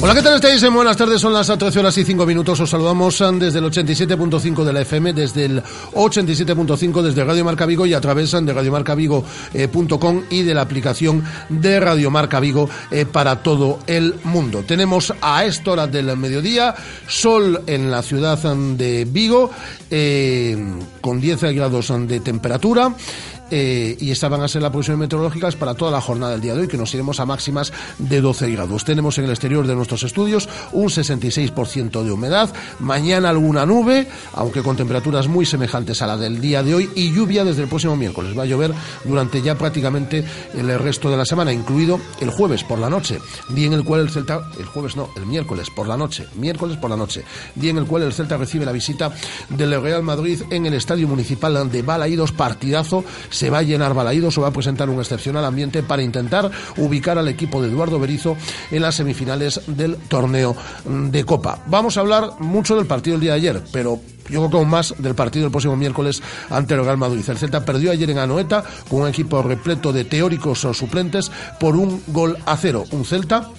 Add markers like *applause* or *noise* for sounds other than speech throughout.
Hola, ¿qué tal estáis? Buenas tardes, son las 13 horas y 5 minutos. Os saludamos um, desde el 87.5 de la FM, desde el 87.5 desde Radio Marca Vigo y a través um, de radiomarcavigo.com y de la aplicación de Radio Marca Vigo eh, para todo el mundo. Tenemos a esta hora del mediodía sol en la ciudad de Vigo eh, con 10 grados de temperatura. Eh, y estas van a ser las previsiones meteorológicas para toda la jornada del día de hoy, que nos iremos a máximas de 12 grados. Tenemos en el exterior de nuestros estudios un 66% de humedad, mañana alguna nube, aunque con temperaturas muy semejantes a la del día de hoy, y lluvia desde el próximo miércoles. Va a llover durante ya prácticamente el resto de la semana, incluido el jueves por la noche, día en el cual el Celta, el jueves no, el miércoles por la noche, miércoles por la noche, día en el cual el Celta recibe la visita del Real Madrid en el Estadio Municipal de Balaídos, partidazo se va a llenar Balaídos o va a presentar un excepcional ambiente para intentar ubicar al equipo de Eduardo Berizo en las semifinales del torneo de Copa. Vamos a hablar mucho del partido del día de ayer, pero yo creo que aún más del partido del próximo miércoles ante el Real Madrid. El Celta perdió ayer en Anoeta con un equipo repleto de teóricos o suplentes por un gol a cero. Un Celta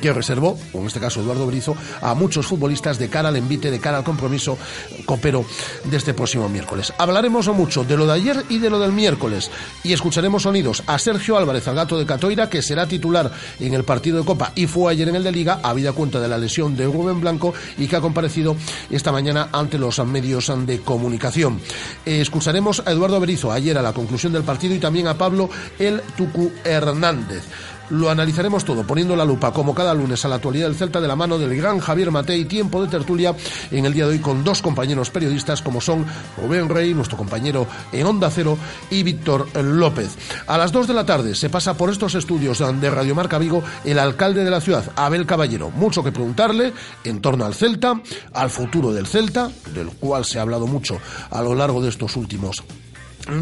que reservó, en este caso Eduardo Brizo, a muchos futbolistas de cara al envite, de cara al compromiso copero de este próximo miércoles. Hablaremos mucho de lo de ayer y de lo del miércoles y escucharemos sonidos a Sergio Álvarez, al gato de Catoira, que será titular en el partido de Copa y fue ayer en el de Liga, habida cuenta de la lesión de Rubén Blanco y que ha comparecido esta mañana ante los medios de comunicación. Eh, escucharemos a Eduardo Berizo ayer a la conclusión del partido y también a Pablo El Tucu Hernández. Lo analizaremos todo, poniendo la lupa, como cada lunes, a la actualidad del Celta de la mano del gran Javier Matei, tiempo de tertulia en el día de hoy con dos compañeros periodistas como son Rubén Rey, nuestro compañero en Onda Cero, y Víctor López. A las dos de la tarde se pasa por estos estudios de Radio Marca Vigo el alcalde de la ciudad, Abel Caballero. Mucho que preguntarle en torno al Celta, al futuro del Celta, del cual se ha hablado mucho a lo largo de estos últimos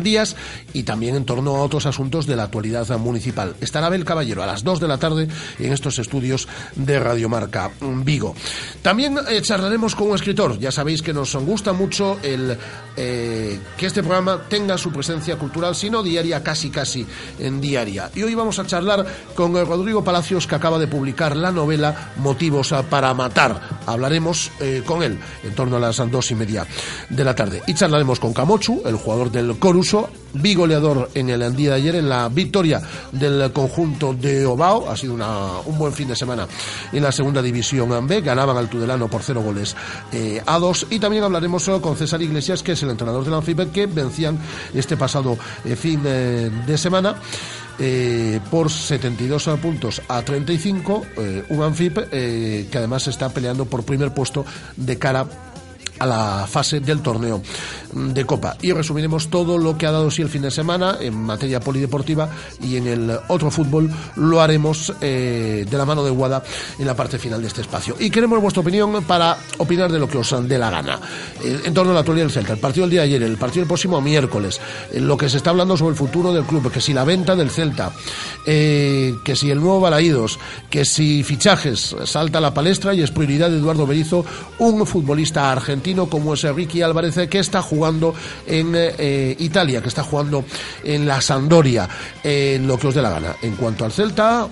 días y también en torno a otros asuntos de la actualidad municipal. Estará Abel Caballero a las 2 de la tarde en estos estudios de Radiomarca Vigo. También eh, charlaremos con un escritor. Ya sabéis que nos gusta mucho el eh, que este programa tenga su presencia cultural, si no diaria, casi casi en diaria. Y hoy vamos a charlar con eh, Rodrigo Palacios, que acaba de publicar la novela Motivos para Matar. Hablaremos con él en torno a las dos y media de la tarde. Y charlaremos con Camochu, el jugador del Coruso, bigoleador en el día de ayer en la victoria del conjunto de Obao. Ha sido un buen fin de semana en la segunda división B. Ganaban al Tudelano por cero goles eh, a dos. Y también hablaremos con César Iglesias, que es el entrenador del Anfib, que vencían este pasado eh, fin eh, de semana. por 72 puntos a 35, un Anfip que además está peleando por primer puesto de cara a la fase del torneo de Copa. Y resumiremos todo lo que ha dado sí el fin de semana en materia polideportiva y en el otro fútbol lo haremos eh, de la mano de Guada en la parte final de este espacio. Y queremos vuestra opinión para opinar de lo que os dé la gana. Eh, en torno a la actualidad del Celta, el partido del día de ayer, el partido del próximo miércoles, eh, lo que se está hablando sobre el futuro del club, que si la venta del Celta, que si el nuevo Balaídos, que si fichajes salta a la palestra y es prioridad de Eduardo Berizo, un futbolista argentino como es Ricky Álvarez, que está jugando en eh, Italia, que está jugando en la Sandoria, en lo que os dé la gana. En cuanto al Celta,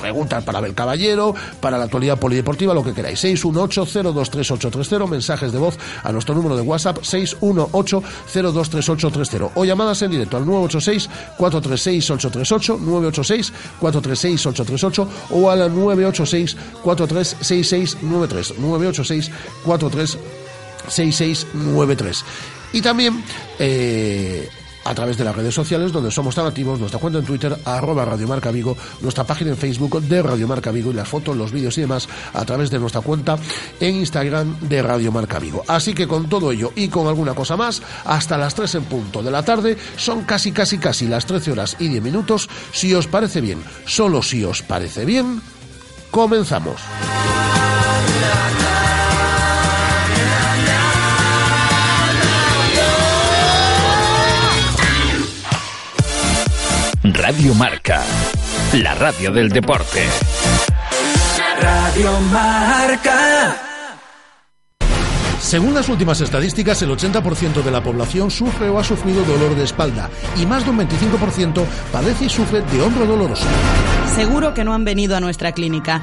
preguntas para Abel Caballero, para la actualidad polideportiva, lo que queráis. 618-023830, mensajes de voz a nuestro número de WhatsApp 618-023830 o llamadas en directo al 986-436-838, 986-436-838 o al 986-436693, 986-43 6693. Y también eh, a través de las redes sociales donde somos tan activos, nuestra cuenta en Twitter, arroba Radiomarca Vigo, nuestra página en Facebook de Radiomarca Vigo y las fotos, los vídeos y demás a través de nuestra cuenta en Instagram de Radiomarca Vigo. Así que con todo ello y con alguna cosa más, hasta las 3 en punto de la tarde, son casi casi casi las 13 horas y 10 minutos. Si os parece bien, solo si os parece bien, comenzamos. Radio Marca, la radio del deporte. Radio Marca. Según las últimas estadísticas, el 80% de la población sufre o ha sufrido dolor de espalda y más de un 25% padece y sufre de hombro doloroso. Seguro que no han venido a nuestra clínica.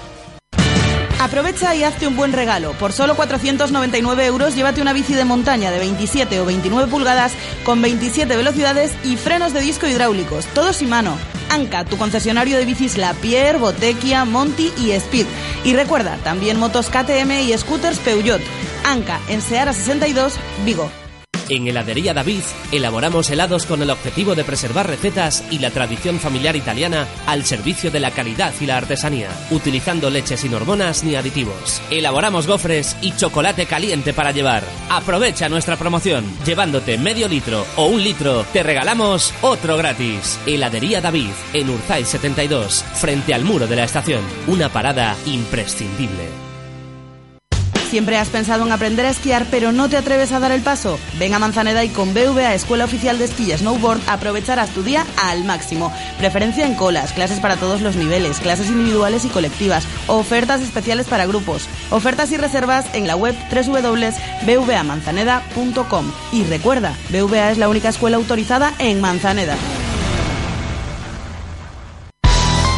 Aprovecha y hazte un buen regalo. Por solo 499 euros llévate una bici de montaña de 27 o 29 pulgadas con 27 velocidades y frenos de disco hidráulicos, todos y mano. Anca, tu concesionario de bicis La Pierre, Botequia, Monty y Speed. Y recuerda, también motos KTM y scooters Peugeot. Anca, en Seara 62, Vigo. En Heladería David elaboramos helados con el objetivo de preservar recetas y la tradición familiar italiana al servicio de la calidad y la artesanía, utilizando leches sin hormonas ni aditivos. Elaboramos gofres y chocolate caliente para llevar. Aprovecha nuestra promoción. Llevándote medio litro o un litro, te regalamos otro gratis. Heladería David, en Urzay 72, frente al muro de la estación. Una parada imprescindible. ¿Siempre has pensado en aprender a esquiar pero no te atreves a dar el paso? Ven a Manzaneda y con BVA Escuela Oficial de Esquí Snowboard aprovecharás tu día al máximo. Preferencia en colas, clases para todos los niveles, clases individuales y colectivas, ofertas especiales para grupos, ofertas y reservas en la web www.bvamanzaneda.com. Y recuerda, BVA es la única escuela autorizada en Manzaneda.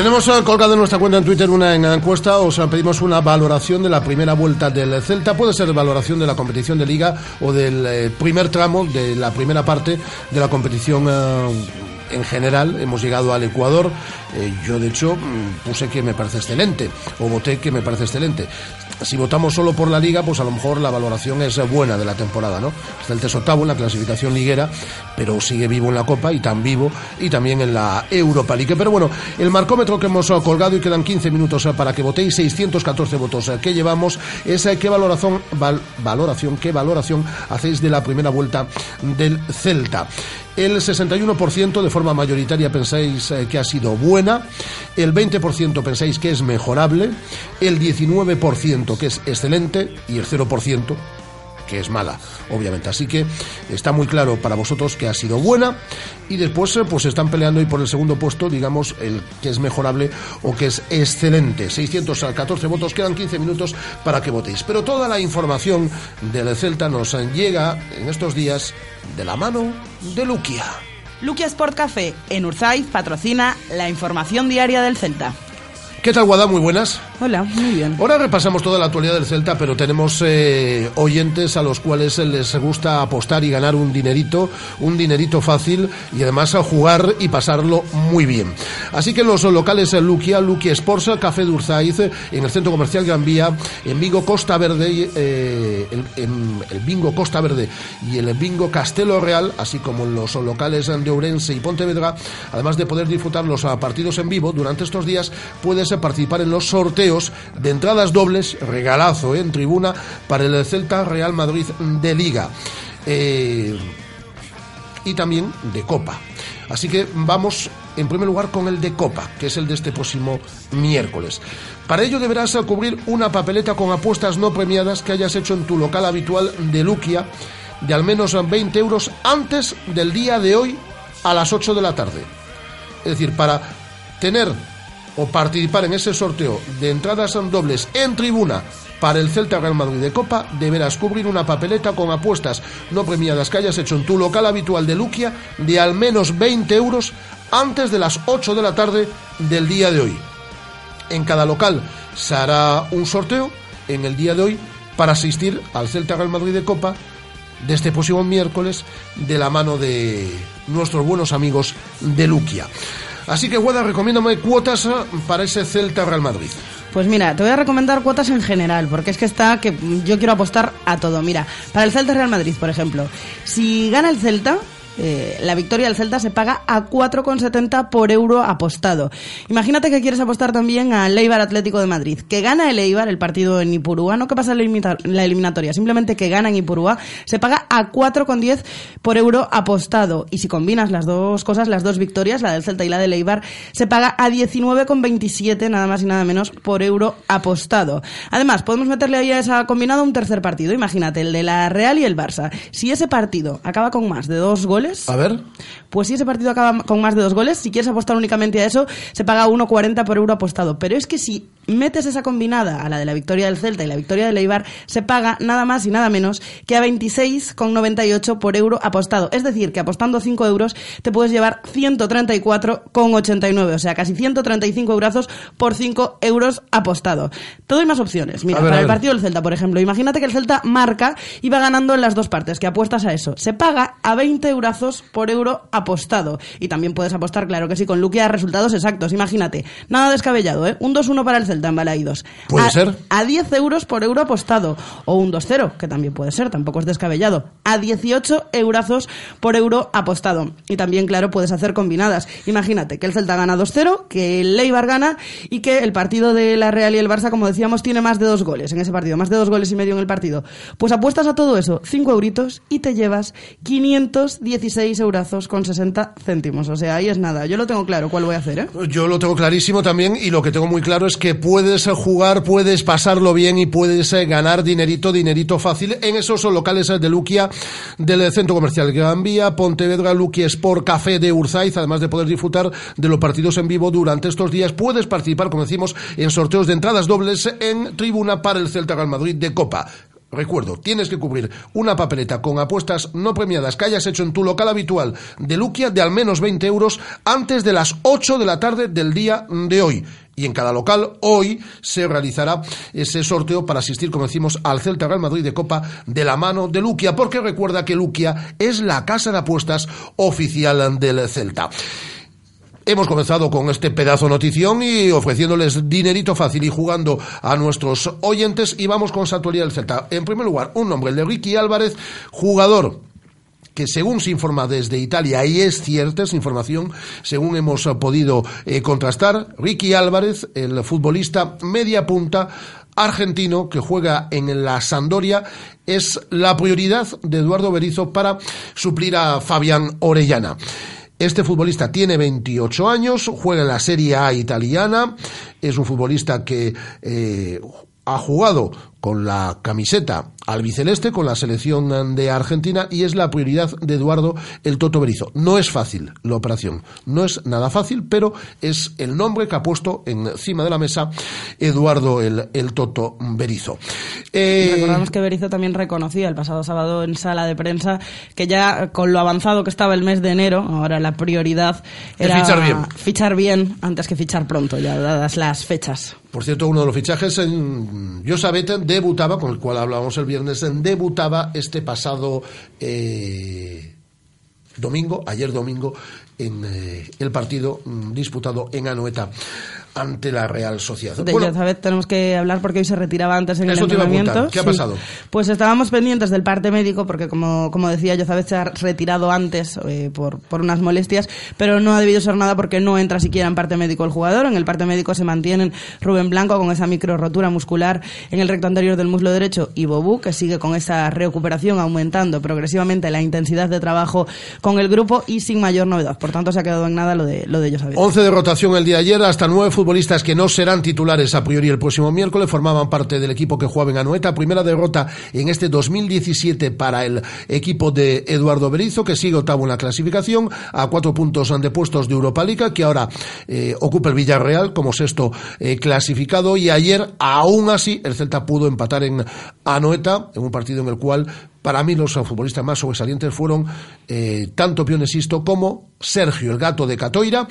Tenemos eh, colgado en nuestra cuenta en Twitter una encuesta, os pedimos una valoración de la primera vuelta del Celta, puede ser valoración de la competición de liga o del eh, primer tramo de la primera parte de la competición eh, en general. Hemos llegado al Ecuador, eh, yo de hecho mm, puse que me parece excelente, o voté que me parece excelente. Si votamos solo por la liga, pues a lo mejor la valoración es buena de la temporada, ¿no? Está el octavo en la clasificación liguera, pero sigue vivo en la Copa y tan vivo y también en la Europa League. Pero bueno, el marcómetro que hemos colgado y quedan 15 minutos para que votéis, 614 votos que llevamos, es qué valoración, valoración, qué valoración hacéis de la primera vuelta del Celta. El 61% de forma mayoritaria pensáis que ha sido buena, el 20% pensáis que es mejorable, el 19% que es excelente. Y el 0% que es mala, obviamente. Así que está muy claro para vosotros que ha sido buena y después pues están peleando y por el segundo puesto, digamos, el que es mejorable o que es excelente. 614 votos, quedan 15 minutos para que votéis. Pero toda la información del Celta nos llega en estos días de la mano de Luquia. Luquia Sport Café en Urzaiz patrocina la información diaria del Celta. ¿Qué tal, Guada? Muy buenas. Hola, muy bien. Ahora repasamos toda la actualidad del Celta, pero tenemos eh, oyentes a los cuales les gusta apostar y ganar un dinerito, un dinerito fácil y además a jugar y pasarlo muy bien. Así que los locales Luquia, Luquia Sports, Café Durzaiz, en el Centro Comercial Gran Vía, en Vigo Costa Verde, eh, en el Bingo Costa Verde y el Bingo Castelo Real, así como en los locales de Ourense y Pontevedra, además de poder disfrutar los partidos en vivo durante estos días, puedes participar en los sorteos de entradas dobles, regalazo en tribuna, para el Celta Real Madrid de Liga. Eh, y también de Copa. Así que vamos en primer lugar con el de Copa, que es el de este próximo miércoles. Para ello deberás cubrir una papeleta con apuestas no premiadas que hayas hecho en tu local habitual de Luquia de al menos 20 euros antes del día de hoy a las 8 de la tarde. Es decir, para tener o participar en ese sorteo de entradas dobles en tribuna para el Celta Real Madrid de Copa, deberás cubrir una papeleta con apuestas no premiadas que hayas hecho en tu local habitual de Luquia de al menos 20 euros antes de las 8 de la tarde del día de hoy. En cada local se hará un sorteo en el día de hoy para asistir al Celta Real Madrid de Copa de este próximo miércoles de la mano de nuestros buenos amigos de Luquia. Así que, Guada, recomiéndame cuotas eh, para ese Celta Real Madrid. Pues mira, te voy a recomendar cuotas en general, porque es que está que yo quiero apostar a todo. Mira, para el Celta Real Madrid, por ejemplo, si gana el Celta, eh, la victoria del Celta se paga a 4,70 por euro apostado. Imagínate que quieres apostar también al Eibar Atlético de Madrid. Que gana el Eibar el partido en Ipurúa, no que pasa la eliminatoria, simplemente que gana en Ipurúa, se paga a 4,10 por euro apostado. Y si combinas las dos cosas, las dos victorias, la del Celta y la del Eibar, se paga a 19,27 nada más y nada menos por euro apostado. Además, podemos meterle ahí a esa combinada un tercer partido. Imagínate, el de la Real y el Barça. Si ese partido acaba con más de dos goles, A ver. Pues si ese partido acaba con más de dos goles, si quieres apostar únicamente a eso, se paga 1,40 por euro apostado. Pero es que si metes esa combinada a la de la victoria del Celta y la victoria del Eibar, se paga nada más y nada menos que a 26,98 por euro apostado. Es decir, que apostando 5 euros te puedes llevar 134,89. O sea, casi 135 euros por 5 euros apostado. Todo hay más opciones. Mira, ver, para el partido del Celta, por ejemplo, imagínate que el Celta marca y va ganando en las dos partes, que apuestas a eso. Se paga a 20 eurazos por euro apostado. Y también puedes apostar, claro que sí, con Luquia a resultados exactos. Imagínate, nada descabellado, ¿eh? Un 2-1 para el Celta en Balaídos. Puede a, ser. A 10 euros por euro apostado. O un 2-0, que también puede ser, tampoco es descabellado. A 18 eurazos por euro apostado. Y también, claro, puedes hacer combinadas. Imagínate que el Celta gana 2-0, que el Leibar gana y que el partido de la Real y el Barça, como decíamos, tiene más de dos goles en ese partido, más de dos goles y medio en el partido. Pues apuestas a todo eso, 5 euritos y te llevas 516 eurazos con 60 céntimos. O sea, ahí es nada. Yo lo tengo claro cuál voy a hacer, ¿eh? Yo lo tengo clarísimo también y lo que tengo muy claro es que puedes jugar, puedes pasarlo bien y puedes eh, ganar dinerito, dinerito fácil en esos locales eh, de Luquia del eh, Centro Comercial Gran Vía, Pontevedra, Luquia Sport Café de Urzaiz, además de poder disfrutar de los partidos en vivo durante estos días, puedes participar, como decimos, en sorteos de entradas dobles en tribuna para el Celta Real Madrid de Copa. Recuerdo, tienes que cubrir una papeleta con apuestas no premiadas que hayas hecho en tu local habitual de Luquia de al menos 20 euros antes de las 8 de la tarde del día de hoy. Y en cada local hoy se realizará ese sorteo para asistir, como decimos, al Celta Real Madrid de Copa de la mano de Luquia, porque recuerda que Luquia es la casa de apuestas oficial del Celta. Hemos comenzado con este pedazo notición y ofreciéndoles dinerito fácil y jugando a nuestros oyentes y vamos con actualidad del Celta. En primer lugar, un nombre, el de Ricky Álvarez, jugador que según se informa desde Italia, y es cierta esa información, según hemos podido eh, contrastar, Ricky Álvarez, el futbolista media punta argentino que juega en la Sandoria, es la prioridad de Eduardo Berizzo para suplir a Fabián Orellana. Este futbolista tiene 28 años, juega en la Serie A italiana, es un futbolista que eh, ha jugado con la camiseta albiceleste, con la selección de Argentina, y es la prioridad de Eduardo el Toto Berizo. No es fácil la operación, no es nada fácil, pero es el nombre que ha puesto encima de la mesa Eduardo el, el Toto Berizo. Eh, Recordamos que Berizzo también reconocía el pasado sábado en sala de prensa que ya con lo avanzado que estaba el mes de enero, ahora la prioridad Es era fichar bien. fichar bien antes que fichar pronto, ya dadas las fechas. Por cierto, uno de los fichajes en Josabet debutaba, con el cual hablábamos el viernes, debutaba este pasado eh, domingo, ayer domingo, en eh, el partido mm, disputado en Anoeta ante la Real Sociedad. De Bueno, tenemos que hablar porque hoy se retiraba antes en el entrenamiento. ¿qué ha pasado? Pues estábamos pendientes del parte médico porque, como, como decía, Yozabet se ha retirado antes eh, por, por unas molestias, pero no ha debido ser nada porque no entra siquiera en parte médico el jugador. En el parte médico se mantienen Rubén Blanco con esa micro rotura muscular en el recto anterior del muslo derecho y Bobú, que sigue con esa recuperación aumentando progresivamente la intensidad de trabajo con el grupo y sin mayor novedad. Por tanto, se ha quedado en nada lo de, lo de Yozabet. 11 de rotación el día de ayer, hasta nueve futbolistas que no serán titulares a priori el próximo miércoles formaban parte del equipo que jugaba en Anoeta. Primera derrota en este 2017 para el equipo de Eduardo Berizo, que sigue octavo en la clasificación, a cuatro puntos de puestos de Europa Liga, que ahora eh, ocupa el Villarreal como sexto eh, clasificado. Y ayer, aún así, el Celta pudo empatar en Anoeta, en un partido en el cual para mí los futbolistas más sobresalientes fueron eh, tanto Pionesisto como Sergio, el gato de Catoira,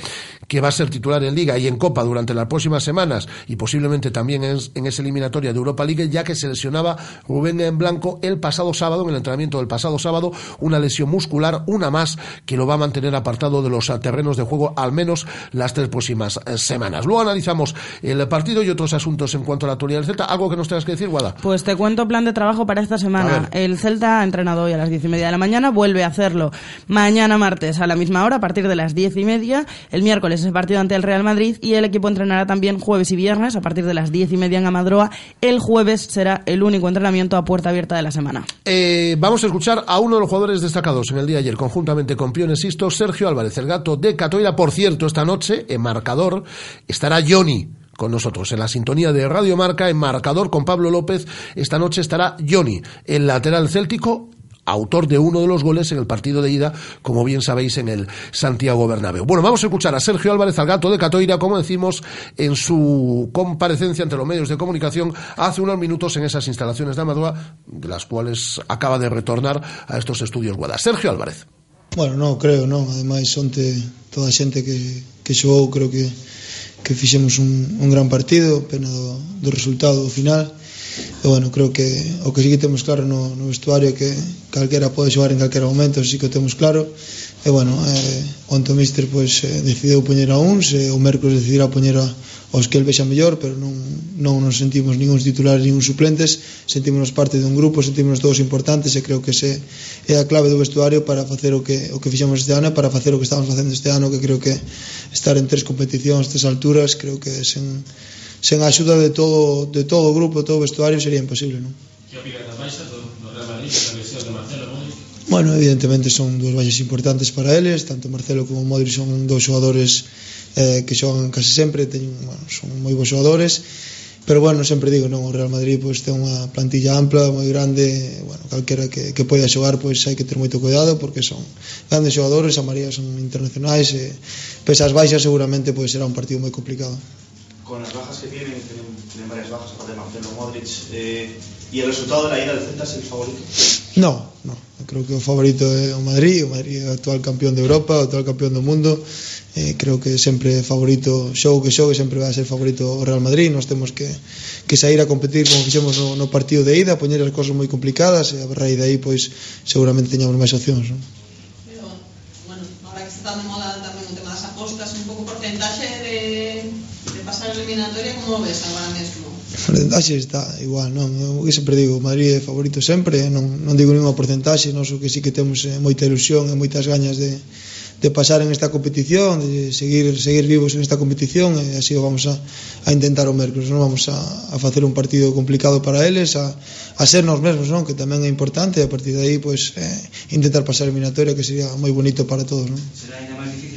que va a ser titular en Liga y en Copa durante las próximas semanas y posiblemente también en, en esa eliminatoria de Europa League, ya que se lesionaba Rubén en Blanco el pasado sábado, en el entrenamiento del pasado sábado, una lesión muscular, una más, que lo va a mantener apartado de los eh, terrenos de juego al menos las tres próximas eh, semanas. Luego analizamos el partido y otros asuntos en cuanto a la actualidad del Celta. ¿Algo que nos tengas que decir, Guada? Pues te cuento plan de trabajo para esta semana. El Celta ha entrenado hoy a las diez y media de la mañana, vuelve a hacerlo mañana martes a la misma hora, a partir de las diez y media. El miércoles es el partido ante el Real Madrid y el equipo entrenará también jueves y viernes a partir de las diez y media en Amadroa. El jueves será el único entrenamiento a puerta abierta de la semana. Eh, vamos a escuchar a uno de los jugadores destacados en el día de ayer, conjuntamente con Piones Sisto, Sergio Álvarez, el gato de Catoira. Por cierto, esta noche, en marcador, estará Johnny con nosotros en la sintonía de Radio Marca, en marcador con Pablo López. Esta noche estará Johnny, el lateral céltico autor de uno de los goles en el partido de ida, como bien sabéis, en el Santiago Bernabéu. Bueno, vamos a escuchar a Sergio Álvarez, al gato de Catoira, como decimos, en su comparecencia ante los medios de comunicación hace unos minutos en esas instalaciones de Amadora, de las cuales acaba de retornar a estos estudios Guada. Sergio Álvarez. Bueno, no, creo, non. Ademais, onte toda a xente que, que xogou creo que, que fixemos un, un gran partido, pena do, do resultado do final. e bueno, creo que o que sí que temos claro no, no vestuario é que calquera pode xogar en calquera momento, así que o temos claro. E bueno, eh, onto Mister pois, eh, decidiu poñer a uns e eh, o Mércoles decidirá poñer a, aos que el vexa mellor pero non, non nos sentimos ningún titulares ningún suplentes, sentimos parte dun grupo sentimos todos importantes e creo que se é a clave do vestuario para facer o que, o que fixemos este ano e para facer o que estamos facendo este ano que creo que estar en tres competicións, tres alturas creo que sen sen a axuda de todo de todo o grupo, todo o vestuario sería imposible, non? Que opinas das baixas do, do Real Madrid, da lesión de Marcelo Modric? Bueno, evidentemente son dúas baixas importantes para eles, tanto Marcelo como Modric son dous xogadores eh, que xogan case sempre, teñen, bueno, son moi bons xogadores, pero bueno, sempre digo, non, o Real Madrid pois ten unha plantilla ampla, moi grande, bueno, calquera que que poida xogar pois hai que ter moito cuidado porque son grandes xogadores, a María son internacionais e pese as baixas seguramente pois será un partido moi complicado con las bajas que tienen, tienen, tienen varias bajas aparte de Marcelo Modric, eh, ¿y el resultado de la ida del Celta es el favorito? No, no. Creo que un favorito é o Madrid, o Madrid actual campeón de Europa, actual campeón del mundo. Eh, creo que siempre favorito, show que show, que sempre vai ser favorito o Real Madrid. Nos temos que, que sair a competir como fixemos no, no partido de ida, poñer as cosas moi complicadas e a raíz de aí, pois, seguramente teñamos máis opcións. Non? eliminatoria como ves agora mesmo? Porcentaxe está igual, non? Eu que sempre digo, Madrid é favorito sempre, eh, non, non digo ninguna porcentaxe, non so que sí que temos eh, moita ilusión e moitas gañas de, de pasar en esta competición, de seguir seguir vivos en esta competición e así o vamos a, a intentar o mércoles, non? Vamos a, a facer un partido complicado para eles, a, a ser nos mesmos, non? Que tamén é importante e a partir de aí, pois, pues, eh, intentar pasar a eliminatoria que sería moi bonito para todos, non? Será ainda máis difícil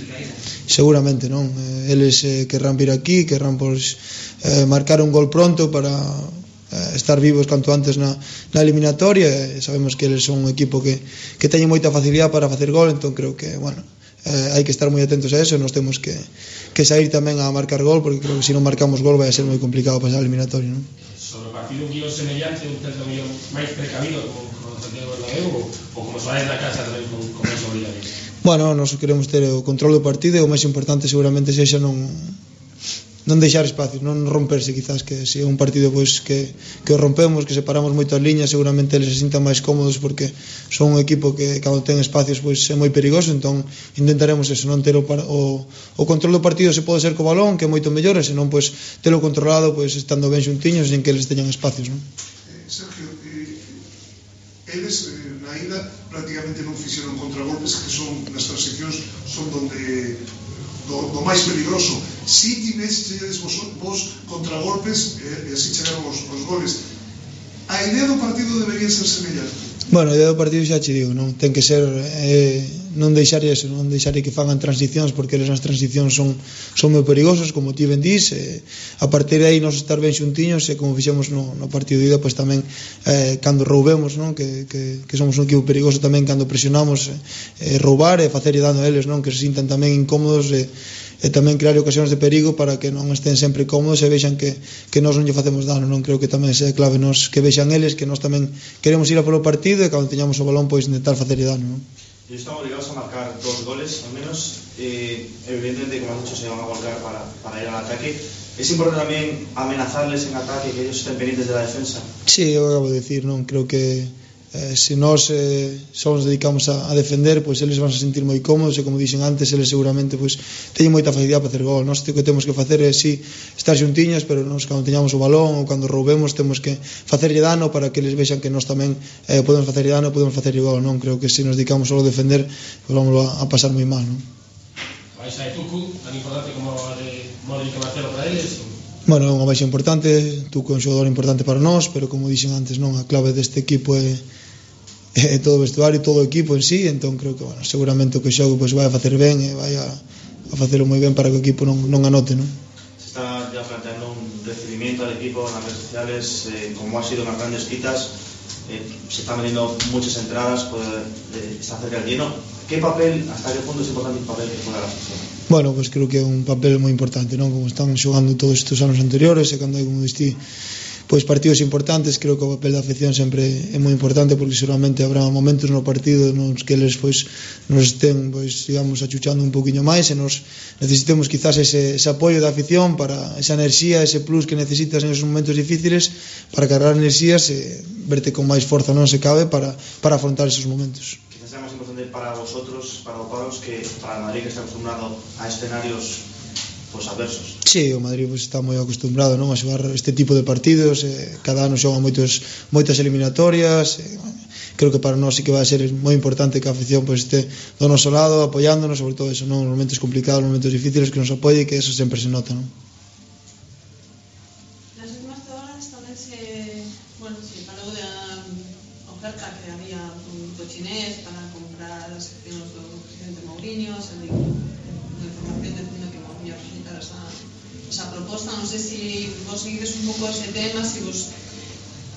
seguramente non. Eh, eles eh, querrán vir aquí querrán pois, eh, marcar un gol pronto para eh, estar vivos canto antes na, na eliminatoria. Eh, sabemos que eles son un equipo que, que teñen moita facilidade para facer gol entón creo que, bueno, eh, hai que estar moi atentos a eso. Nos temos que, que sair tamén a marcar gol porque creo que se si non marcamos gol vai a ser moi complicado pasar a eliminatoria non? Sobre o partido un guión semellante un tanto guión máis precavido como, como Santiago Bernabéu ou, ou como Suárez na casa tamén con, con eso Bueno, nós queremos ter o control do partido e o máis importante seguramente sexa non non deixar espacios, non romperse quizás que se é un partido pois que que o rompemos, que separamos moitas liñas, seguramente eles se sintan máis cómodos porque son un equipo que cando ten espacios pois é moi perigoso, entón intentaremos eso, non ter o, o, o control do partido se pode ser co balón, que é moito mellor, e senón pois telo controlado pois estando ben xuntiños sen que eles teñan espacios, non? Eh, Sergio, eh, eles eh, prácticamente non fixeron contragolpes que son nas transicións son donde eh, do, do máis peligroso. Si tivesedes vos, vos contragolpes e, eh, e así chegaron os, os goles. A idea do partido debería ser semellante. Bueno, a idea do partido xa che digo, non? Ten que ser eh, non deixar eso, non deixar que fagan transicións porque eles as transicións son son moi perigosas, como ti ben dís eh, a partir de aí nos estar ben xuntiños e como fixemos no, no partido de ida, pois tamén eh, cando roubemos, non, que, que, que somos un equipo perigoso tamén cando presionamos eh, eh roubar e facer dano a eles, non, que se sintan tamén incómodos e eh, e tamén crear ocasións de perigo para que non estén sempre cómodos e vexan que, que nós non lle facemos dano non creo que tamén sea clave nos que vexan eles que nós tamén queremos ir a polo partido e cando teñamos o balón pois intentar facer dano non? Y están obligados a marcar dos goles al menos eh, evidentemente como has dicho se van a volcar para, para ir al ataque es importante tamén amenazarles en ataque que ellos estén pendientes de la defensa Sí, eu acabo de decir, non? Creo que eh, se nós eh, só nos dedicamos a, a defender, pois eles van a sentir moi cómodos e como dixen antes, eles seguramente pois teñen moita facilidade para facer gol. Nós o que temos que facer é si sí, estar xuntiñas, pero nós cando teñamos o balón ou cando roubemos temos que facerlle dano para que eles vexan que nós tamén eh, podemos facerlle dano, podemos facerlle gol, non? Creo que se nos dedicamos só a defender, pois vamos a, a pasar moi mal, non? Vais a Etuku, tan importante como a de Modric e Marcelo para eles? Bueno, é unha baixa importante, Tuco é un xogador importante para nós, pero como dixen antes, non, a clave deste equipo é *laughs* eh, todo o vestuario, todo o equipo en sí, entón creo que, bueno, seguramente o que xogo pois, vai a facer ben e vai a, a facelo moi ben para que o equipo non, non anote, non? Se está ya planteando un recibimiento al equipo nas redes sociales, eh, como ha sido nas grandes citas, eh, se están vendiendo muchas entradas, pues, eh, está cerca del lleno. ¿Qué papel, hasta qué punto es importante el papel que juega la afición? Bueno, pues creo que é un papel moi importante, non? Como están xogando todos estes anos anteriores e cando hai, como distí, pois partidos importantes, creo que o papel da afección sempre é moi importante porque seguramente habrá momentos no partido nos que eles pois nos estén pois digamos achuchando un poquinho máis e nos necesitemos quizás ese, ese apoio da afición para esa enerxía, ese plus que necesitas en esos momentos difíciles para cargar enerxías e verte con máis forza non se cabe para, para afrontar esos momentos. Quizás sea máis importante para vosotros, para o Palos, que para Madrid que está acostumbrado a escenarios pues, adversos. Sí, o Madrid pues, está moi acostumbrado non a xogar este tipo de partidos, eh, cada ano xoga moitos moitas eliminatorias, eh, creo que para nós sí que vai ser moi importante que a afición pues, este do noso lado apoiándonos, sobre todo eso, non, nos momentos complicados, nos momentos difíciles que nos apoie, que eso sempre se nota, non? vos seguides un pouco ese tema, se vos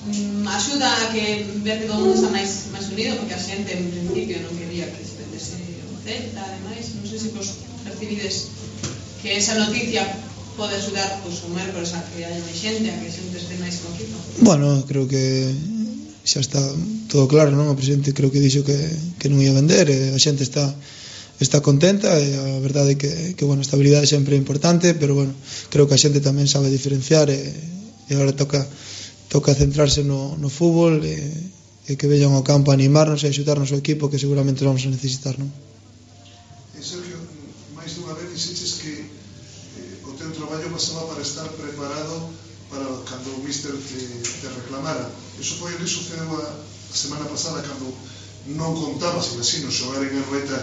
mm, axuda a que ver que todo mundo está máis, máis unido, porque a xente en principio non quería que se vendese o Celta, ademais, non sei se vos percibides que esa noticia pode axudar pois, o mércoles a que hai máis xente, a que xente este máis co equipo. Bueno, creo que xa está todo claro, non? O presidente creo que dixo que, que non ia vender, e a xente está está contenta e a verdade é que, que bueno, estabilidade sempre é importante pero bueno, creo que a xente tamén sabe diferenciar e, e agora toca toca centrarse no, no fútbol e, e que vellan ao campo a animarnos e axudarnos ao equipo que seguramente vamos a necesitar non? E Sergio, máis dunha vez dixetes que eh, o teu traballo pasaba para estar preparado para cando o míster te, te reclamara. Eso foi o que sucedeu a, a semana pasada cando non contaba, se imagino, xogar en Arbeta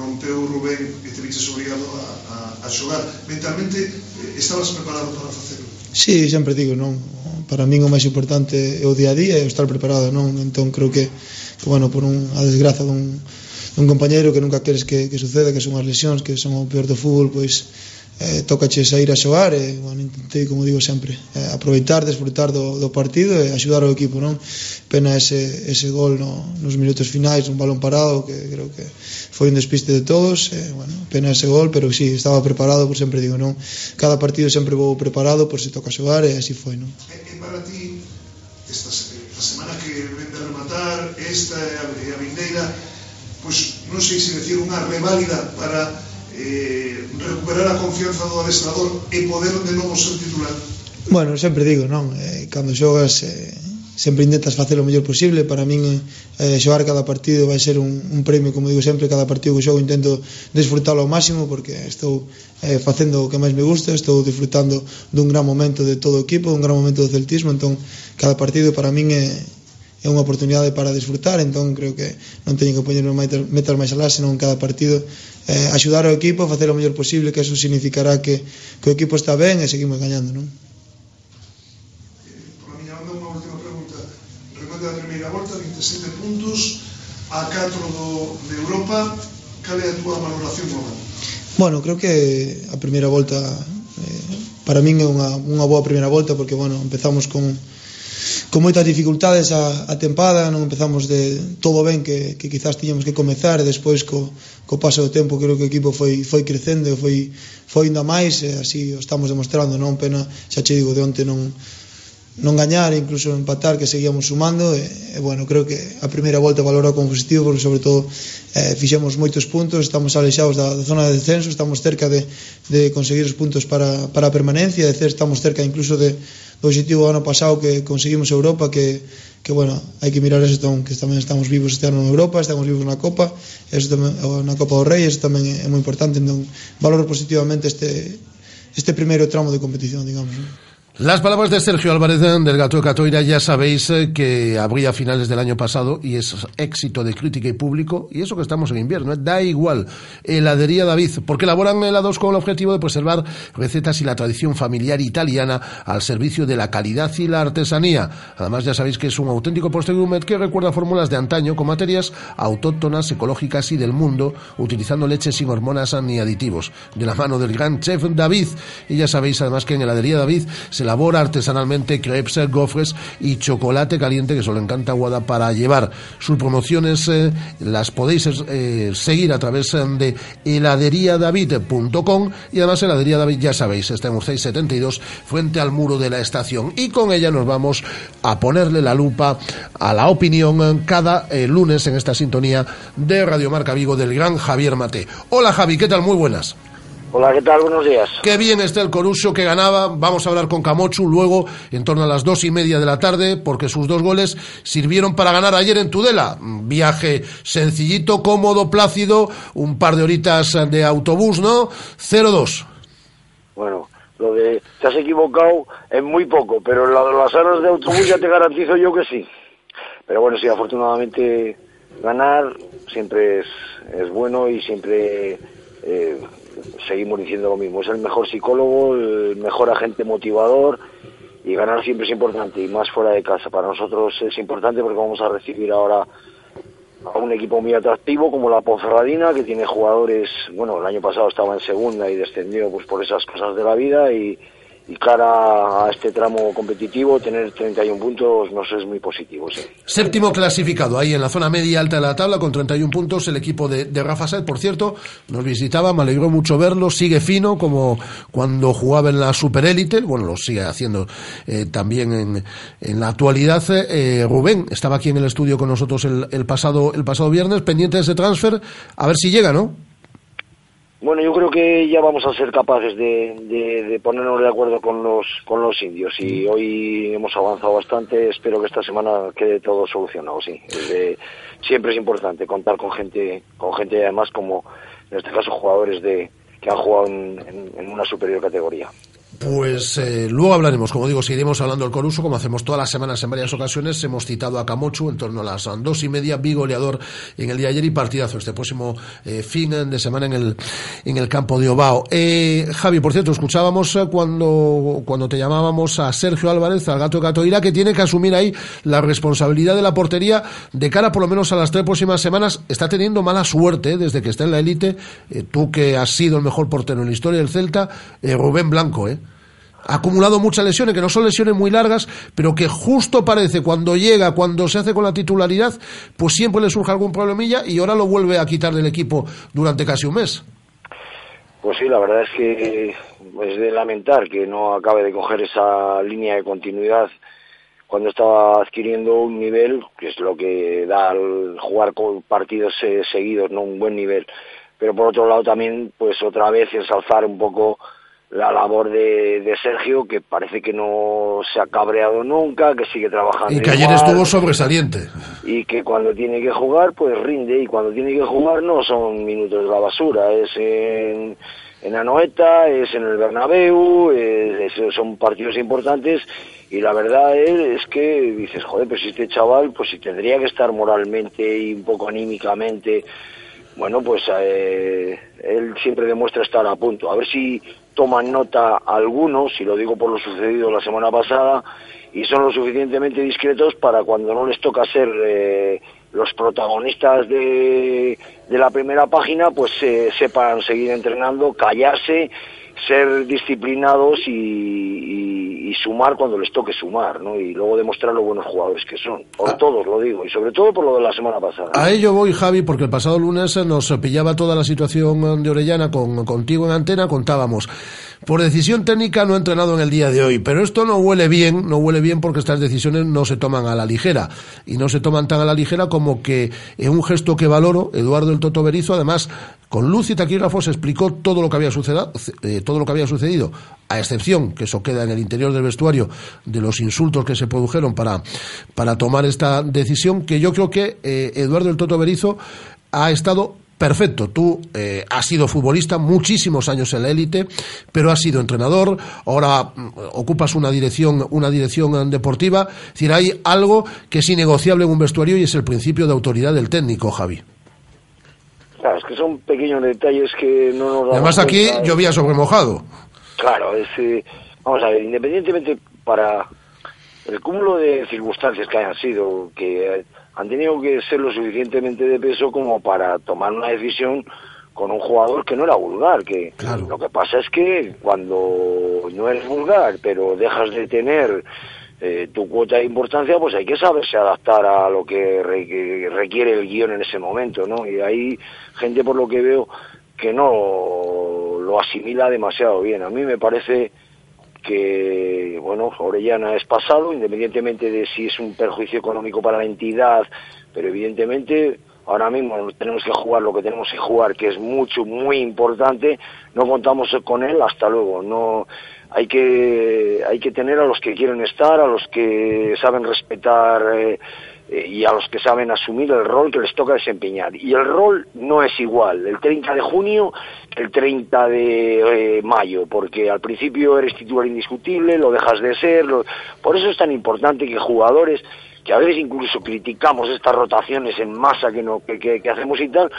rompeu Rubén e te viches obrigado a, a, a xogar. Mentalmente, eh, estabas preparado para facelo? Sí, sempre digo, non para min o máis importante é o día a día e o estar preparado, non? Entón creo que, que bueno, por un, a desgraza dun, dun compañeiro que nunca queres que, que suceda, que son as lesións, que son o peor do fútbol, pois eh, tocache sair a xogar e eh, bueno, intentei, como digo sempre eh, aproveitar, desfrutar do, do partido e axudar ao equipo, non? Pena ese, ese gol no, nos minutos finais un balón parado que creo que foi un despiste de todos eh, bueno, pena ese gol, pero sí, estaba preparado por sempre digo, non? Cada partido sempre vou preparado por se toca xogar e así foi, non? E, e para ti esta, esta semana que ven de rematar esta a, a vindeira pois non sei se decir unha reválida para eh, recuperar a confianza do adestrador e poder de novo ser titular? Bueno, sempre digo, non? Eh, cando xogas eh, sempre intentas facer o mellor posible para min eh, xogar cada partido vai ser un, un premio como digo sempre cada partido que xogo intento desfrutalo ao máximo porque estou eh, facendo o que máis me gusta estou disfrutando dun gran momento de todo o equipo un gran momento do celtismo entón cada partido para min é eh, é unha oportunidade para disfrutar, entón creo que non teñen que poñer metas máis alá, senón cada partido eh, axudar ao equipo a facer o mellor posible, que eso significará que, que o equipo está ben e seguimos gañando, non? Caminando unha última pregunta. Remata a primeira volta, 27 puntos, a 4 do, de Europa, cal é a túa valoración global? Bueno, creo que a primeira volta eh, para min é unha, unha boa primeira volta porque, bueno, empezamos con con moitas dificultades a, a tempada, non empezamos de todo ben que, que quizás tiñamos que comezar e despois co, co paso do tempo creo que o equipo foi, foi crecendo e foi, foi ainda máis e así o estamos demostrando, non? Pena xa che digo de onte non non gañar, incluso empatar, que seguíamos sumando e, e bueno, creo que a primeira volta valora como positivo porque sobre todo eh, fixemos moitos puntos, estamos alexados da, da zona de descenso, estamos cerca de, de conseguir os puntos para, para a permanencia, de ser, estamos cerca incluso de, o objetivo ano pasado que conseguimos Europa que que bueno, hai que mirar eso tamén, que tamén estamos vivos este ano en Europa, estamos vivos na Copa, eso tamén na Copa do Rei, eso tamén é moi importante, entón valoro positivamente este este primeiro tramo de competición, digamos. ¿no? Las palabras de Sergio Álvarez del Gato Catoira ya sabéis eh, que habría finales del año pasado y es éxito de crítica y público y eso que estamos en invierno, ¿eh? da igual. Heladería David, porque elaboran helados con el objetivo de preservar recetas y la tradición familiar italiana al servicio de la calidad y la artesanía. Además ya sabéis que es un auténtico postre gourmet que recuerda fórmulas de antaño con materias autóctonas, ecológicas y del mundo, utilizando leche sin hormonas ni aditivos. De la mano del gran chef David. Y ya sabéis además que en Heladería David se elabora artesanalmente crepes, gofres y chocolate caliente que solo encanta Guada para llevar. Sus promociones eh, las podéis eh, seguir a través de heladeriadavid.com y además Heladería David ya sabéis, está en 672 frente al muro de la estación y con ella nos vamos a ponerle la lupa a la opinión cada eh, lunes en esta sintonía de Radio Marca Vigo del gran Javier Mate. Hola Javi, ¿qué tal? Muy buenas. Hola, ¿qué tal? Buenos días. Qué bien está el Coruso que ganaba. Vamos a hablar con Camochu luego, en torno a las dos y media de la tarde, porque sus dos goles sirvieron para ganar ayer en Tudela. Viaje sencillito, cómodo, plácido, un par de horitas de autobús, ¿no? 0-2. Bueno, lo de te has equivocado es muy poco, pero las horas de autobús ya te garantizo yo que sí. Pero bueno, sí, afortunadamente ganar siempre es, es bueno y siempre eh, seguimos diciendo lo mismo, es el mejor psicólogo, el mejor agente motivador y ganar siempre es importante y más fuera de casa. Para nosotros es importante porque vamos a recibir ahora a un equipo muy atractivo como la Ponferradina que tiene jugadores, bueno, el año pasado estaba en segunda y descendió pues por esas cosas de la vida y, y cara a este tramo competitivo, tener 31 puntos nos es muy positivo. Séptimo clasificado, ahí en la zona media alta de la tabla, con 31 puntos, el equipo de, Rafa Saez, por cierto, nos visitaba, me alegró mucho verlo, sigue fino, como cuando jugaba en la superélite, bueno, lo sigue haciendo eh, también en, en, la actualidad. Eh, Rubén estaba aquí en el estudio con nosotros el, el, pasado, el pasado viernes, pendiente de ese transfer, a ver si llega, ¿no? Bueno, yo creo que ya vamos a ser capaces de, de, de, ponernos de acuerdo con los con los indios y hoy hemos avanzado bastante. Espero que esta semana quede todo solucionado. Sí, de, siempre es importante contar con gente con gente además como en este caso jugadores de que han jugado en, en, en una superior categoría. Pues eh, luego hablaremos, como digo, seguiremos hablando del Coruso, como hacemos todas las semanas en varias ocasiones. Hemos citado a Camochu en torno a las dos y media, bigoleador en el día de ayer y partidazo este próximo eh, fin de semana en el, en el campo de Obao. Eh, Javi, por cierto, escuchábamos cuando, cuando te llamábamos a Sergio Álvarez, al gato Catoira, que tiene que asumir ahí la responsabilidad de la portería de cara por lo menos a las tres próximas semanas. Está teniendo mala suerte desde que está en la élite. tú que has sido el mejor portero en la historia del Celta, Rubén Blanco, ¿eh? Ha acumulado muchas lesiones, que no son lesiones muy largas, pero que justo parece cuando llega, cuando se hace con la titularidad, pues siempre le surge algún problemilla y ahora lo vuelve a quitar del equipo durante casi un mes. Pues sí, la verdad es que es de lamentar que no acabe de coger esa línea de continuidad cuando estaba adquiriendo un nivel, que es lo que da al jugar con partidos seguidos, no un buen nivel pero por otro lado también, pues otra vez ensalzar un poco la labor de, de Sergio, que parece que no se ha cabreado nunca, que sigue trabajando. Y que ayer igual, estuvo sobresaliente. Y que cuando tiene que jugar, pues rinde, y cuando tiene que jugar no son minutos de la basura, es en, en Anoeta, es en el Bernabéu, es- es- son partidos importantes, y la verdad es, es que dices, joder, pues este chaval, pues si tendría que estar moralmente y un poco anímicamente bueno, pues eh, él siempre demuestra estar a punto. A ver si toman nota algunos, si lo digo por lo sucedido la semana pasada, y son lo suficientemente discretos para cuando no les toca ser eh, los protagonistas de, de la primera página, pues eh, sepan seguir entrenando, callarse, ser disciplinados y, y- y sumar cuando les toque sumar, ¿no? Y luego demostrar lo buenos jugadores que son. Por todos, lo digo, y sobre todo por lo de la semana pasada. A ello voy, Javi, porque el pasado lunes nos pillaba toda la situación de Orellana con, contigo en antena, contábamos. Por decisión técnica no ha entrenado en el día de hoy, pero esto no huele bien, no huele bien porque estas decisiones no se toman a la ligera. Y no se toman tan a la ligera como que en un gesto que valoro, Eduardo el Toto Berizo, además, con luz y taquígrafos explicó todo lo que había sucedido, eh, todo lo que había sucedido, a excepción, que eso queda en el interior del vestuario, de los insultos que se produjeron para, para tomar esta decisión, que yo creo que eh, Eduardo el Toto Berizo ha estado perfecto. Tú eh, has sido futbolista muchísimos años en la élite, pero has sido entrenador. Ahora mm, ocupas una dirección, una dirección eh, deportiva. Es decir, hay algo que es innegociable en un vestuario y es el principio de autoridad del técnico, Javi. Claro, es que son pequeños detalles que no nos Además aquí cuenta. llovía sobre mojado. Claro, es, eh, vamos a ver, independientemente para el cúmulo de circunstancias que hayan sido, que eh, han tenido que ser lo suficientemente de peso como para tomar una decisión con un jugador que no era vulgar, que lo que pasa es que cuando no eres vulgar, pero dejas de tener eh, tu cuota de importancia, pues hay que saberse adaptar a lo que, re- que requiere el guion en ese momento, ¿no? Y hay gente, por lo que veo, que no lo asimila demasiado bien. A mí me parece que, bueno, Orellana es pasado, independientemente de si es un perjuicio económico para la entidad, pero evidentemente ahora mismo tenemos que jugar lo que tenemos que jugar, que es mucho, muy importante, no contamos con él hasta luego, no hay que hay que tener a los que quieren estar, a los que saben respetar eh, y a los que saben asumir el rol que les toca desempeñar. Y el rol no es igual el 30 de junio que el 30 de eh, mayo, porque al principio eres titular indiscutible, lo dejas de ser. Por eso es tan importante que jugadores que a veces incluso criticamos estas rotaciones en masa que, no, que, hacemos y tal,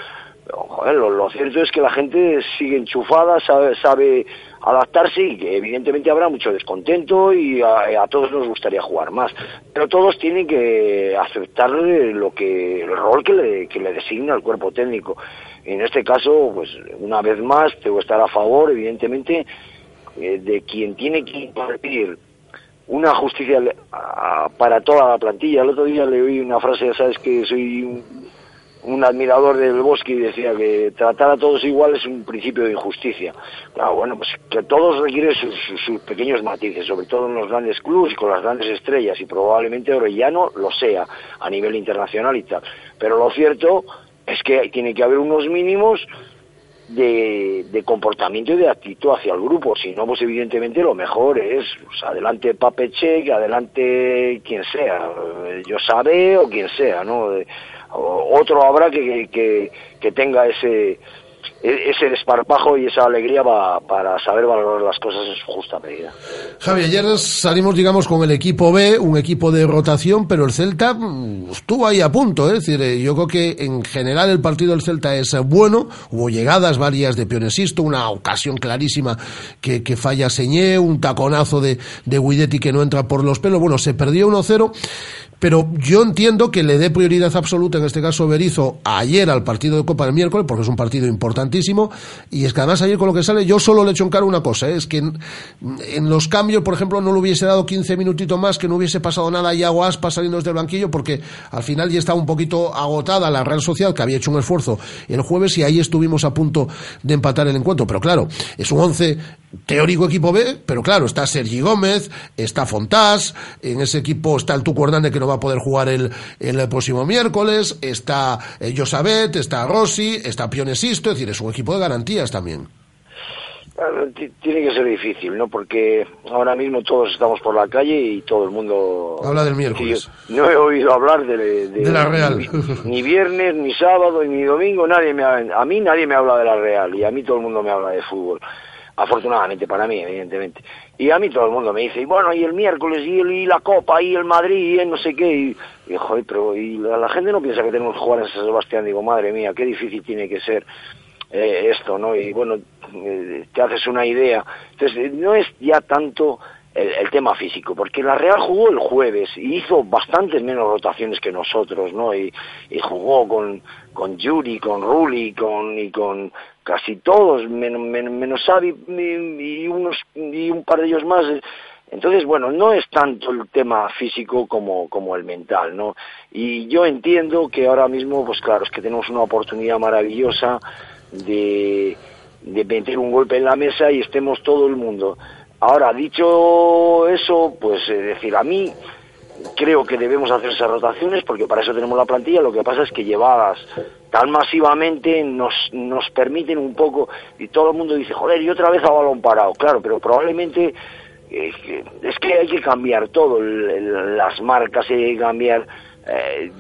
joder, lo, cierto es que la gente sigue enchufada, sabe, sabe adaptarse y que evidentemente habrá mucho descontento y a, todos nos gustaría jugar más. Pero todos tienen que aceptar lo que, el rol que le, que le designa el cuerpo técnico. En este caso, pues una vez más, tengo que estar a favor, evidentemente, eh, de quien tiene que impartir una justicia para toda la plantilla. El otro día le oí una frase, ya sabes que soy un, un admirador del bosque decía que tratar a todos igual es un principio de injusticia. Claro, bueno, pues que todos requieren sus, sus- pequeños matices, sobre todo en los grandes clubes y con las grandes estrellas, y probablemente Orellano lo sea a nivel internacional y tal. Pero lo cierto es que tiene que haber unos mínimos de, comportamiento y de actitud hacia el grupo. Si no, pues evidentemente lo mejor es pues, adelante Papeche, adelante quien sea, eh, yo sabe o quien sea, ¿no? Eh, otro habrá que, que, que tenga ese ese desparpajo y esa alegría va- para saber valorar las cosas en su justa medida. Javi, ayer salimos, digamos, con el equipo B, un equipo de rotación, pero el Celta mm, estuvo ahí a punto, ¿eh? es decir, eh, yo creo que en general el partido del Celta es bueno, hubo llegadas varias de Pionesisto, una ocasión clarísima que, falla Señé, un taconazo de, de Guidetti que no entra por los pelos, bueno, se perdió 1-0, pero yo entiendo que le dé prioridad absoluta, en este caso Berizo, ayer al partido de Copa del miércoles, porque es un partido importantísimo, y es que además ayer con lo que sale, yo solo le echo en cara una cosa, ¿eh? es que en, los cambios, por ejemplo, no le hubiese dado 15 minutitos más, que no hubiese pasado nada y hago aspas saliendo desde el banquillo, porque al final ya estaba un poquito agotada la Real Social, que había hecho un esfuerzo el jueves, y ahí estuvimos a punto de empatar el encuentro. Pero claro, es un once teórico equipo B, pero claro, está Sergi Gómez, está Fontás, en ese equipo está el Tuco Hernández que no va a poder jugar el, el próximo miércoles, está eh, Josabet, está Rossi, está Pionesisto, es decir, es un equipo de garantías también. Tiene que ser difícil, ¿no? Porque ahora mismo todos estamos por la calle y todo el mundo... Habla del miércoles. Sí, no he oído hablar de, de- De la Real. Ni, ni viernes, ni sábado, ni domingo, nadie me ha- a mí nadie me habla de la Real y a mí todo el mundo me habla de fútbol. Afortunadamente para mí, evidentemente. Y a mí todo el mundo me dice, y bueno, y el miércoles, y, el, y la Copa, y el Madrid, y el no sé qué. Y, joder, pero y la, la gente no piensa que tenemos que jugar en San Sebastián. Digo, madre mía, qué difícil tiene que ser eh, esto, ¿no? Y bueno, eh, te haces una idea. Entonces, eh, no es ya tanto el, el tema físico, porque la Real jugó el jueves y hizo bastantes menos rotaciones que nosotros, ¿no? Y, y jugó con, con Yuri, con Ruli, con, y con casi todos, menos, menos, menos Xavi y, unos, y un par de ellos más. Entonces, bueno, no es tanto el tema físico como, como el mental, ¿no? Y yo entiendo que ahora mismo, pues claro, es que tenemos una oportunidad maravillosa de, de meter un golpe en la mesa y estemos todo el mundo. Ahora, dicho eso, pues es decir, a mí creo que debemos hacer esas rotaciones porque para eso tenemos la plantilla. Lo que pasa es que llevadas tan masivamente nos, nos permiten un poco, y todo el mundo dice, joder, y otra vez a balón parado. Claro, pero probablemente eh, es que hay que cambiar todo, las marcas hay que cambiar. eh,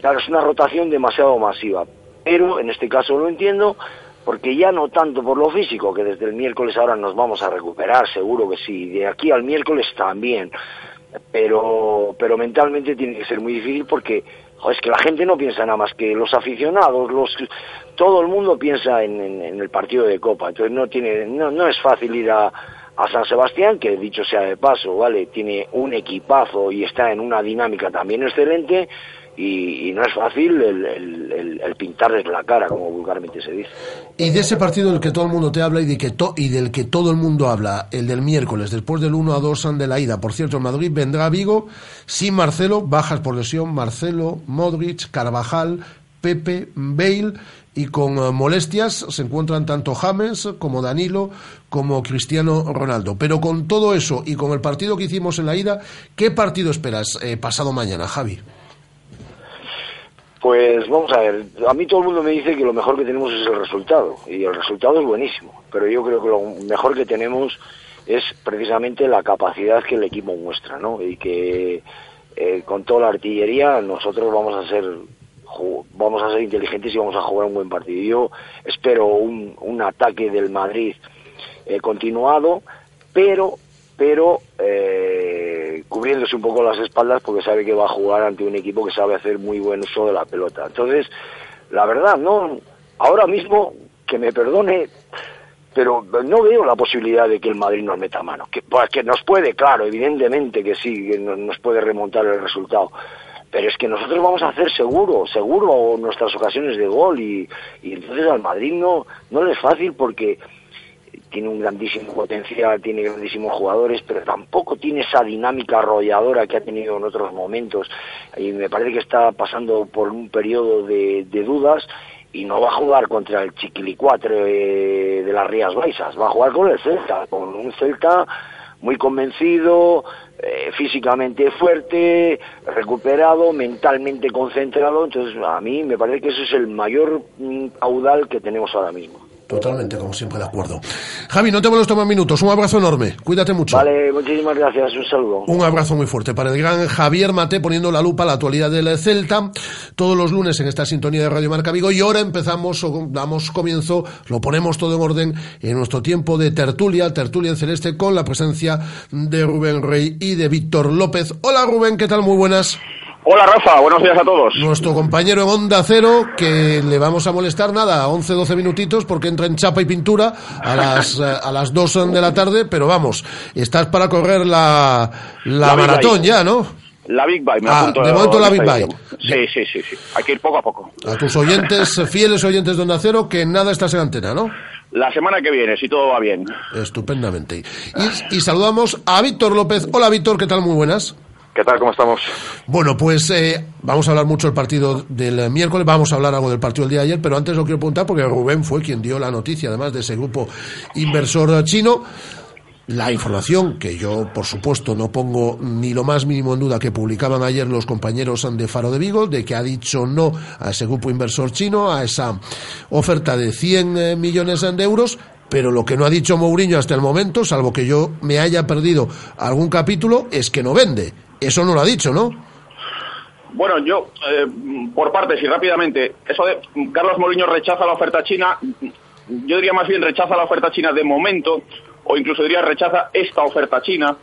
claro, es una rotación demasiado masiva. Pero en este caso lo entiendo porque ya no tanto por lo físico, que desde el miércoles ahora nos vamos a recuperar, seguro que sí, de aquí al miércoles también, pero, pero mentalmente tiene que ser muy difícil porque es que la gente no piensa nada más que los aficionados, los todo el mundo piensa en, en- en el partido de Copa, entonces no tiene, no, no es fácil ir a, a San Sebastián, que dicho sea de paso, vale, tiene un equipazo y está en una dinámica también excelente, y, no es fácil el, pintarles la cara, como vulgarmente se dice. Y de ese partido del que todo el mundo te habla y, de que to- y del que todo el mundo habla, el del miércoles, después del 1 a 2 de la ida. Por cierto, el Madrid vendrá Vigo sin Marcelo, bajas por lesión, Marcelo, Modric, Carvajal, Pepe, Bale y con eh, molestias se encuentran tanto James como Danilo como Cristiano Ronaldo. Pero con todo eso y con el partido que hicimos en la ida, ¿qué partido esperas eh, pasado mañana, Javi? Pues vamos a ver, a mí todo el mundo me dice que lo mejor que tenemos es el resultado, y el resultado es buenísimo, pero yo creo que lo mejor que tenemos es precisamente la capacidad que el equipo muestra, ¿no? Y que eh, con toda la artillería nosotros vamos a ser vamos a ser inteligentes y vamos a jugar un buen partido. Yo espero un, un ataque del Madrid eh, continuado, pero pero eh, cubriéndose un poco las espaldas porque sabe que va a jugar ante un equipo que sabe hacer muy buen uso de la pelota. Entonces, la verdad, no, ahora mismo que me perdone, pero no veo la posibilidad de que el Madrid nos meta mano. Que, pues que nos puede, claro, evidentemente que sí, que no- nos puede remontar el resultado. Pero es que nosotros vamos a hacer seguro, seguro nuestras ocasiones de gol y, y entonces al Madrid no, no le es fácil porque tiene un grandísimo potencial, tiene grandísimos jugadores, pero tampoco tiene esa dinámica arrolladora que ha tenido en otros momentos. Y me parece que está pasando por un periodo de, dudas y no va a jugar contra el Chiquilicuatre eh, de las Rías Baixas, va a jugar con el Celta, con un Celta muy convencido, eh, físicamente fuerte, recuperado, mentalmente concentrado. Entonces, a mí me parece que ese es el mayor mm, caudal que tenemos ahora mismo. Totalmente, como siempre, de acuerdo. Javi, no te vuelvas más minutos. Un abrazo enorme. Cuídate mucho. Vale, muchísimas gracias. Un saludo. Un abrazo muy fuerte para el gran Javier Mate poniendo la lupa a la actualidad del Celta todos los lunes en esta sintonía de Radio Marca Vigo y ahora empezamos o damos comienzo, lo ponemos todo en orden en nuestro tiempo de tertulia, tertulia en celeste con la presencia de Rubén Rey y de Víctor López. Hola Rubén, ¿qué tal? Muy buenas. Hola Rafa, buenos días a todos. Nuestro compañero en Onda Cero, que le vamos a molestar nada, 11, 12 minutitos, porque entra en chapa y pintura a las, *laughs* a las 2 de la tarde, pero vamos, estás para correr la, la, maratón ya, ¿no? La Big Bike, me Ah, apunto. de momento la Big Bike. Sí, sí, sí, sí. Hay que ir poco a poco. A tus oyentes, *laughs* fieles oyentes de Onda Cero, que nada estás en antena, ¿no? La semana que viene, si todo va bien. Estupendamente. Y, y saludamos a Víctor López. Hola Víctor, ¿qué tal? Muy buenas. ¿Qué tal? ¿Cómo estamos? Bueno, pues eh, vamos a hablar mucho del partido del miércoles, vamos a hablar algo del partido del día de ayer, pero antes lo quiero preguntar porque Rubén fue quien dio la noticia, además de ese grupo inversor chino. la información que yo, por supuesto, no pongo ni lo más mínimo en duda que publicaban ayer los compañeros de Faro de Vigo, de que ha dicho no a ese grupo inversor chino, a esa oferta de 100 eh, millones de euros, pero lo que no ha dicho Mourinho hasta el momento, salvo que yo me haya perdido algún capítulo, es que no vende. Eso no lo ha dicho, ¿no? Bueno, yo, eh, por partes y rápidamente, eso de Carlos Mourinho rechaza la oferta china, yo diría más bien rechaza la oferta china de momento, o incluso diría rechaza esta oferta china.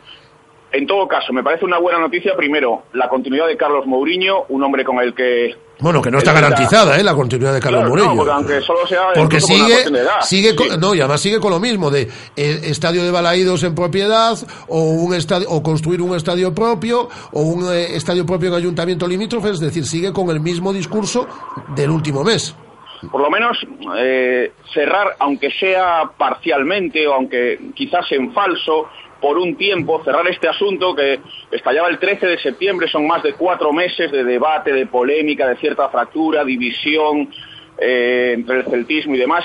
En todo caso, me parece una buena noticia, primero, la continuidad de Carlos Mourinho, un hombre con el que... Bueno, que no está garantizada, ¿eh? La continuidad de Carlos Claro, no, porque aunque solo sea Porque sigue, sigue con- no, y además sigue con lo mismo de eh, estadio de balaídos en propiedad o un estadio, o construir un estadio propio o un eh, estadio propio en ayuntamiento limítrofe, es decir, sigue con el mismo discurso del último mes. por lo menos eh, cerrar, aunque sea parcialmente o aunque quizás en falso, por un tiempo, cerrar este asunto que estallaba el 13 de septiembre, son más de cuatro meses de debate, de polémica, de cierta fractura, división eh, entre el celtismo y demás.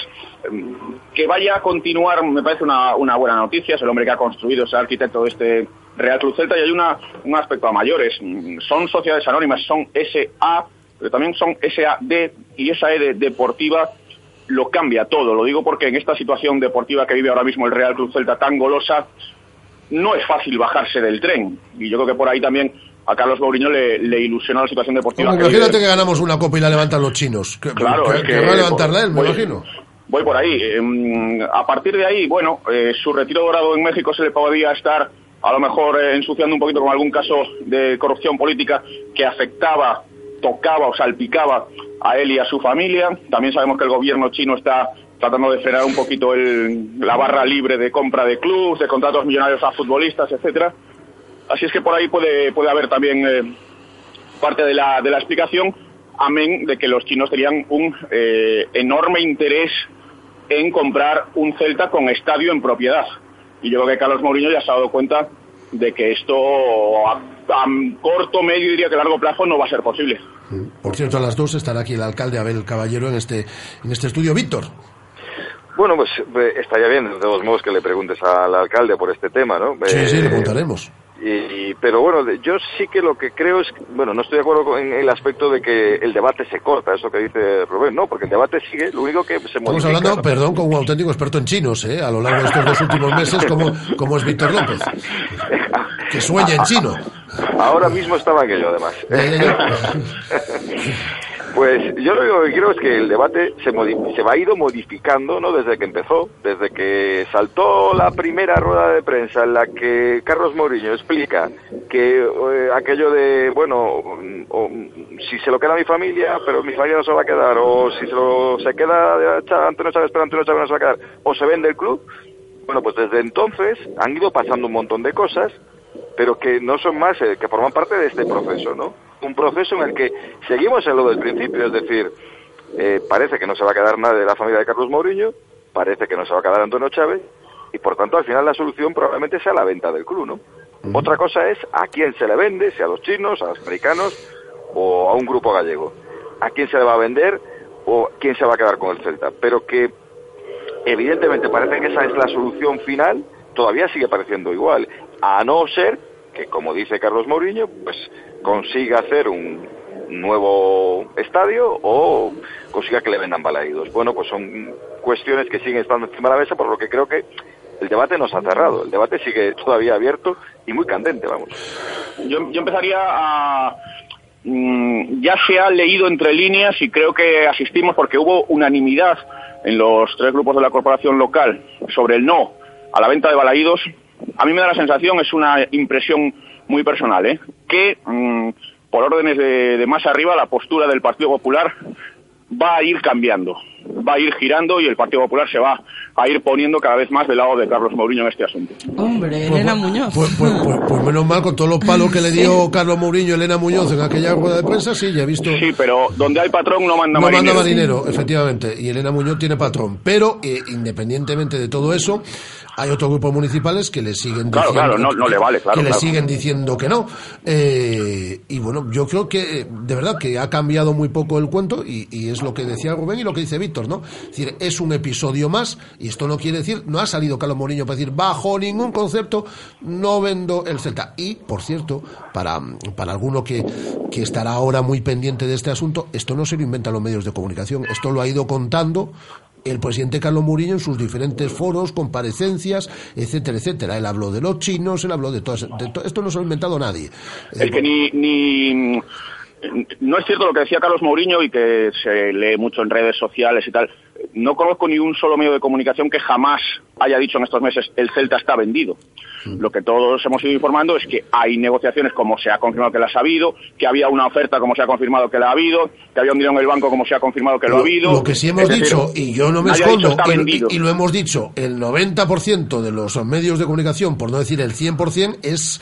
Que vaya a continuar me parece una, buena noticia, es el hombre que ha construido, es el arquitecto de este Real Club Celta y hay una, un aspecto a mayores. Son sociedades anónimas, son SA, pero también son SAD y esa E de deportiva lo cambia todo. Lo digo porque en esta situación deportiva que vive ahora mismo el Real Club Celta tan golosa, no es fácil bajarse del tren. Y yo creo que por ahí también a Carlos Mourinho le, le ilusiona la situación deportiva. Que vive. imagínate que ganamos una copa y la levantan los chinos. Que, Claro, que- es que- querrá levantarla él, me voy- imagino. Voy por ahí. Em, a partir de ahí, bueno, eh, su retiro dorado en México se le podía estar a lo mejor eh, ensuciando un poquito con algún caso de corrupción política que afectaba, tocaba o salpicaba a él y a su familia. También sabemos que el gobierno chino está tratando de frenar un poquito el- la barra libre de compra de clubes, de contratos millonarios a futbolistas, etcétera. Así es que por ahí puede, puede haber también eh, parte de la, de la explicación, amén de que los chinos tenían un eh, enorme interés en comprar un Celta con estadio en propiedad. Y yo creo que Carlos Mourinho ya se ha dado cuenta de que esto a, a corto, medio diría que largo plazo no va a ser posible. Por cierto, a las dos estará aquí el alcalde Abel Caballero en este, en este estudio. Víctor. Bueno, pues eh, estaría bien, de todos modos, que le preguntes al alcalde por este tema, ¿no? Sí, sí, le Eh, preguntaremos. Y, y- pero bueno, yo sí que lo que creo es, bueno, no estoy de acuerdo con en el aspecto de que el debate se corta, eso que dice Rubén, no, porque el debate sigue, lo único que se Estamos modifica. hablando, perdón, con un auténtico experto en chinos, ¿eh? A lo largo de estos dos últimos meses, como, como es Víctor López. *laughs* Que sueña en chino. Ahora mismo estaba aquello, además. *laughs* Pues yo lo que quiero es que el debate se, se va ido modificando, ¿no? Desde que empezó, desde que saltó la primera rueda de prensa en la que Carlos Mourinho explica que eh, aquello de, bueno, o, si se lo queda mi familia, pero mi familia no se va a quedar, o si se lo se queda Antonio Chávez, pero Antonio Chávez no se va a quedar, o se vende el club. Bueno, pues desde entonces han ido pasando un montón de cosas pero que no son más, eh, que forman parte de este proceso, ¿no? Un proceso en el que seguimos en lo del principio, es decir, eh, parece que no se va a quedar nada de la familia de Carlos Mourinho, parece que no se va a quedar Antonio Chávez, y por tanto al final la solución probablemente sea la venta del club, ¿no? Otra cosa es a quién se le vende, si a los chinos, a los americanos o a un grupo gallego. A quién se le va a vender o quién se va a quedar con el Celta. Pero que evidentemente parece que esa es la solución final, todavía sigue pareciendo igual, a no ser que, como dice Carlos Mourinho, pues consiga hacer un nuevo estadio o consiga que le vendan balaídos. Bueno, pues son cuestiones que siguen estando encima de la mesa, por lo que creo que el debate no se ha cerrado, el debate sigue todavía abierto y muy candente, vamos. Yo, empezaría a... mm, ya se ha leído entre líneas y creo que asistimos porque hubo unanimidad en los tres grupos de la corporación local sobre el no a la venta de balaídos. A mí me da la sensación, es una impresión muy personal, ¿eh? que mm, por órdenes de, de más arriba la postura del Partido Popular va a ir cambiando, va a ir girando y el Partido Popular se va a ir poniendo cada vez más del lado de Carlos Mourinho en este asunto. Hombre, Elena Muñoz. Pues, pues, *laughs* pues, pues menos mal, con todos los palos que le dio Carlos Mourinho a Elena Muñoz en aquella rueda de prensa, sí, ya he visto. Sí, pero donde hay patrón no manda no marinero. manda marinero, efectivamente, y Elena Muñoz tiene patrón. Pero, eh, independientemente de todo eso, Hay otro grupo de municipales que le siguen Claro, diciendo, claro, no- no le vale, claro, que le siguen diciendo que no. Eh, y bueno, yo creo que de verdad que ha cambiado muy poco el cuento y, y es lo que decía Rubén y lo que dice Víctor, ¿no? Es decir, es un episodio más y esto no quiere decir, no ha salido Carlos Mourinho para decir bajo ningún concepto no vendo el Celta. Y, por cierto, para, para alguno que, que estará ahora muy pendiente de este asunto, esto no se lo inventan los medios de comunicación, esto lo ha ido contando el presidente Carlos Mourinho en sus diferentes foros, comparecencias, etcétera, etcétera. Él habló de los chinos, él habló de todo, de to- esto no se lo ha inventado nadie. Es que ni, ni no es cierto lo que decía Carlos Mourinho y que se lee mucho en redes sociales y tal. No conozco ni un solo medio de comunicación que jamás haya dicho en estos meses el Celta está vendido. Lo que todos hemos ido informando es que hay negociaciones como se ha confirmado que las ha habido, que había una oferta como se ha confirmado que la ha habido, que había un dinero en el banco como se ha confirmado que lo, ha habido. Lo que sí hemos decir, dicho, y yo no me escondo, y, y lo hemos dicho, el 90% de los medios de comunicación, por no decir el 100%, es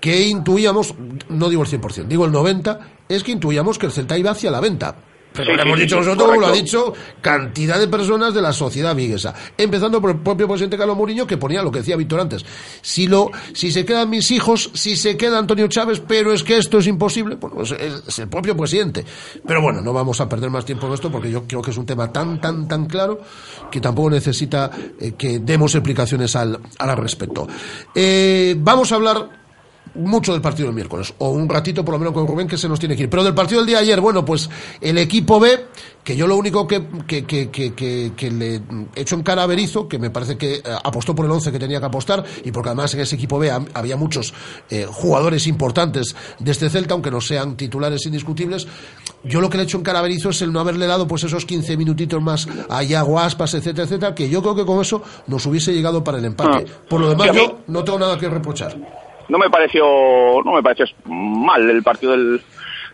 que intuíamos, no digo el 100%, digo el 90%, es que intuíamos que el Celta iba hacia la venta. Pero Sí, lo sí, hemos sí, dicho nosotros, como lo ha correcto. dicho cantidad de personas de la sociedad viguesa. Empezando por el propio presidente Carlos Mourinho, que ponía lo que decía Víctor antes. Si, lo, si se quedan mis hijos, si se queda Antonio Chávez, pero es que esto es imposible, bueno, pues es, es el propio presidente. Pero bueno, no vamos a perder más tiempo en esto porque yo creo que es un tema tan, tan, tan claro que tampoco necesita eh, que demos explicaciones al, al respecto. Eh, vamos a hablar mucho del partido del miércoles, o un ratito por lo menos con Rubén que se nos tiene que ir. Pero del partido del día de ayer, bueno, pues el equipo B, que yo lo único que, que, que, que, le echo en cara a Berizzo, que me parece que eh, apostó por el 11 que tenía que apostar, y porque además en ese equipo B ha- había muchos eh, jugadores importantes de este Celta, aunque no sean titulares indiscutibles, yo lo que le echo en cara a Berizzo es el no haberle dado pues esos 15 minutitos más a Iago Aspas, etcétera, etcétera, que yo creo que con eso nos hubiese llegado para el empate. Ah. Por lo demás, yo no tengo nada que reprochar. No me pareció no me pareció mal el partido del,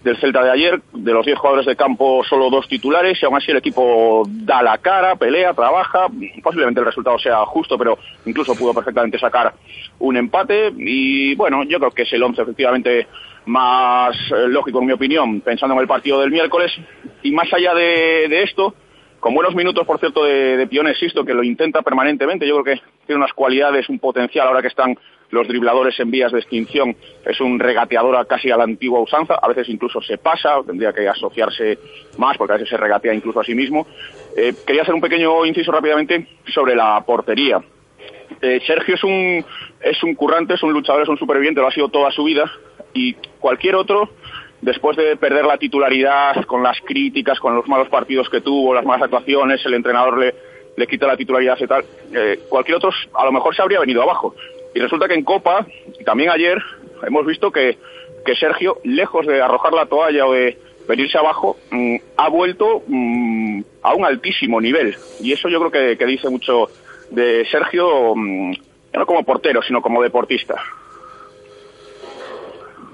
del Celta de ayer. De los 10 jugadores de campo solo dos titulares. Y aún así el equipo da la cara pelea trabaja. Posiblemente el resultado sea justo pero incluso pudo perfectamente sacar un empate. Y bueno yo creo que es el 11 efectivamente más eh, lógico en mi opinión pensando en el partido del miércoles. Y más allá de, de esto con buenos minutos, por cierto, de, de Pione Sisto, que lo intenta permanentemente. Yo creo que tiene unas cualidades, un potencial, ahora que están los dribladores en vías de extinción. Es un regateador casi a la antigua usanza. A veces incluso se pasa, tendría que asociarse más, porque a veces se regatea incluso a sí mismo. Eh, quería hacer un pequeño inciso rápidamente sobre la portería. Eh, Sergio es un, es un currante, es un luchador, es un superviviente, lo ha sido toda su vida. Y cualquier otro después de perder la titularidad con las críticas, con los malos partidos que tuvo, las malas actuaciones, el entrenador le, le quita la titularidad y tal, eh, cualquier otro a lo mejor se habría venido abajo. Y resulta que en Copa, y también ayer, hemos visto que, que Sergio, lejos de arrojar la toalla o de venirse abajo, mm, ha vuelto mm, a un altísimo nivel. Y eso yo creo que, que dice mucho de Sergio, mm, no como portero, sino como deportista.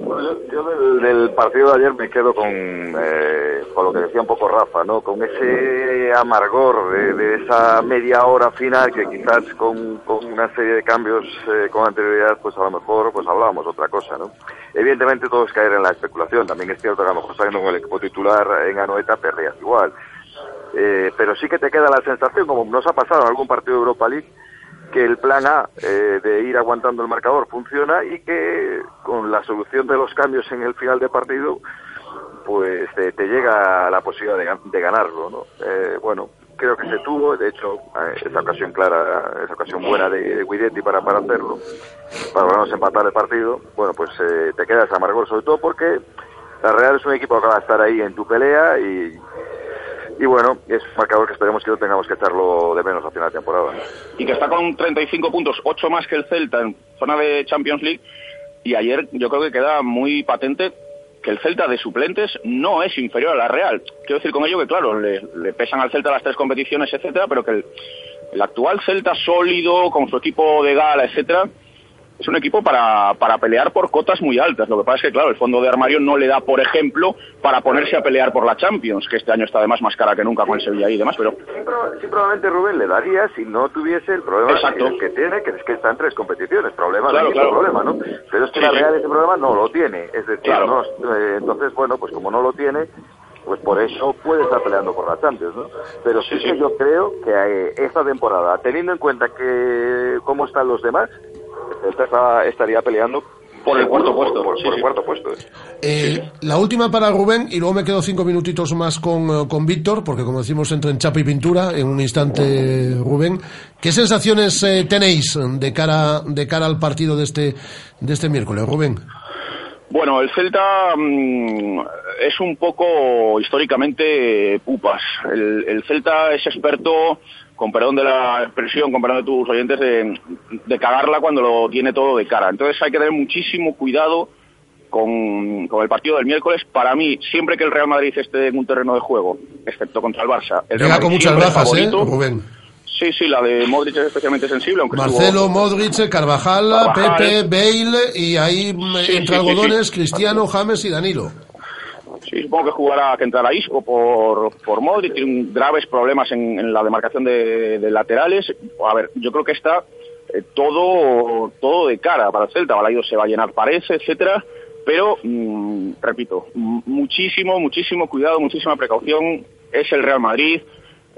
Bueno, yo, yo del, partido de ayer me quedo con, eh, con lo que decía un poco Rafa, ¿no? Con ese amargor de, de esa media hora final que quizás con, con una serie de cambios eh, con anterioridad, pues a lo mejor pues hablábamos otra cosa, ¿no? Evidentemente todo es caer en la especulación. También es cierto que a lo mejor saliendo con el equipo titular en Anoeta perdías igual. Eh, pero sí que te queda la sensación, como nos ha pasado en algún partido de Europa League, que el plan A eh, de ir aguantando el marcador funciona y que con la solución de los cambios en el final de partido, pues eh, te llega la posibilidad de, de ganarlo, ¿no? Eh, bueno, creo que se tuvo, de hecho, eh, esa ocasión clara, esa ocasión buena de, de Guidetti para, para hacerlo, para menos empatar el partido, bueno, pues eh, te queda ese amargor, sobre todo porque la Real es un equipo que va a estar ahí en tu pelea y, y bueno, es un marcador que esperemos que no tengamos que echarlo de menos a final de temporada. y que está con 35 puntos, 8 más que el Celta en zona de Champions League. Y ayer yo creo que queda muy patente que el Celta de suplentes no es inferior a la Real. Quiero decir con ello que, claro, le, le pesan al Celta las tres competiciones, etcétera, pero que el, el actual Celta sólido, con su equipo de gala, etcétera, es un equipo para, para pelear por cotas muy altas. Lo que pasa es que, claro, el fondo de armario no le da, por ejemplo, para ponerse a pelear por la Champions, que este año está además más cara que nunca con el Sevilla y demás, pero Sí, proba- sí, probablemente Rubén le daría si no tuviese el problema Exacto. que, tiene, que es que está en tres competiciones. Problema, Claro, claro. problema, ¿no? Pero es que Sí, la sí. Real ese problema no lo tiene. Es decir, Claro. no, eh, entonces, bueno, pues como no lo tiene, pues por eso puede estar peleando por la Champions, ¿no? Pero sí, que yo creo que eh, esta temporada, teniendo en cuenta que cómo están los demás, esta está- estaría peleando Por el cuarto puesto, por, sí, por sí. el cuarto puesto. Eh, La última para Rubén y luego me quedo cinco minutitos más con, eh, con Víctor, porque como decimos, entra en chapa y pintura en un instante, Rubén. ¿Qué sensaciones eh, tenéis de cara, de cara al partido de este, de este miércoles, Rubén? Bueno, el Celta mm, es un poco históricamente pupas. El, el Celta es experto, con perdón de la expresión, con perdón de tus oyentes, de, de cagarla cuando lo tiene todo de cara. Entonces hay que tener muchísimo cuidado con, con el partido del miércoles. Para mí, siempre que el Real Madrid esté en un terreno de juego, excepto contra el Barça, el Real Llega con Madrid muchas bajas, ¿eh. Rubén? Sí, sí, la de Modric es especialmente sensible, aunque Marcelo, estuvo- Modric, Carvajal, Carvajal. Pepe, Bale y ahí Sí, entre sí, algodones sí. Cristiano, James y Danilo. Sí, supongo que jugará, que entrará Isco por, por Modric, tiene graves problemas en, la demarcación de, laterales. A ver, yo creo que está eh, todo, todo de cara para el Celta. Balaido se va a llenar, parece, etcétera. Pero, mm, repito, muchísimo, muchísimo cuidado, muchísima precaución. Es el Real Madrid.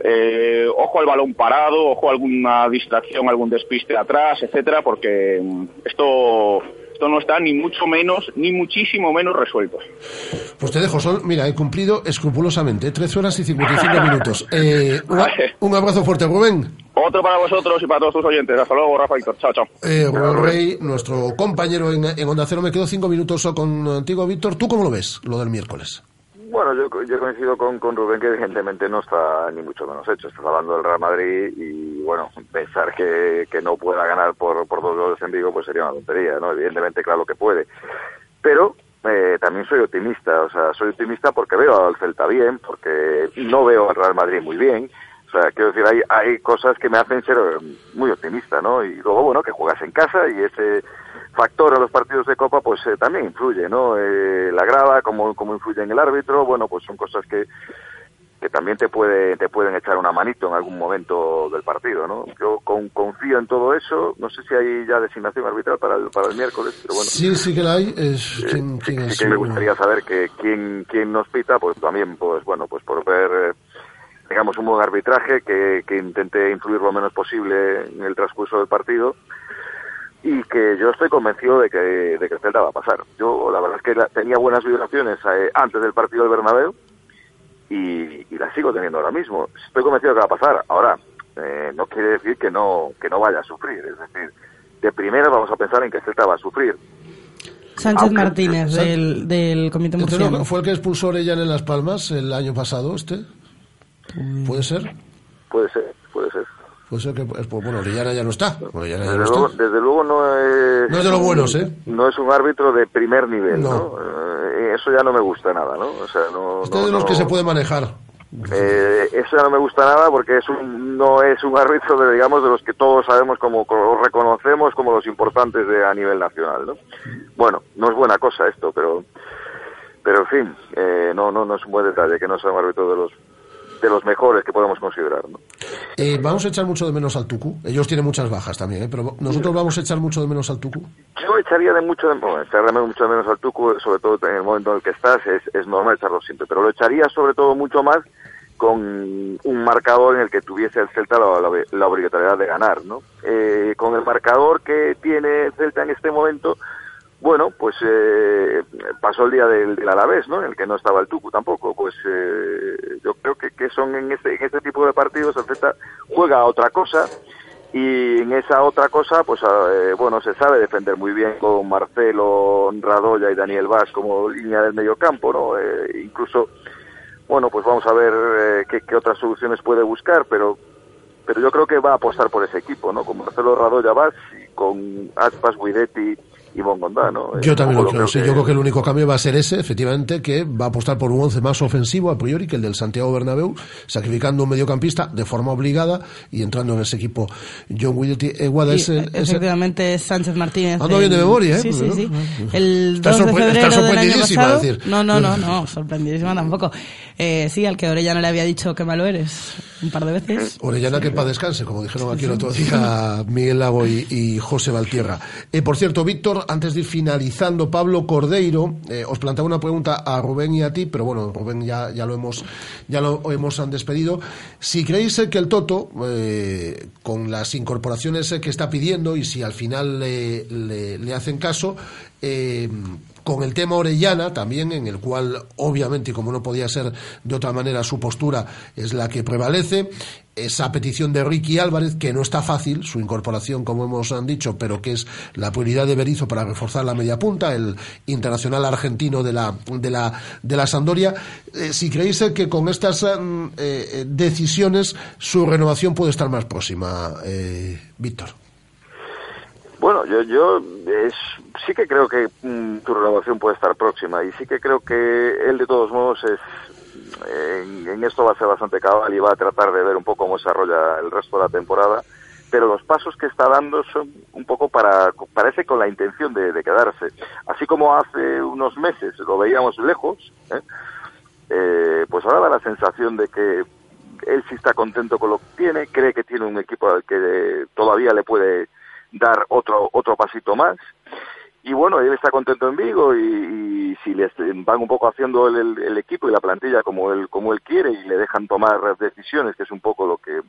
Eh, ojo al balón parado, ojo a alguna distracción, algún despiste atrás, etcétera, porque mm, esto, esto no está ni mucho menos, ni muchísimo menos resuelto. Pues te dejo, son, mira, he cumplido escrupulosamente 13 horas y 55 *laughs* minutos. Eh, un, un abrazo fuerte, Rubén. Otro para vosotros y para todos tus oyentes. Hasta luego, Rafa Víctor. Chao, chao. Eh, Rubén Rey, nuestro compañero en, en Onda Cero, me quedo cinco minutos contigo, Víctor. ¿Tú cómo lo ves, lo del miércoles? Bueno, yo, yo coincido con, con Rubén que evidentemente no está ni mucho menos hecho. Estás hablando del Real Madrid y, bueno, pensar que, que no pueda ganar por, por dos goles en Vigo pues sería una tontería, ¿no? Evidentemente, claro que puede. Pero eh, también soy optimista, o sea, soy optimista porque veo al Celta bien, porque no veo al Real Madrid muy bien. O sea, quiero decir, hay, hay cosas que me hacen ser muy optimista, ¿no? Y luego, bueno, que juegas en casa y ese factor en los partidos de Copa, pues eh, también influye, ¿no? Eh, la grada, cómo, cómo influye en el árbitro, bueno, pues son cosas que, que también te, puede, te pueden echar una manito en algún momento del partido, ¿no? Yo con- confío en todo eso, no sé si hay ya designación arbitral para el, para el miércoles, pero bueno. Sí, sí que la hay. Es, ¿quién, quién Sí es? que me gustaría saber que quién, quién nos pita, pues también, pues bueno, pues por ver, eh, digamos, un buen arbitraje que, que intente influir lo menos posible en el transcurso del partido y que yo estoy convencido de que, de que el Celta va a pasar. Yo la verdad es que la- tenía buenas vibraciones eh, antes del partido del Bernabéu y, y las sigo teniendo ahora mismo. Estoy convencido de que va a pasar. Ahora, eh, no quiere decir que no, que no vaya a sufrir, es decir, de primera vamos a pensar en que el Celta va a sufrir. Sánchez Aunque- Martínez, del, del Comité Murciano. no- ¿Fue el que expulsó a Orellana en Las Palmas el año pasado, este? ¿Puede ser? Puede ser, puede ser. Puede ser que, pues, bueno, Orellana ya no está. Orellana ya Desde no luego, está. desde luego no es... No es de los buenos, ¿eh? No es un árbitro de primer nivel, ¿no? No. Eh, eso ya no me gusta nada, ¿no? O sea, no... Este no- es de los que se puede manejar. Eh, eso ya no me gusta nada porque es un, no es un árbitro de, digamos, de los que todos sabemos como, o reconocemos como los importantes de, a nivel nacional, ¿no? Bueno, no es buena cosa esto, pero, pero en fin, eh, no, no, no es un buen detalle que no sea un árbitro de los, de los mejores que podemos considerar, ¿no? Eh, vamos a echar mucho de menos al Tucu. Ellos tienen muchas bajas también, ¿eh? pero nosotros vamos a echar mucho de menos al Tucu. Yo echaría de mucho, de, bueno, echarle mucho menos al Tucu, sobre todo en el momento en el que estás, es, es normal echarlo siempre, pero lo echaría sobre todo mucho más con un marcador en el que tuviese el Celta la, la- la obligatoriedad de ganar, ¿no? Eh, con el marcador que tiene el Celta en este momento, bueno, pues eh, pasó el día del, del Alavés, ¿no? En el que no estaba el Tucu tampoco. Pues eh, yo creo que, que son en este, en este tipo de partidos el Celta juega a otra cosa y en esa otra cosa, pues ah, eh, bueno, se sabe defender muy bien con Marcelo, Radoya y Daniel Vaz como línea del medio campo, ¿no? Eh, incluso, bueno, pues vamos a ver eh, qué, qué otras soluciones puede buscar, pero pero yo creo que va a apostar por ese equipo, ¿no? Con Marcelo Radoya Vaz y con Aspas, Guidetti y Bongondá, ¿no? Yo Eh, también lo creo. Sí, yo creo que el único cambio va a ser ese, efectivamente, que va a apostar por un once más ofensivo a priori que el del Santiago Bernabéu, sacrificando un mediocampista de forma obligada y entrando en ese equipo. John Guidetti Eguada Y, es efectivamente es Sánchez Martínez. Ando bien de memoria, ¿eh? Sí, sí, sí. ¿no? El Está 2 de febrero del año sorprendidísima, pasado. decir. No, no, no, no, *laughs* sorprendidísima tampoco. Eh, sí, al que Orellana le había dicho que malo eres un par de veces. Orellana que paz descanse, como dijeron aquí el otro día Miguel Lago y, y José Valtierra. Eh, por cierto, Víctor, antes de ir finalizando, Pablo Cordeiro, eh, os planteaba una pregunta a Rubén y a ti, pero bueno, Rubén ya, ya lo hemos ya lo hemos despedido. Si creéis que el Toto, eh, con las incorporaciones que está pidiendo y si al final le, le, hacen caso, eh, con el tema Orellana también, en el cual obviamente, como no podía ser de otra manera, su postura es la que prevalece. Esa petición de Ricky Álvarez, que no está fácil, su incorporación, como hemos dicho, pero que es la prioridad de Berizzo para reforzar la media punta, el internacional argentino de la, de la, de la Sandoria. Eh, si creéis que con estas mm, eh, decisiones su renovación puede estar más próxima, eh, Víctor. Bueno, yo, yo es, sí que creo que mm, tu renovación puede estar próxima y sí que creo que él de todos modos es en, en, esto va a ser bastante cabal y va a tratar de ver un poco cómo desarrolla el resto de la temporada pero los pasos que está dando son un poco para, parece con la intención de, de quedarse. Así como hace unos meses lo veíamos lejos, ¿eh? Eh, pues ahora da la sensación de que él sí está contento con lo que tiene, cree que tiene un equipo al que todavía le puede dar otro otro pasito más y bueno él está contento en Vigo y, si les van un poco haciendo el, el, equipo y la plantilla como él como él quiere y le dejan tomar decisiones que es un poco lo que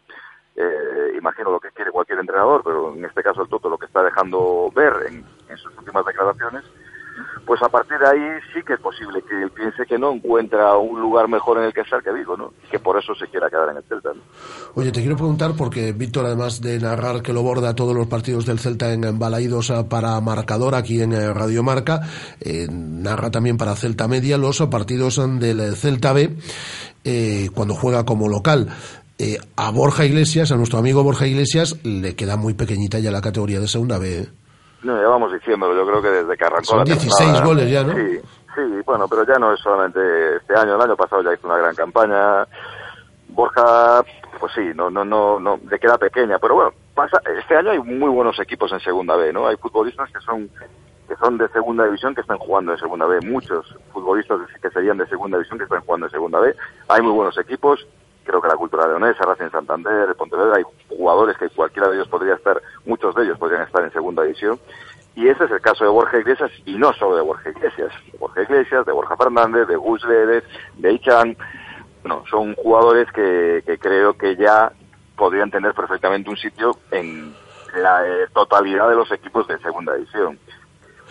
eh, imagino lo que quiere cualquier entrenador pero en este caso el Toto lo que está dejando ver en sus últimas declaraciones pues a partir de ahí sí que es posible que él piense que no encuentra un lugar mejor en el que estar que Vigo, ¿no? Y que por eso se quiera quedar en el Celta. ¿no? Oye, te quiero preguntar, porque Víctor, además de narrar que lo borda todos los partidos del Celta en, Balaídos para marcador aquí en eh, Radio Marca, eh, narra también para Celta Media los partidos del Celta B eh, cuando juega como local. Eh, a Borja Iglesias, a nuestro amigo Borja Iglesias, le queda muy pequeñita ya la categoría de segunda B. No, ya vamos diciéndolo, yo creo que desde que arrancó Son la 16 temporada, goles ya, ¿no? Sí, sí, bueno, pero ya no es solamente este año, el año pasado ya hizo una gran campaña. Borja, pues sí, no, no, no, no, le queda pequeña, pero bueno, pasa, este año hay muy buenos equipos en segunda B, ¿no? Hay futbolistas que son que son de segunda división que están jugando en segunda B, muchos futbolistas que serían de segunda división que están jugando en segunda B. Hay muy buenos equipos, creo que la cultura leonesa, Racing Santander, Pontevedra, hay jugadores que cualquiera de ellos podría estar, muchos de ellos podrían estar en segunda división. Y ese es el caso de Borja Iglesias, y no solo de Borja Iglesias, de Borja Iglesias, de Borja Fernández, de Gus de Ichan. Bueno, son jugadores que, que creo que ya podrían tener perfectamente un sitio en la eh, totalidad de los equipos de segunda división.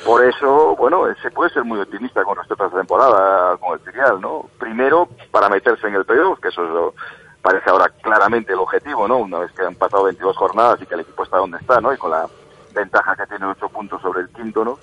Por eso, bueno, se puede ser muy optimista con respecto a esta temporada con el filial, ¿no? Primero, para meterse en el playoff, que eso es lo, parece ahora claramente el objetivo, ¿no? Una vez que han pasado 22 jornadas y que el equipo está donde está, ¿no? Y con la ventaja que tiene 8 puntos sobre el quinto, ¿no?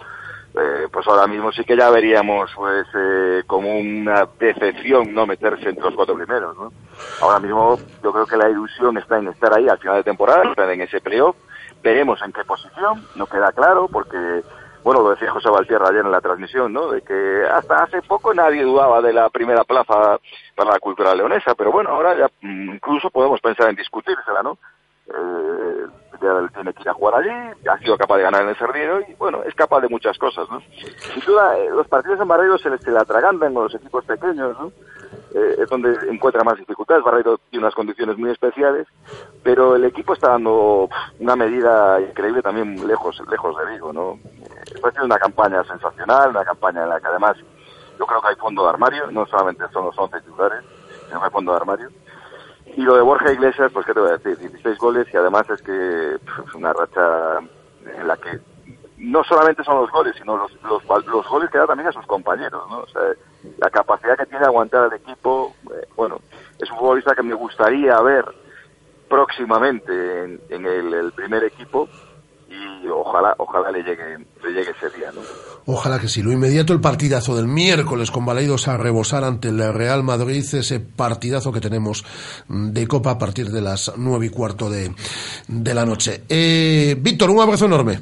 Eh, pues ahora mismo sí que ya veríamos, pues, eh, como una decepción no meterse entre los cuatro primeros, ¿no? Ahora mismo yo creo que la ilusión está en estar ahí al final de temporada, estar en ese playoff. Veremos en qué posición, no queda claro, porque bueno, lo decía José Valtierra ayer en la transmisión, ¿no? De que hasta hace poco nadie dudaba de la primera plaza para la cultura leonesa, pero bueno, ahora ya incluso podemos pensar en discutírsela, ¿no? Eh, ya tiene que ir a jugar allí, ha sido capaz de ganar en el Cerrero y bueno, es capaz de muchas cosas, ¿no? Sin duda, eh, los partidos en Barreiro se les se le con los equipos pequeños, ¿no? Eh, es donde encuentra más dificultades. Barreiro tiene unas condiciones muy especiales, pero el equipo está dando una medida increíble también lejos, lejos de Vigo, ¿no? Eh, ha sido una campaña sensacional, una campaña en la que además yo creo que hay fondo de armario, no solamente son los 11 titulares, sino que hay fondo de armario. Y lo de Borja Iglesias, pues qué te voy a decir, 16 goles y además es que es una racha en la que no solamente son los goles, sino los, los, goles que da también a sus compañeros, ¿no? La capacidad que tiene de aguantar al equipo, eh, bueno, es un futbolista que me gustaría ver próximamente en, en el, el, primer equipo y ojalá, ojalá le llegue, le llegue ese día, ¿no? Ojalá que sí. Lo inmediato, el partidazo del miércoles con Baleidos a rebosar ante el Real Madrid, ese partidazo que tenemos de Copa a partir de las nueve y cuarto de, de la noche. Eh, Víctor, un abrazo enorme.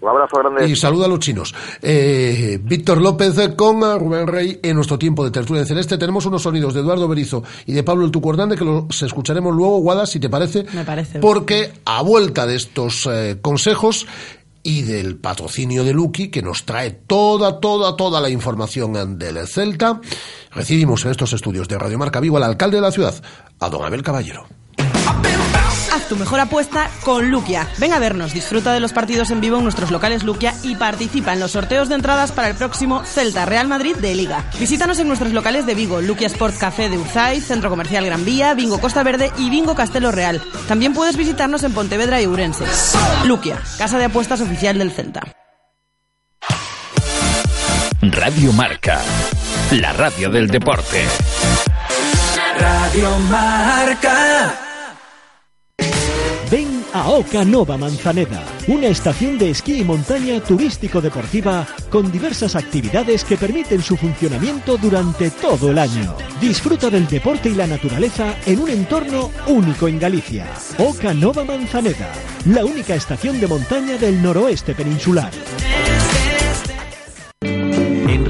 Un abrazo grande. Y saluda a los chinos. Eh, Víctor López con Rubén Rey en nuestro tiempo de tertulia en celeste. Tenemos unos sonidos de Eduardo Berizo y de Pablo El Tucordán que los escucharemos luego, Guada, si te parece. Me parece. Porque a vuelta de estos eh, consejos y del patrocinio de Lucky, que nos trae toda, toda, toda la información del Celta, recibimos en estos estudios de Radio Marca Vivo al alcalde de la ciudad, a don Abel Caballero. Haz tu mejor apuesta con Luquia. Ven a vernos, disfruta de los partidos en vivo en nuestros locales Luquia y participa en los sorteos de entradas para el próximo Celta Real Madrid de Liga. Visítanos en nuestros locales de Vigo, Luquia Sport Café de Urzay, Centro Comercial Gran Vía, Bingo Costa Verde y Bingo Castelo Real. También puedes visitarnos en Pontevedra y Urense. Luquia, casa de apuestas oficial del Celta. Radio Marca, la radio del deporte. Radio Marca. Ven a Oca Nova Manzaneda, una estación de esquí y montaña turístico-deportiva con diversas actividades que permiten su funcionamiento durante todo el año. Disfruta del deporte y la naturaleza en un entorno único en Galicia. Oca Nova Manzaneda, la única estación de montaña del noroeste peninsular.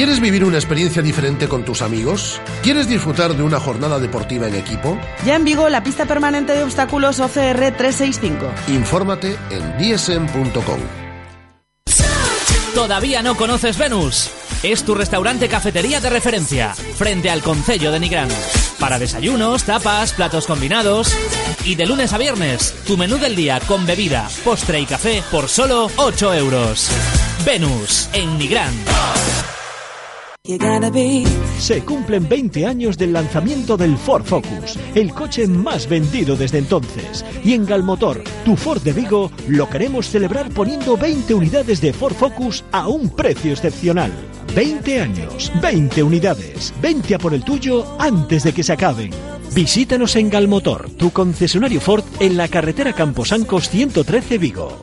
¿Quieres vivir una experiencia diferente con tus amigos? ¿Quieres disfrutar de una jornada deportiva en equipo? Ya en Vigo, la pista permanente de obstáculos OCR 365. Infórmate en dsm.com. ¿Todavía no conoces Venus? Es tu restaurante cafetería de referencia, frente al Concello de Nigrán. Para desayunos, tapas, platos combinados. Y de lunes a viernes, tu menú del día con bebida, postre y café por solo 8 euros. Venus, en Nigrán. Se cumplen 20 años del lanzamiento del Ford Focus, el coche más vendido desde entonces. Y en Galmotor, tu Ford de Vigo, lo queremos celebrar poniendo 20 unidades de Ford Focus a un precio excepcional. 20 años, 20 unidades. 20 a por el tuyo antes de que se acaben. Visítanos en Galmotor, tu concesionario Ford en la carretera Camposancos 113 Vigo.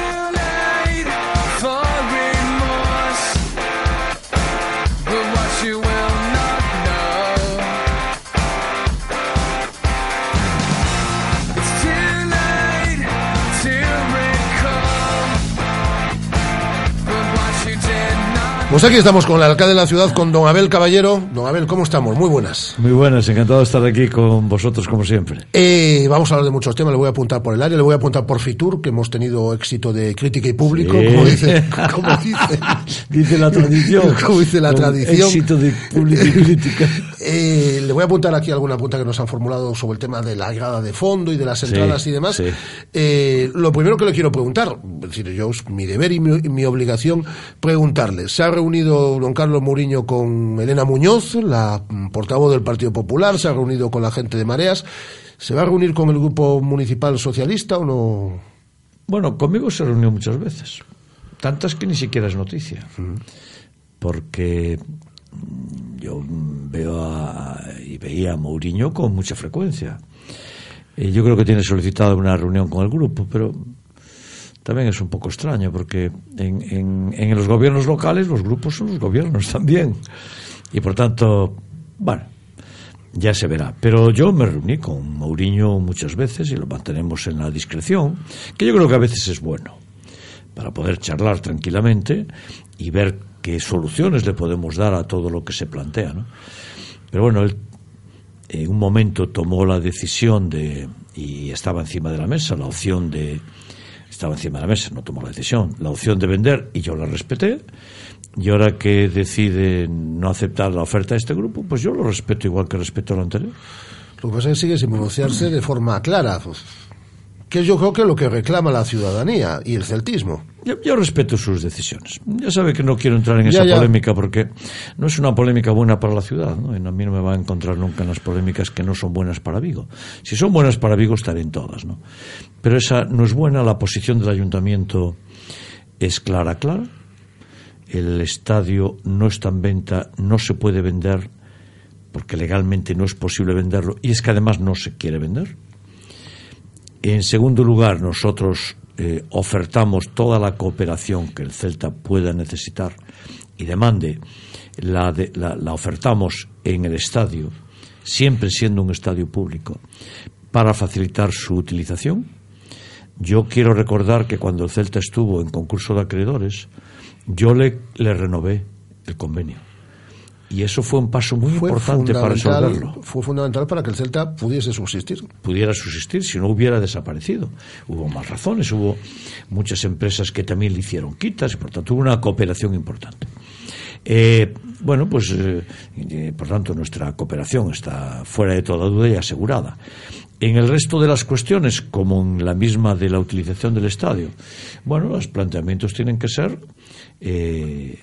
Pues aquí estamos con el alcalde de la ciudad, con don Abel Caballero. Don Abel, ¿cómo estamos? Muy buenas. Muy buenas, encantado de estar aquí con vosotros como siempre. Eh, vamos a hablar de muchos temas, le voy a apuntar por el área, le voy a apuntar por Fitur, que hemos tenido éxito de crítica y público, Sí. como dice, *laughs* como dice, Dice la tradición. *laughs* como dice la Con tradición. Éxito de público y crítica. Eh, le voy a apuntar aquí alguna punta que nos han formulado sobre el tema de la grada de fondo y de las Sí, entradas y demás. sí. Eh, lo primero que le quiero preguntar, es decir, yo es mi deber y mi, mi obligación preguntarle. ¿Se ha reunido don Carlos Mourinho con Elena Muñoz, la portavoz del Partido Popular? ¿Se ha reunido con la gente de Mareas? ¿Se va a reunir con el grupo municipal socialista o no? Bueno, conmigo se reunió muchas veces. Tantas que ni siquiera es noticia. Porque mm, yo veo a, y veía a Mourinho con mucha frecuencia. Y yo creo que tiene solicitado una reunión con el grupo, pero también es un poco extraño porque en, en, en los gobiernos locales los grupos son los gobiernos también. Y por tanto, bueno, ya se verá. Pero yo me reuní con Mourinho muchas veces y lo mantenemos en la discreción, que yo creo que a veces es bueno, para poder charlar tranquilamente y ver qué soluciones le podemos dar a todo lo que se plantea. ¿no? Pero bueno, él en un momento tomó la decisión de, y estaba encima de la mesa, la opción de, estaba encima de la mesa, no tomó la decisión, la opción de vender y yo la respeté. Y ahora que decide no aceptar la oferta de este grupo, pues yo lo respeto igual que respeto lo anterior. Lo que pasa es que sigue sin pronunciarse de forma clara, que yo creo que es lo que reclama la ciudadanía y el celtismo. Yo, yo respeto sus decisiones. Ya sabe que no quiero entrar en Ya, esa ya. polémica porque no es una polémica buena para la ciudad. ¿no? Y a mí no me va a encontrar nunca en las polémicas que no son buenas para Vigo. Si son buenas para Vigo, estaré en todas. ¿no? Pero esa no es buena. La posición del ayuntamiento es clara, clara. El estadio no está en venta, no se puede vender porque legalmente no es posible venderlo y es que además no se quiere vender. En segundo lugar, nosotros eh, ofertamos toda la cooperación que el Celta pueda necesitar y demande, la, la- la ofertamos en el estadio, siempre siendo un estadio público, para facilitar su utilización. Yo quiero recordar que cuando el Celta estuvo en concurso de acreedores, yo le, le renové el convenio. Y eso fue un paso muy Fue importante para resolverlo. fue fundamental para que el Celta pudiese subsistir. pudiera subsistir si no hubiera desaparecido. Hubo más razones, hubo muchas empresas que también le hicieron quitas y por tanto hubo una cooperación importante. Eh, bueno, pues eh, eh, por tanto nuestra cooperación está fuera de toda duda y asegurada. En el resto de las cuestiones, como en la misma de la utilización del estadio, bueno, los planteamientos tienen que ser eh,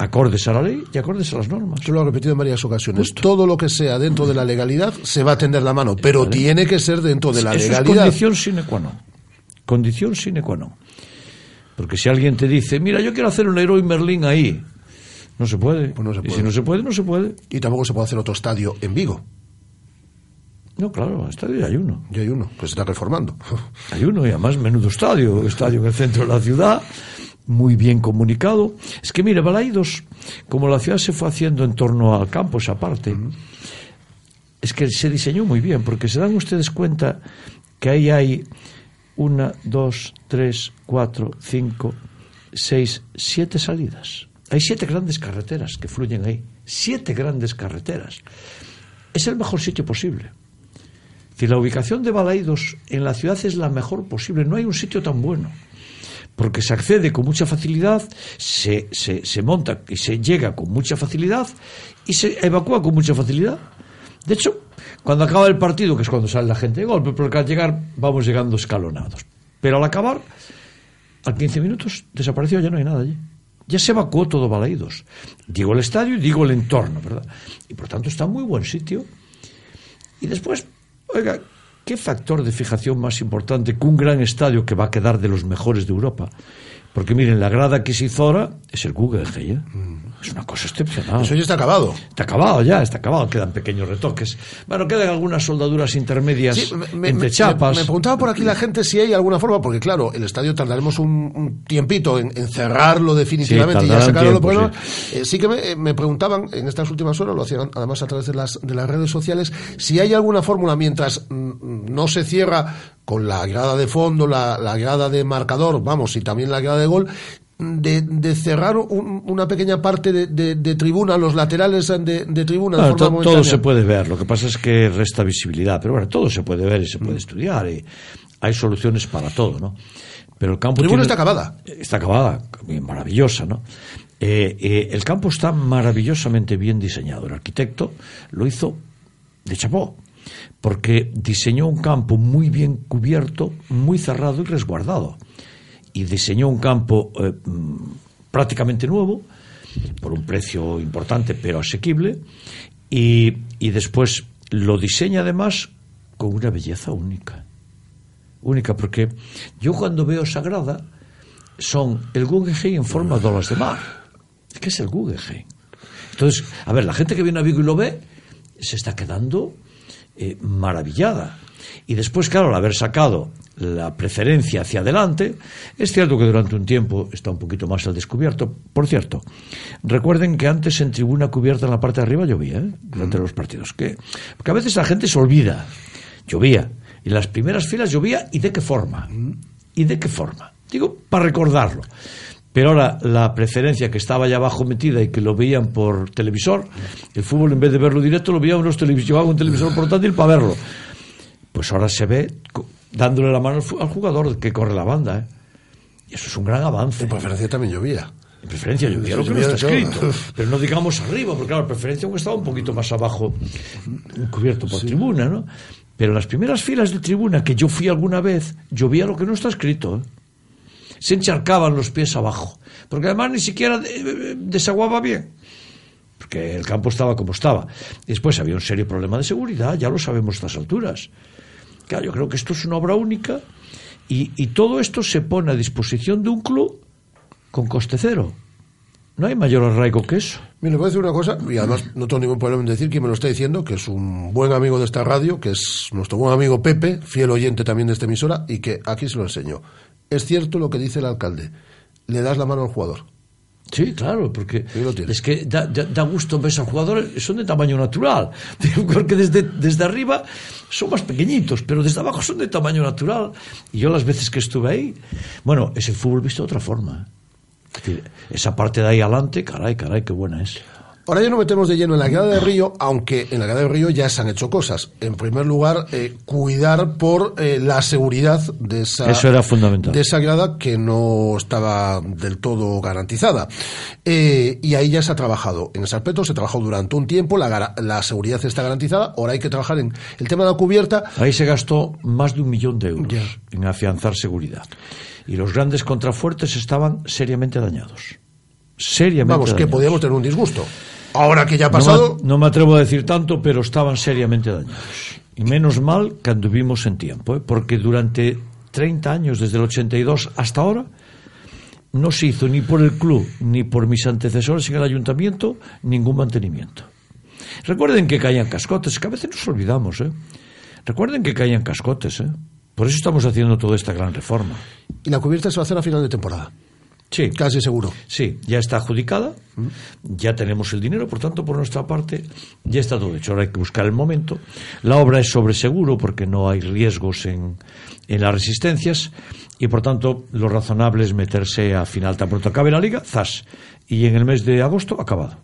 acordes a la ley y acordes a las normas. Yo lo he repetido en varias ocasiones. Todo lo que sea dentro de la legalidad se va a tender la mano, pero tiene que ser dentro de la Eso legalidad. es condición sine qua non. Condición sine qua non. Porque si alguien te dice, mira, yo quiero hacer un Leroy Merlin ahí, no se puede. Pues no se Y puede. si no se puede, no se puede. Y tampoco se puede hacer otro estadio en Vigo. No, claro, estadio hay uno. Y hay uno, que se está reformando. Hay uno, y además menudo estadio, estadio en el centro de la ciudad, muy bien comunicado. Es que mire, Balaidos, como la ciudad se fue haciendo en torno al campo, esa parte, es que se diseñó muy bien, porque se dan ustedes cuenta que ahí hay una, dos, tres, cuatro, cinco, seis, siete salidas. Hay siete grandes carreteras que fluyen ahí. Siete grandes carreteras. Es el mejor sitio posible. Si la ubicación de Balaidos en la ciudad es la mejor posible, no hay un sitio tan bueno. Porque se accede con mucha facilidad, se, se, monta y se llega con mucha facilidad y se evacúa con mucha facilidad. De hecho, cuando acaba el partido, que es cuando sale la gente de golpe, porque al llegar vamos llegando escalonados. Pero al acabar, al 15 minutos, desapareció, ya no hay nada allí. Ya se evacuó todo Balaidos. Digo el estadio y digo el entorno, ¿verdad? Y por tanto está en muy buen sitio. Y después, oiga, ¿qué factor de fijación más importante que un gran estadio que va a quedar de los mejores de Europa? Porque miren, la grada que se hizo ahora es el Guggenheim. ¿eh? Es una cosa excepcional. Eso ya está acabado. Está acabado ya, está acabado. Quedan pequeños retoques. Bueno, quedan algunas soldaduras intermedias Sí, me- entre me- chapas. Me, preguntaba por aquí la gente si hay alguna forma, porque claro, el estadio tardaremos un, un tiempito en, en cerrarlo definitivamente Sí, y ya sacarlo tiempo, problema. Eh, sí que me, me preguntaban en estas últimas horas, lo hacían además a través de las, de las redes sociales, si hay alguna fórmula mientras mm, no se cierra con la grada de fondo, la, la grada de marcador, vamos, y también la grada de gol, de, de cerrar un- una pequeña parte de, de- de tribuna, los laterales de, tribuna Bueno, to- todo se puede ver, lo que pasa es que resta visibilidad, pero bueno, todo se puede ver y se puede estudiar y hay soluciones para todo, ¿no? Pero el campo Tribuna tiene- está acabada. Está acabada, maravillosa, ¿no? Eh, eh, el campo está maravillosamente bien diseñado. El arquitecto lo hizo de chapó, porque diseñó un campo muy bien cubierto, muy cerrado y resguardado. Y diseñó un campo eh, mm, prácticamente nuevo, por un precio importante pero asequible, y, y después lo diseña además con una belleza única. Única, porque yo cuando veo Sagrada son el Guggenheim en forma de olas de mar. ¿Qué es el Guggenheim? Entonces, a ver, la gente que viene a Vigo y lo ve se está quedando eh, maravillada. Y después, claro, al haber sacado la preferencia hacia adelante, es cierto que durante un tiempo está un poquito más al descubierto. Por cierto, recuerden que antes en tribuna cubierta en la parte de arriba llovía, ¿eh? durante los partidos. Que, porque a veces la gente se olvida. Llovía. Y en las primeras filas llovía y de qué forma. ¿Y de qué forma? Digo, para recordarlo. Pero ahora la preferencia que estaba allá abajo metida y que lo veían por televisor, el fútbol en vez de verlo directo lo veían unos televisores, un televisor portátil para verlo. Pues ahora se ve dándole la mano al jugador que corre la banda. ¿eh? Y eso es un gran avance. En preferencia también llovía. En preferencia llovía lo que no está escrito. Pero no digamos arriba, porque claro, preferencia aunque estaba un poquito más abajo, cubierto por tribuna, ¿no? Pero en las primeras filas de tribuna que yo fui alguna vez, llovía lo que no está escrito. ¿eh? Se encharcaban los pies abajo. Porque además ni siquiera eh, desaguaba bien. Porque el campo estaba como estaba. Después había un serio problema de seguridad, ya lo sabemos a estas alturas. Claro, yo creo que esto es una obra única y, todo esto se pone a disposición de un club con coste cero. No hay mayor arraigo que eso. Mira, le voy a decir una cosa, y además no tengo ningún problema en decir que me lo está diciendo, que es un buen amigo de esta radio, que es nuestro buen amigo Pepe, fiel oyente también de esta emisora, y que aquí se lo enseño. Es cierto lo que dice el alcalde. Le das la mano al jugador. Sí, claro, porque es que da, da, da, gusto ver a jugadores, son de tamaño natural, *laughs* porque desde, desde arriba son más pequeñitos, pero desde abajo son de tamaño natural. Y yo las veces que estuve ahí, bueno, ese fútbol visto de otra forma. Es decir, esa parte de ahí adelante, caray, caray, qué buena es. Ahora ya nos metemos de lleno en la grada de Río, aunque en la grada de Río ya se han hecho cosas. En primer lugar, eh, cuidar por eh, la seguridad de esa, Eso era fundamental. de esa grada que no estaba del todo garantizada. Eh, y ahí ya se ha trabajado. En ese aspecto se trabajó durante un tiempo, la, la seguridad está garantizada, ahora hay que trabajar en el tema de la cubierta. Ahí se gastó más de un millón de euros en afianzar seguridad. Y los grandes contrafuertes estaban seriamente dañados. Seriamente Vamos, dañados. que podíamos tener un disgusto. Ahora que ya ha pasado. No me, no me, atrevo a decir tanto, pero estaban seriamente dañados. Y menos mal que anduvimos en tiempo, ¿eh? porque durante 30 años, desde el 82 hasta ahora, no se hizo ni por el club ni por mis antecesores en el ayuntamiento ningún mantenimiento. Recuerden que caían cascotes, que a veces nos olvidamos, ¿eh? Recuerden que caían cascotes, ¿eh? Por eso estamos haciendo toda esta gran reforma. Y la cubierta se va a hacer a final de temporada. Sí. Casi seguro. Sí, ya está adjudicada, ya tenemos el dinero, por tanto, por nuestra parte, ya está todo hecho. Ahora hay que buscar el momento. La obra es sobre seguro porque no hay riesgos en, en las resistencias y, por tanto, lo razonable es meterse a final tan pronto acabe la liga, zas. Y en el mes de agosto, acabado.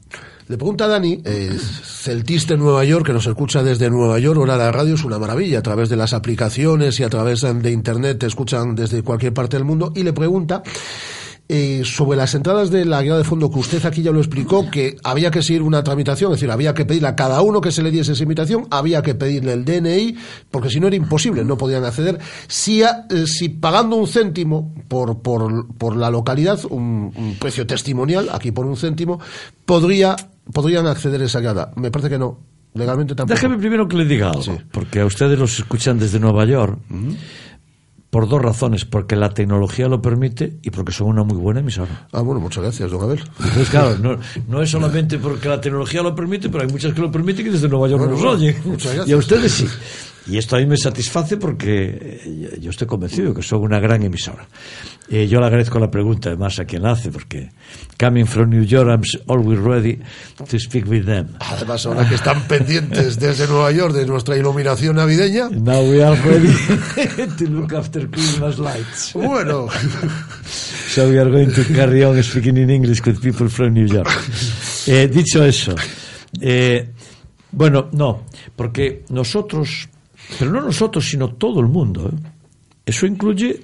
Le pregunta a Dani, eh, celtista en Nueva York, que nos escucha desde Nueva York, ahora la radio es una maravilla, a través de las aplicaciones y a través de Internet te escuchan desde cualquier parte del mundo, y le pregunta eh, sobre las entradas de la guía de fondo, que usted aquí ya lo explicó, que había que seguir una tramitación, es decir, había que pedirle a cada uno que se le diese esa invitación, había que pedirle el DNI, porque si no era imposible, no podían acceder. Si, a, eh, si pagando un céntimo por, por, por la localidad, un, un, precio testimonial, aquí por un céntimo, podría, podrían acceder a esa guiada. Me parece que no. Legalmente tampoco. Déjeme primero que le diga algo, sí. porque a ustedes los escuchan desde Nueva York. Uh -huh por dos razones, porque la tecnología lo permite y porque son una muy buena emisora. Ah, bueno, muchas gracias, don Abel. Entonces, claro, no, no es solamente porque la tecnología lo permite, pero hay muchas que lo permiten que desde Nueva York bueno, nos oyen. Muchas gracias. Y a ustedes sí. Y esto a mí me satisface porque yo estoy convencido que son una gran emisora. Eh, yo le agradezco la pregunta además a quien la hace, porque coming from New York, I'm always ready to speak with them. Además, ahora que están pendientes desde Nueva York de nuestra iluminación navideña. Now we are ready *laughs* to look after Christmas lights. Bueno. so we are going to carry on speaking in English with people from New York. Eh, dicho eso, eh, bueno, no, porque nosotros, pero no nosotros, sino todo el mundo, ¿eh? eso incluye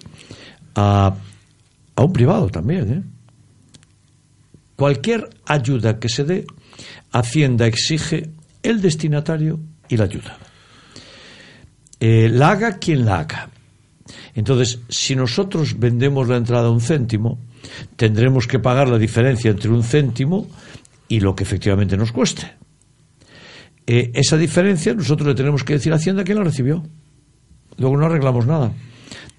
a a un privado también. ¿eh? Cualquier ayuda que se dé, Hacienda exige el destinatario y la ayuda. Eh, la haga quien la haga. Entonces, si nosotros vendemos la entrada a un céntimo, tendremos que pagar la diferencia entre un céntimo y lo que efectivamente nos cueste. Eh, esa diferencia nosotros le tenemos que decir a Hacienda quién la recibió. Luego no arreglamos nada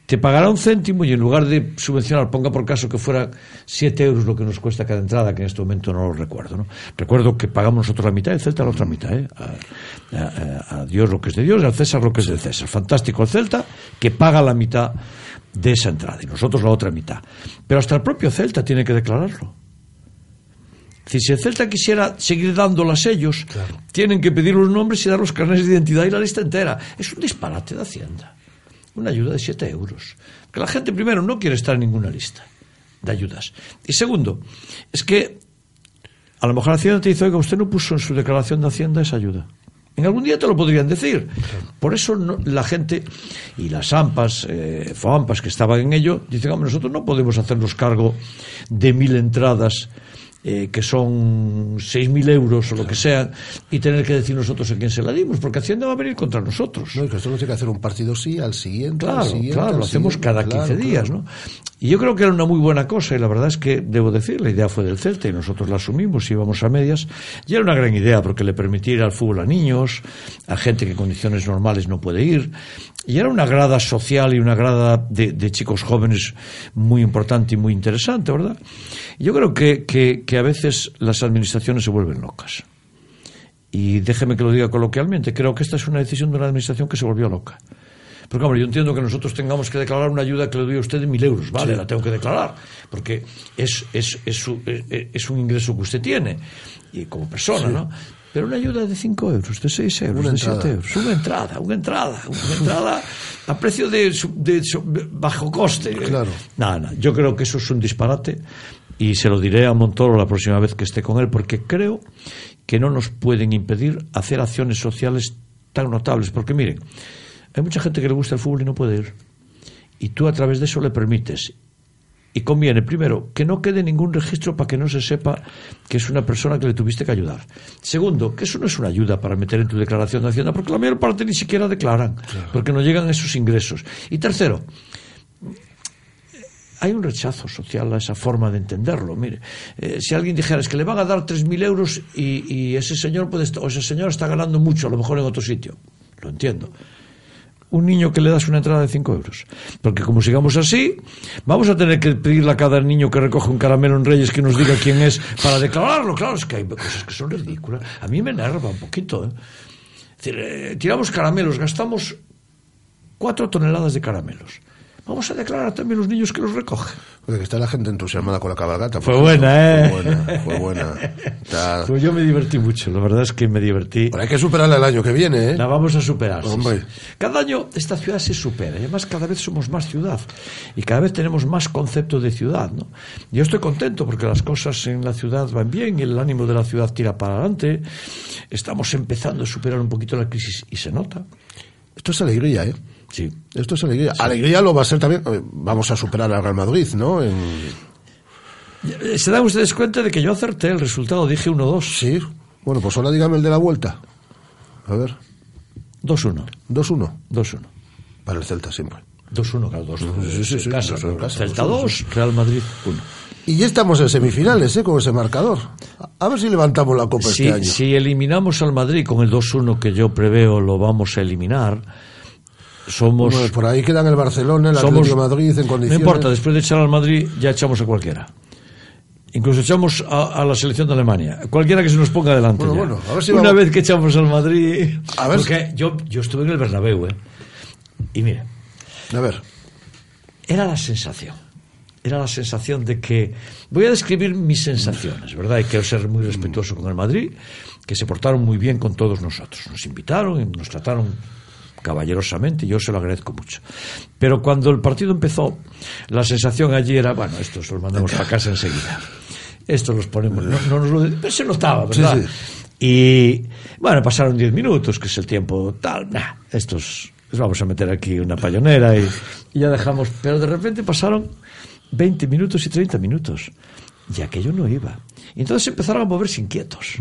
te pagará un céntimo y en lugar de subvencionar, ponga por caso que fuera 7 euros lo que nos cuesta cada entrada, que en este momento no lo recuerdo. ¿no? Recuerdo que pagamos nosotros la mitad el Celta la otra mitad. ¿eh? A, Dios lo que es de Dios al César lo que es del César. Fantástico el Celta que paga la mitad de esa entrada y nosotros la otra mitad. Pero hasta el propio Celta tiene que declararlo. Si el Celta quisiera seguir dándolas ellos, claro. tienen que pedir los nombres y dar los carnes de identidad y la lista entera. Es un disparate de Hacienda una ayuda de 7 euros. Que la gente, primero, no quiere estar en ninguna lista de ayudas. Y segundo, es que a lo mejor Hacienda te dice, oiga, usted no puso en su declaración de Hacienda esa ayuda. En algún día te lo podrían decir. Por eso no, la gente y las AMPAs, eh, FOAMPAS que estaban en ello, dicen, hombre, nosotros no podemos hacernos cargo de mil entradas eh, que son 6.000 euros o lo que sea, y tener que decir nosotros a quién se la dimos, porque Hacienda va a venir contra nosotros. No, y que esto no tiene que hacer un partido sí, al siguiente, claro, al siguiente. Claro, al lo hacemos cada claro, 15 días, claro. ¿no? Y yo creo que era una muy buena cosa, y la verdad es que, debo decir, la idea fue del Celta, y nosotros la asumimos, íbamos a medias, y era una gran idea, porque le permitía ir al fútbol a niños, a gente que en condiciones normales no puede ir, y era una grada social y una grada de, de chicos jóvenes muy importante y muy interesante, ¿verdad? Yo creo que, que, que a veces las administraciones se vuelven locas. Y déjeme que lo diga coloquialmente, creo que esta es una decisión de una administración que se volvió loca. Porque, hombre, yo entiendo que nosotros tengamos que declarar una ayuda que le doy a usted de mil euros, ¿vale? Sí. La tengo que declarar, porque es, es, es, su- es- es un ingreso que usted tiene, y como persona, Sí. ¿no? Pero una ayuda de 5 euros, de 6 euros, Una de entrada. 7 euros, una entrada, una entrada, una entrada a precio de, de su- bajo coste. Claro. No, no, yo creo que eso es un disparate y se lo diré a Montoro la próxima vez que esté con él, porque creo que no nos pueden impedir hacer acciones sociales tan notables. Porque miren, hay mucha gente que le gusta el fútbol y no puede ir. Y tú a través de eso le permites. Y conviene, primero, que no quede ningún registro para que no se sepa que es una persona que le tuviste que ayudar. Segundo, que eso no es una ayuda para meter en tu declaración de Hacienda, porque la mayor parte ni siquiera declaran, porque no llegan esos ingresos. Y tercero, hay un rechazo social a esa forma de entenderlo. Mire, eh, si alguien dijera es que le van a dar 3.000 euros y, ese señor puede o ese señor está ganando mucho, a lo mejor en otro sitio. Lo entiendo. Un niño que le das una entrada de 5 euros. Porque como sigamos así, vamos a tener que pedirle a cada niño que recoge un caramelo en Reyes que nos diga quién es para declararlo. Claro, es que hay cosas que son ridículas. A mí me enerva un poquito. ¿eh? Eh, tiramos caramelos, gastamos 4 toneladas de caramelos. Vamos a declarar también los niños que los recogen. Oye, que está la gente entusiasmada con la cabalgata. Fue buena, ¿eh? Fue buena, fue buena. Está- Pues yo me divertí mucho, la verdad es que me divertí. Pero hay que superarla el año que viene, ¿eh? La vamos a superar. Hombre. sí. Cada año esta ciudad se supera. Y además cada vez somos más ciudad. Y cada vez tenemos más concepto de ciudad. ¿no? Yo estoy contento porque las cosas en la ciudad van bien y el ánimo de la ciudad tira para adelante. Estamos empezando a superar un poquito la crisis y se nota. Esto es alegría, ¿eh? Sí. Esto es alegría. Alegría lo va a ser también. eh, Vamos a superar al Real Madrid, ¿no? En- ¿Se dan ustedes cuenta de que yo acerté el resultado? Dije 1-2. Sí. Bueno, pues ahora dígame el de la vuelta. A ver. 2-1. 2-1. 2-1. Para el Celta siempre. 2-1, claro, 2 Sí, sí, sí, casa, dos en casa, Celta dos, 2, Real Madrid 1. Y ya estamos en semifinales, ¿eh? Con ese marcador. A- A ver si levantamos la copa Si, este año. si eliminamos al Madrid con el 2-1 que yo preveo lo vamos a eliminar, somos... Bueno, por ahí quedan el Barcelona, el somos Atlético de Madrid en no condiciones. importa, después de echar al Madrid ya echamos a cualquiera. Incluso echamos a, a la selección de Alemania. Cualquiera que se nos ponga delante. Bueno, ya. bueno, a ver si Una vamos- vez que echamos al Madrid... A ver Porque yo, yo estuve en el Bernabéu, ¿eh? Y mira, A ver. era la sensación. Era la sensación de que. Voy a describir mis sensaciones, ¿verdad? Y quiero ser muy respetuoso con el Madrid, que se portaron muy bien con todos nosotros. Nos invitaron y nos trataron caballerosamente yo se lo agradezco mucho. Pero cuando el partido empezó, la sensación allí era: bueno, estos los mandamos para casa enseguida. Estos los ponemos. No, no nos lo- pero se notaba, ¿verdad? Sí, Y bueno, pasaron 10 minutos, que es el tiempo tal. Nah, estos les vamos a meter aquí una payonera y, y ya dejamos. Pero de repente pasaron 20 minutos y 30 minutos. Y aquello no iba. Y entonces empezaron a moverse inquietos.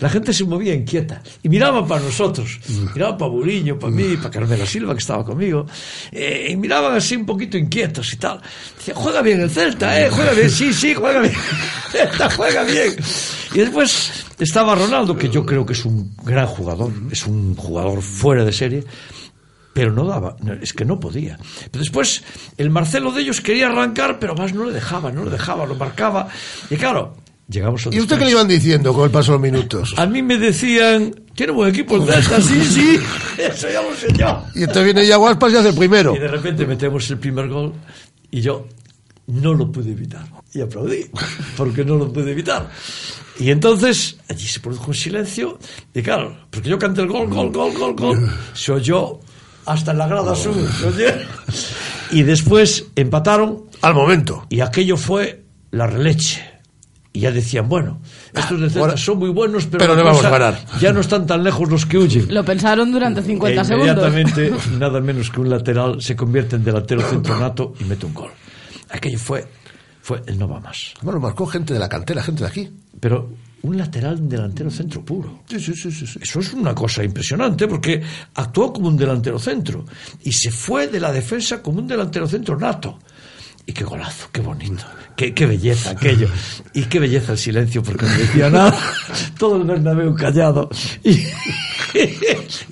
La gente se movía inquieta. Y miraban para nosotros. Miraban para Buriño, para mí, para Carmela Silva, que estaba conmigo. Eh, y miraban así un poquito inquietos y tal. Decían, juega bien el Celta, ¿eh? Juega bien. Sí, sí, juega bien. *laughs* Celta juega bien. Y después estaba Ronaldo, que yo creo que es un gran jugador. Es un jugador fuera de serie pero no daba, es que no podía. Pero después el Marcelo de ellos quería arrancar, pero más no le dejaba, no le dejaba, lo marcaba. Y claro, llegamos al ¿Y usted qué le iban diciendo con el paso de los minutos? A mí me decían, tiene buen equipo el Celta, *laughs* sí, sí, eso ya lo sé yo. Y entonces viene ya Guaspas y hace el primero. Y de repente metemos el primer gol y yo no lo pude evitar. Y aplaudí, porque no lo pude evitar. Y entonces allí se produjo un silencio. Y claro, porque yo canté el gol, gol, gol, gol, gol. Se oyó hasta en la grada sur. se oye. Y después empataron. Al momento. Y aquello fue la releche. Y ya decían, bueno, estos de Celta son muy buenos, pero, le vamos cosa- a ganar. Ya no están tan lejos los que huyen. Lo pensaron durante 50 E segundos. inmediatamente, *laughs* nada menos que un lateral se convierte en delantero centro nato y mete un gol. Aquello fue, fue el no va más. Bueno, marcó gente de la cantera, gente de aquí. Pero un lateral, delantero centro puro. Sí, sí, sí, sí. sí. Eso es una cosa impresionante porque actuó como un delantero centro y se fue de la defensa como un delantero centro nato. Y qué golazo, qué bonito, qué, qué belleza aquello. Y qué belleza el silencio porque no decía nada. *laughs* Todo el Bernabéu callado. Y, *laughs*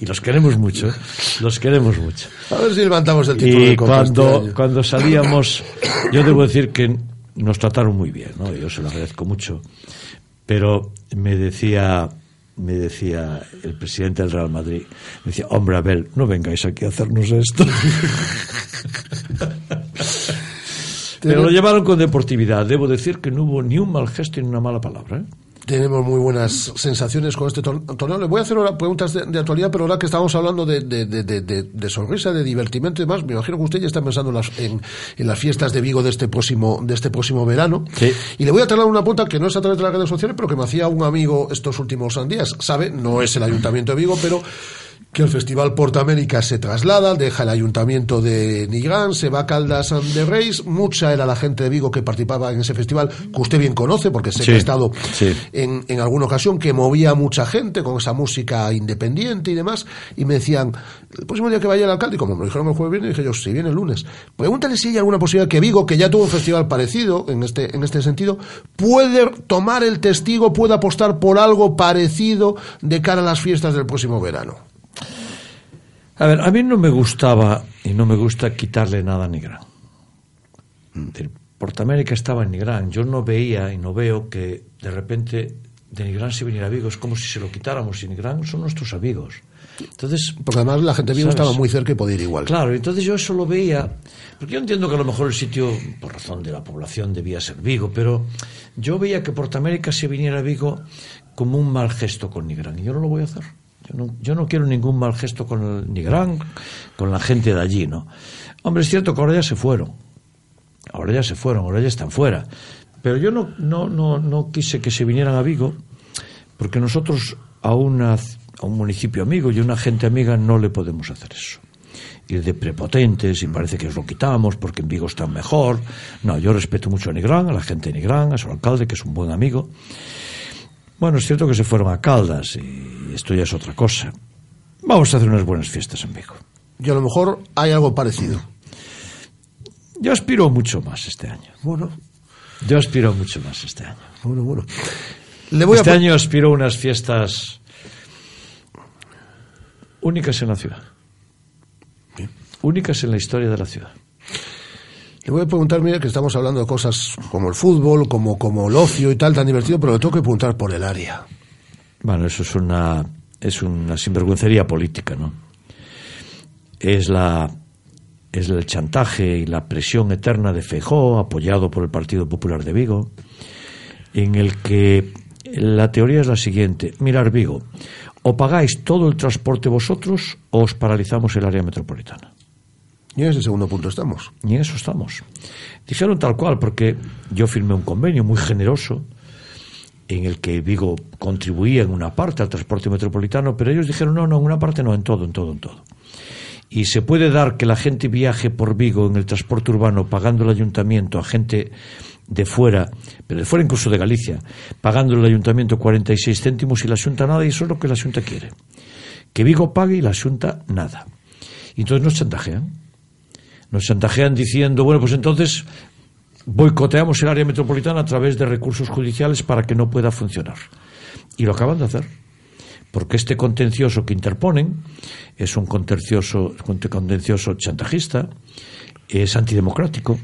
y los queremos mucho, ¿eh? los queremos mucho. A ver si levantamos el título Y de este cuando, año. cuando salíamos, yo debo decir que nos trataron muy bien, ¿no? Yo se lo agradezco mucho. Pero me decía me decía el presidente del Real Madrid, me decía, hombre Abel, no vengáis aquí a hacernos esto. *laughs* Pero lo llevaron con deportividad. Debo decir que no hubo ni un mal gesto ni una mala palabra. ¿eh? tenemos muy buenas sensaciones con este torneo. Le voy a hacer ahora preguntas de, actualidad, pero ahora que estamos hablando de, de, de, sonrisa, de divertimento y demás, me imagino que usted ya está pensando en las, en, las fiestas de Vigo de este próximo, de este próximo verano. Y le voy a traer una punta que no es a través de las redes sociales, pero que me hacía un amigo estos últimos días. Sabe, no es el Ayuntamiento de Vigo, pero que el Festival Portamérica se traslada, deja el ayuntamiento de Nigrán, se va a Caldas de Reis. Mucha era la gente de Vigo que participaba en ese festival, que usted bien conoce, porque sé que ha estado en, en, alguna ocasión, que movía mucha gente con esa música independiente y demás. Y me decían, el próximo día que vaya el alcalde, y como me lo dijeron el jueves viernes, dije yo, si viene el lunes, pregúntale si hay alguna posibilidad que Vigo, que ya tuvo un festival parecido en este, en este sentido, puede tomar el testigo, puede apostar por algo parecido de cara a las fiestas del próximo verano. A ver, a mí no me gustaba y no me gusta quitarle nada a Nigrán. Portamérica estaba en Nigrán. Yo no veía y no veo que de repente de Nigrán se viniera a Vigo. Es como si se lo quitáramos y Nigrán son nuestros amigos. Entonces, porque además la gente de Vigo estaba muy cerca y podía ir igual. Claro, entonces yo eso lo veía, porque yo entiendo que a lo mejor el sitio, por razón de la población, debía ser Vigo, pero yo veía que Portamérica se viniera a Vigo como un mal gesto con Nigrán, y yo no lo voy a hacer. Yo no, quiero ningún mal gesto con el Nigrán, con la gente de allí, ¿no? Hombre, es cierto que ahora ya se fueron. Ahora ya se fueron, ahora ya están fuera. Pero yo no, no, no, no quise que se vinieran a Vigo, porque nosotros a, una, a un municipio amigo y una gente amiga no le podemos hacer eso. Ir de prepotentes y parece que os lo quitamos porque en Vigo está mejor. No, yo respeto mucho a Nigrán, a la gente de Nigrán, a su alcalde, que es un buen amigo. Bueno, es cierto que se fueron a Caldas y esto ya es otra cosa. Vamos a hacer unas buenas fiestas en Vigo. Y a lo mejor hay algo parecido. Yo aspiro mucho más este año. Bueno. Yo aspiro mucho más este año. Bueno, bueno. este año aspiro a unas fiestas únicas en la ciudad. Únicas en la historia de la ciudad. Le voy a preguntar, mira, que estamos hablando de cosas como el fútbol, como, como el ocio y tal, tan divertido, pero le tengo que preguntar por el área. Bueno, eso es una, es una sinvergüencería política, ¿no? Es la es el chantaje y la presión eterna de Feijó, apoyado por el Partido Popular de Vigo, en el que la teoría es la siguiente: mirar Vigo, o pagáis todo el transporte vosotros o os paralizamos el área metropolitana. Y en ese segundo punto estamos. Y en eso estamos. Dijeron tal cual, porque yo firmé un convenio muy generoso en el que Vigo contribuía en una parte al transporte metropolitano, pero ellos dijeron no, no, en una parte no, en todo, en todo, en todo. Y se puede dar que la gente viaje por Vigo en el transporte urbano pagando el ayuntamiento a gente de fuera, pero de fuera incluso de Galicia, pagando el ayuntamiento 46 céntimos y la Junta nada, y eso es lo que la Junta quiere. Que Vigo pague y la Junta nada. Y entonces nos chantajean nos chantajean diciendo, bueno, pues entonces boicoteamos el área metropolitana a través de recursos judiciales para que no pueda funcionar. Y lo acaban de hacer. Porque este contencioso que interponen es un contencioso, chantajista, es antidemocrático,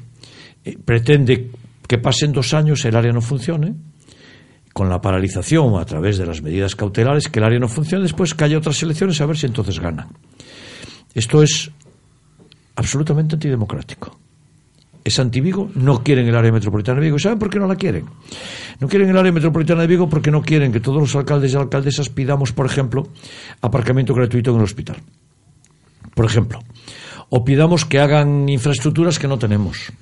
eh, pretende que pasen dos años el área no funcione, con la paralización a través de las medidas cautelares, que el área no funcione, después que haya otras elecciones a ver si entonces ganan. Esto es absolutamente antidemocrático. Es anti-Vigo, no quieren el área metropolitana de Vigo. ¿Saben por qué no la quieren? No quieren el área metropolitana de Vigo porque no quieren que todos los alcaldes y alcaldesas pidamos, por ejemplo, aparcamiento gratuito en el hospital. Por ejemplo. O pidamos que hagan infraestructuras que no tenemos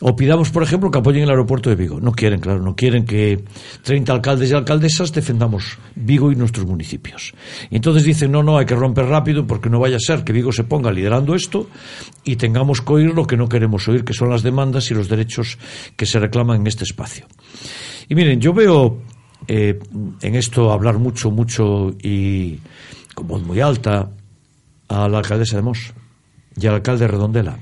o pidamos, por ejemplo, que apoyen el aeropuerto de Vigo. No quieren, claro, no quieren que 30 alcaldes y alcaldesas defendamos Vigo y nuestros municipios. Y entonces dicen, no, no, hay que romper rápido porque no vaya a ser que Vigo se ponga liderando esto y tengamos que oír lo que no queremos oír, que son las demandas y los derechos que se reclaman en este espacio. Y miren, yo veo eh, en esto hablar mucho, mucho y con voz muy alta a la alcaldesa de Mos y al alcalde Redondela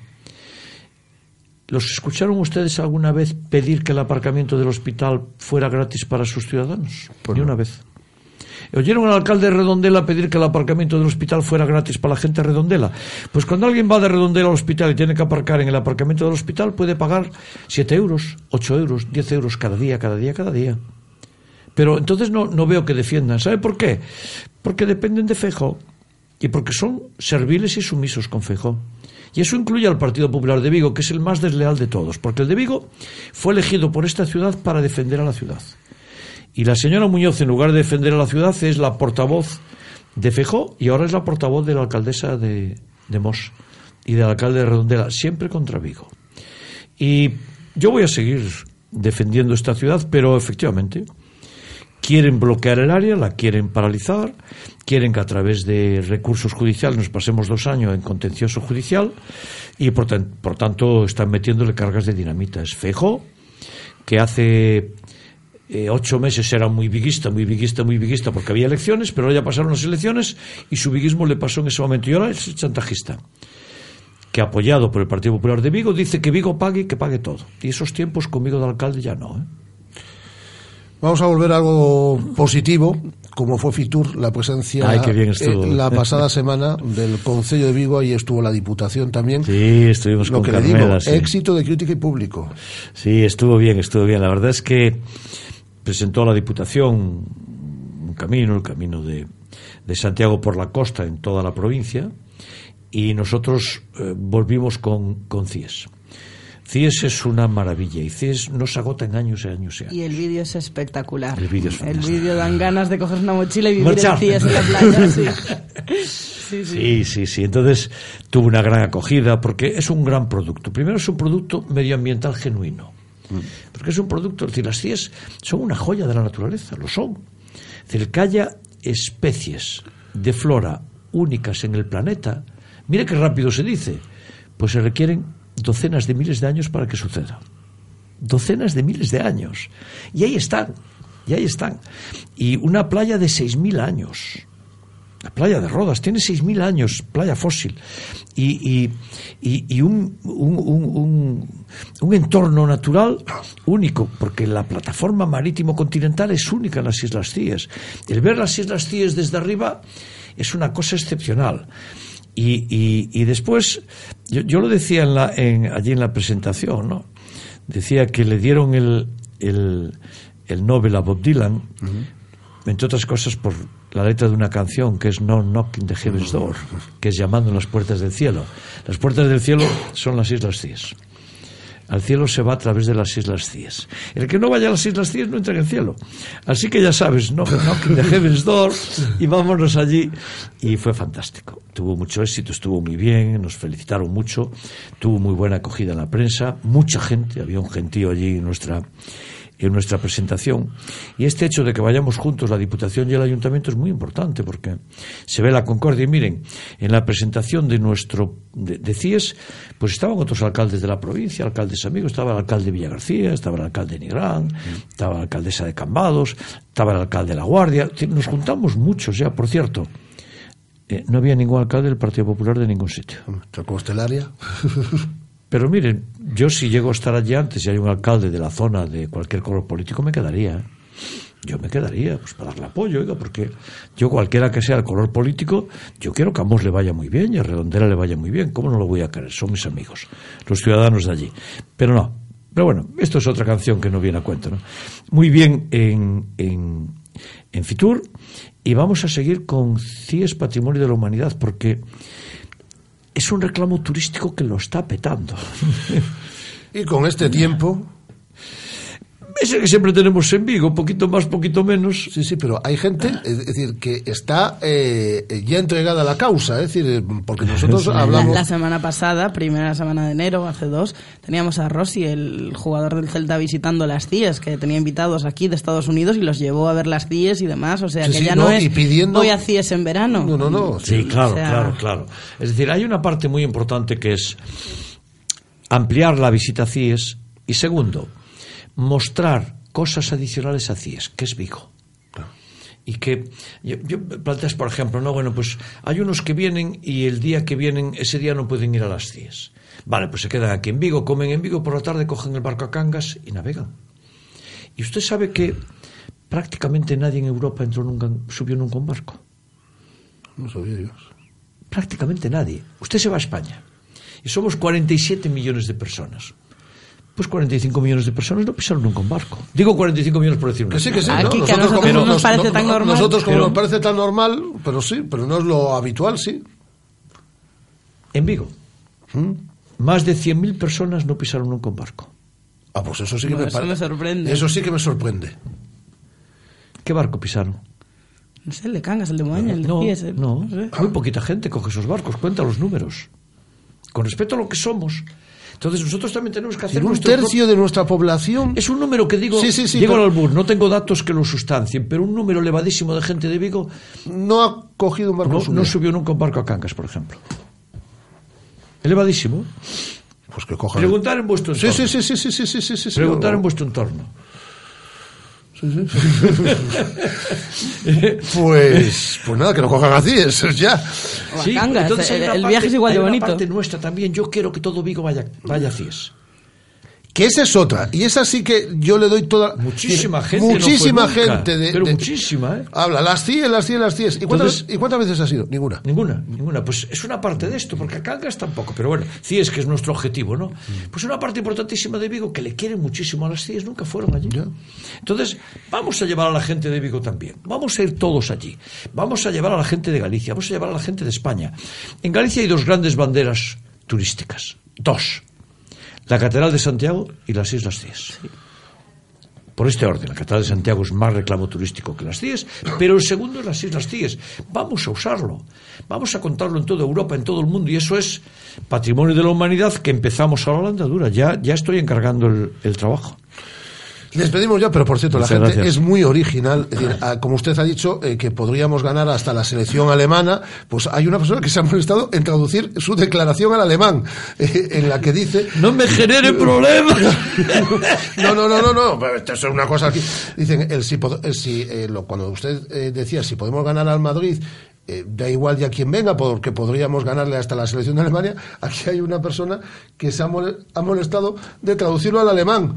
¿Los escucharon ustedes alguna vez pedir que el aparcamiento del hospital fuera gratis para sus ciudadanos? Pues Ni una vez. ¿Oyeron al alcalde de Redondela pedir que el aparcamiento del hospital fuera gratis para la gente de Redondela? Pues cuando alguien va de Redondela al hospital y tiene que aparcar en el aparcamiento del hospital, puede pagar 7 euros, 8 euros, 10 euros cada día, cada día, cada día. Pero entonces no, no veo que defiendan. ¿Sabe por qué? Porque dependen de Feijó y porque son serviles y sumisos con Feijó. Y eso incluye al Partido Popular de Vigo, que es el más desleal de todos, porque el de Vigo fue elegido por esta ciudad para defender a la ciudad. Y la señora Muñoz, en lugar de defender a la ciudad, es la portavoz de Feijó y ahora es la portavoz de la alcaldesa de, de Mos y del alcalde de Redondela, siempre contra Vigo. Y yo voy a seguir defendiendo esta ciudad, pero efectivamente quieren bloquear el área, la quieren paralizar, quieren que a través de recursos judiciales nos pasemos dos años en contencioso judicial y por, tan- por tanto están metiéndole cargas de dinamita. Es Feijó, que hace eh, ocho meses era muy viguista, muy viguista, muy viguista porque había elecciones, pero ya pasaron las elecciones y su viguismo le pasó en ese momento y ahora es chantajista que apoyado por el Partido Popular de Vigo dice que Vigo pague y que pague todo. Y esos tiempos conmigo de alcalde ya no. ¿eh? Vamos a volver a algo positivo, como fue Fitur, la presencia Ay, bien eh, la pasada semana del Concello de Vigo, ahí estuvo la Diputación también. Sí, estuvimos Lo con que le Carmela, digo, sí. éxito de crítica y público. Sí, estuvo bien, estuvo bien. La verdad es que presentó a la Diputación un camino, el camino de, de Santiago por la costa en toda la provincia, y nosotros eh, volvimos con, con CIES. CIES es una maravilla y CIES no se agota en años y años y años. Y el vídeo es espectacular. El vídeo es El vídeo dan ganas de coger una mochila y vivir Marchar. en Cíes en la playa. *laughs* Sí. Sí, sí. Sí, sí, sí. Entonces tuvo una gran acogida porque es un gran producto. Primero es un producto medioambiental genuino. Porque es un producto, es decir, las CIES son una joya de la naturaleza, lo son. Es decir, que haya especies de flora únicas en el planeta, mire qué rápido se dice, pues se requieren docenas de miles de años para que suceda. Docenas de miles de años. Y ahí están, y ahí están. Y una playa de 6.000 años. La playa de Rodas tiene 6.000 años, playa fósil, y, y- y- un, un- un- un- entorno natural único, porque la plataforma marítimo continental es única en las Islas Cíes. El ver las Islas Cíes desde arriba es una cosa excepcional. Y, y- y después, yo, yo lo decía en la, en- allí en la presentación, ¿no? Decía que le dieron el, el, el Nobel a Bob Dylan, entre otras cosas por la letra de una canción que es No Knocking the Heaven's Door, que es llamando en las puertas del cielo. Las puertas del cielo son las Islas Cíes. Al cielo se va a través de las Islas Cíes. El que no vaya a las Islas Cíes no entra en el cielo. Así que ya sabes, no *laughs* knocking the Heaven's y vámonos allí. Y fue fantástico. Tuvo mucho éxito, estuvo muy bien, nos felicitaron mucho, tuvo muy buena acogida en la prensa, mucha gente, había un gentío allí en nuestra en nuestra presentación. Y este hecho de que vayamos juntos, la Diputación y el Ayuntamiento, es muy importante porque se ve la concordia. Y miren, en la presentación de nuestro de, de CIES, pues estaban otros alcaldes de la provincia, alcaldes amigos, estaba el alcalde de Villagarcía, estaba el alcalde de Nigrán, estaba la alcaldesa de Cambados, estaba el alcalde de La Guardia. Nos juntamos muchos ya, por cierto. eh, no había ningún alcalde del Partido Popular de ningún sitio. Constelaria. *laughs* Pero miren, yo si llego a estar allí antes y hay un alcalde de la zona de cualquier color político, me quedaría. Yo me quedaría, pues para darle apoyo, oiga, porque yo cualquiera que sea el color político, yo quiero que a Mos le vaya muy bien y a Redondela le vaya muy bien. ¿Cómo no lo voy a querer? Son mis amigos, los ciudadanos de allí. Pero no. Pero bueno, esto es otra canción que no viene a cuento, ¿no? Muy bien en, en, en Fitur y vamos a seguir con CIES Patrimonio de la Humanidad porque es un reclamo turístico que lo está petando. *laughs* Y con este tiempo. Ese que siempre tenemos en Vigo, poquito más, poquito menos. Sí, sí, pero hay gente, es decir, que está eh, ya entregada a la causa, es decir, eh, porque nosotros *laughs* La, hablamos. la semana pasada, primera semana de enero, hace dos, teníamos a Rossi, el jugador del Celta, visitando las CIES, que tenía invitados aquí de Estados Unidos y los llevó a ver las CIES y demás. O sea, Sí, que sí, ya no, no, es y pidiendo- voy a CIES en verano. No, no, no. Sí, claro, O sea- claro, claro. Es decir, hay una parte muy importante que es ampliar la visita a CIES y segundo, mostrar cosas adicionales a CIES, que es Vigo. Y que yo, yo planteas, por ejemplo, no, bueno, pues hay unos que vienen y el día que vienen, ese día no pueden ir a las CIES. Vale, pues se quedan aquí en Vigo, comen en Vigo, por la tarde cogen el barco a Cangas y navegan. Y usted sabe que prácticamente nadie en Europa entró nunca, subió nunca un barco. No sabía Dios. Prácticamente nadie. Usted se va a España y somos 47 millones de personas. Pues 45 millones de personas no pisaron nunca un barco. Digo 45 millones por decir una Que sí, que sí. cifra. ¿no? Aquí, que a nosotros como nos parece tan normal. Nosotros como Pero- nos parece tan normal, pero sí, pero no es lo habitual, sí. En Vigo, más de 100.000 personas no pisaron nunca un barco. Ah, pues eso sí que No, me eso parece. me sorprende. Eso sí que me sorprende. ¿Qué barco pisaron? No sé, el de Cangas, el de Moaña, el de No, Pies, el- no, sé. muy poquita gente coge esos barcos, cuenta los números. Con respecto a lo que somos. Entonces nosotros también tenemos que hacer... En un tercio de nuestra población... Es un número que digo... Sí, sí, sí, Diego pero... Albur, no tengo datos que lo sustancien, pero un número elevadísimo de gente de Vigo... No ha cogido un barco. No, no subió nunca un barco a Cangas, por ejemplo. Elevadísimo. Pues que cojan... Preguntar en vuestro entorno. Sí, sí, sí, sí Preguntar en vuestro entorno. Pues, pues nada, que lo cojan así, eso es ya. Sí, entonces el, una el parte- viaje es igual de bonito. parte nuestra también. Yo quiero que todo Vigo vaya, vaya a CIES. Que esa es otra. Y esa sí que yo le doy toda. Muchísima gente no Muchísima nunca, gente. De, pero de- muchísima, ¿eh? Habla, las 100, las 100, las 100. ¿Y cuántas, ¿Y cuántas veces ha sido? Ninguna. Ninguna, ninguna. Pues es una parte de esto, porque a Cangas tampoco. Pero bueno, CIES, que es nuestro objetivo, ¿no? Pues una parte importantísima de Vigo que le quieren muchísimo a las CIES, nunca fueron allí. Entonces, vamos a llevar a la gente de Vigo también. Vamos a ir todos allí. Vamos a llevar a la gente de Galicia, vamos a llevar a la gente de España. En Galicia hay dos grandes banderas turísticas. Dos. La Catedral de Santiago y las Islas Cíes. Por este orden, la Catedral de Santiago es más reclamo turístico que las CIES, pero el segundo es las Islas Cíes. Vamos a usarlo, vamos a contarlo en toda Europa, en todo el mundo, y eso es patrimonio de la humanidad que empezamos ahora la andadura. Ya, ya estoy encargando el, el trabajo. Les pedimos ya, pero por cierto, Muchas la gente gracias. es muy original. Es decir, como usted ha dicho, eh, que podríamos ganar hasta la selección alemana, pues hay una persona que se ha molestado en traducir su declaración al alemán, *laughs* eh, en la que dice... No me genere problemas. *laughs* no, no, no, no, no, esto es una cosa aquí. Dicen, el si, el si, eh, lo, cuando usted decía si podemos ganar al Madrid, eh, da igual ya quien venga, porque podríamos ganarle hasta la selección de Alemania, *laughs* aquí hay una persona que se ha molestado de traducirlo al alemán.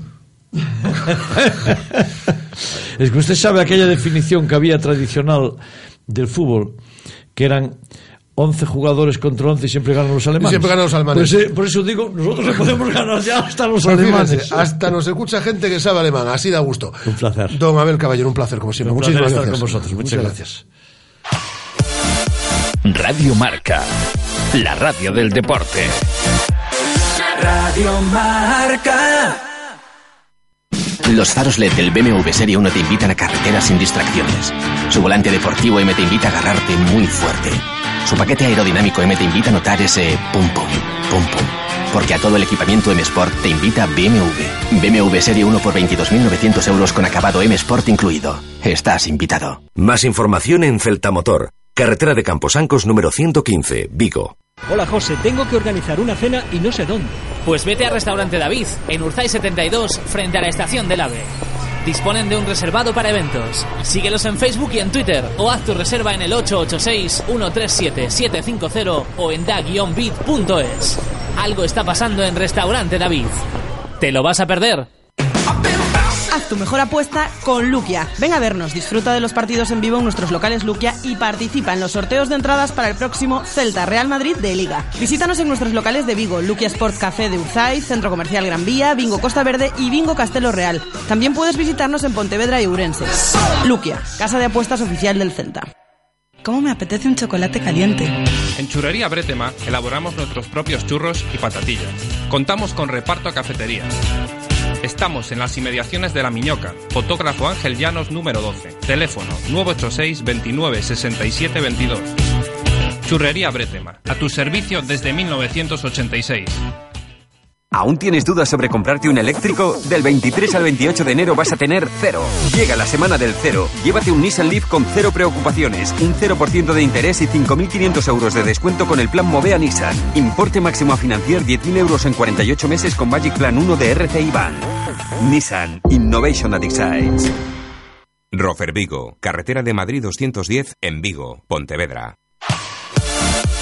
Es que usted sabe aquella definición que había tradicional del fútbol, que eran 11 jugadores contra 11 y siempre ganan los alemanes. Y siempre ganan los alemanes. Pues, eh, por eso digo, nosotros le podemos ganar ya hasta los Pues alemanes. fíjese, hasta nos escucha gente que sabe alemán, así da gusto. Un placer. Don Abel Caballero, un placer, como siempre. Un placer Muchísimas estar gracias. con vosotros. Muchas gracias. Radio Marca, la radio del deporte. Radio Marca. Los faros LED del BMW Serie 1 te invitan a carreteras sin distracciones. Su volante deportivo M te invita a agarrarte muy fuerte. Su paquete aerodinámico M te invita a notar ese pum pum, pum pum. Porque a todo el equipamiento M Sport te invita BMW. BMW Serie 1 por 22.900 euros con acabado M Sport incluido. Estás invitado. Más información en Celtamotor, carretera de Camposancos número 115, Vigo. Hola José, tengo que organizar una cena y no sé dónde. Pues vete a Restaurante David, en Urzay 72, frente a la estación del AVE. Disponen de un reservado para eventos. Síguelos en Facebook y en Twitter o haz tu reserva en el 886-137-750 o en da-bit.es. Algo está pasando en Restaurante David. ¿Te lo vas a perder? Haz tu mejor apuesta con Luquia. Ven a vernos, disfruta de los partidos en vivo en nuestros locales Luquia y participa en los sorteos de entradas para el próximo Celta Real Madrid de Liga. Visítanos en nuestros locales de Vigo, Luquia Sport Café de Urzay, Centro Comercial Gran Vía, Bingo Costa Verde y Bingo Castelo Real. También puedes visitarnos en Pontevedra y Urense. Luquia, casa de apuestas oficial del Celta. ¿Cómo me apetece un chocolate caliente? En Churrería Bretema elaboramos nuestros propios churros y patatillas. Contamos con reparto a cafeterías. Estamos en las inmediaciones de La Miñoca, fotógrafo Ángel Llanos número 12, teléfono 986 29 67 22. Churrería Bretema, a tu servicio desde 1986. ¿Aún tienes dudas sobre comprarte un eléctrico? Del 23 al 28 de enero vas a tener cero. Llega la semana del cero. Llévate un Nissan Leaf con cero preocupaciones, un 0% de interés y 5.500 euros de descuento con el plan Movea Nissan. Importe máximo a financiar 10.000 euros en 48 meses con Magic Plan 1 de RCI Bank. Nissan Innovation that excites. Rofer Vigo, carretera de Madrid 210 en Vigo, Pontevedra.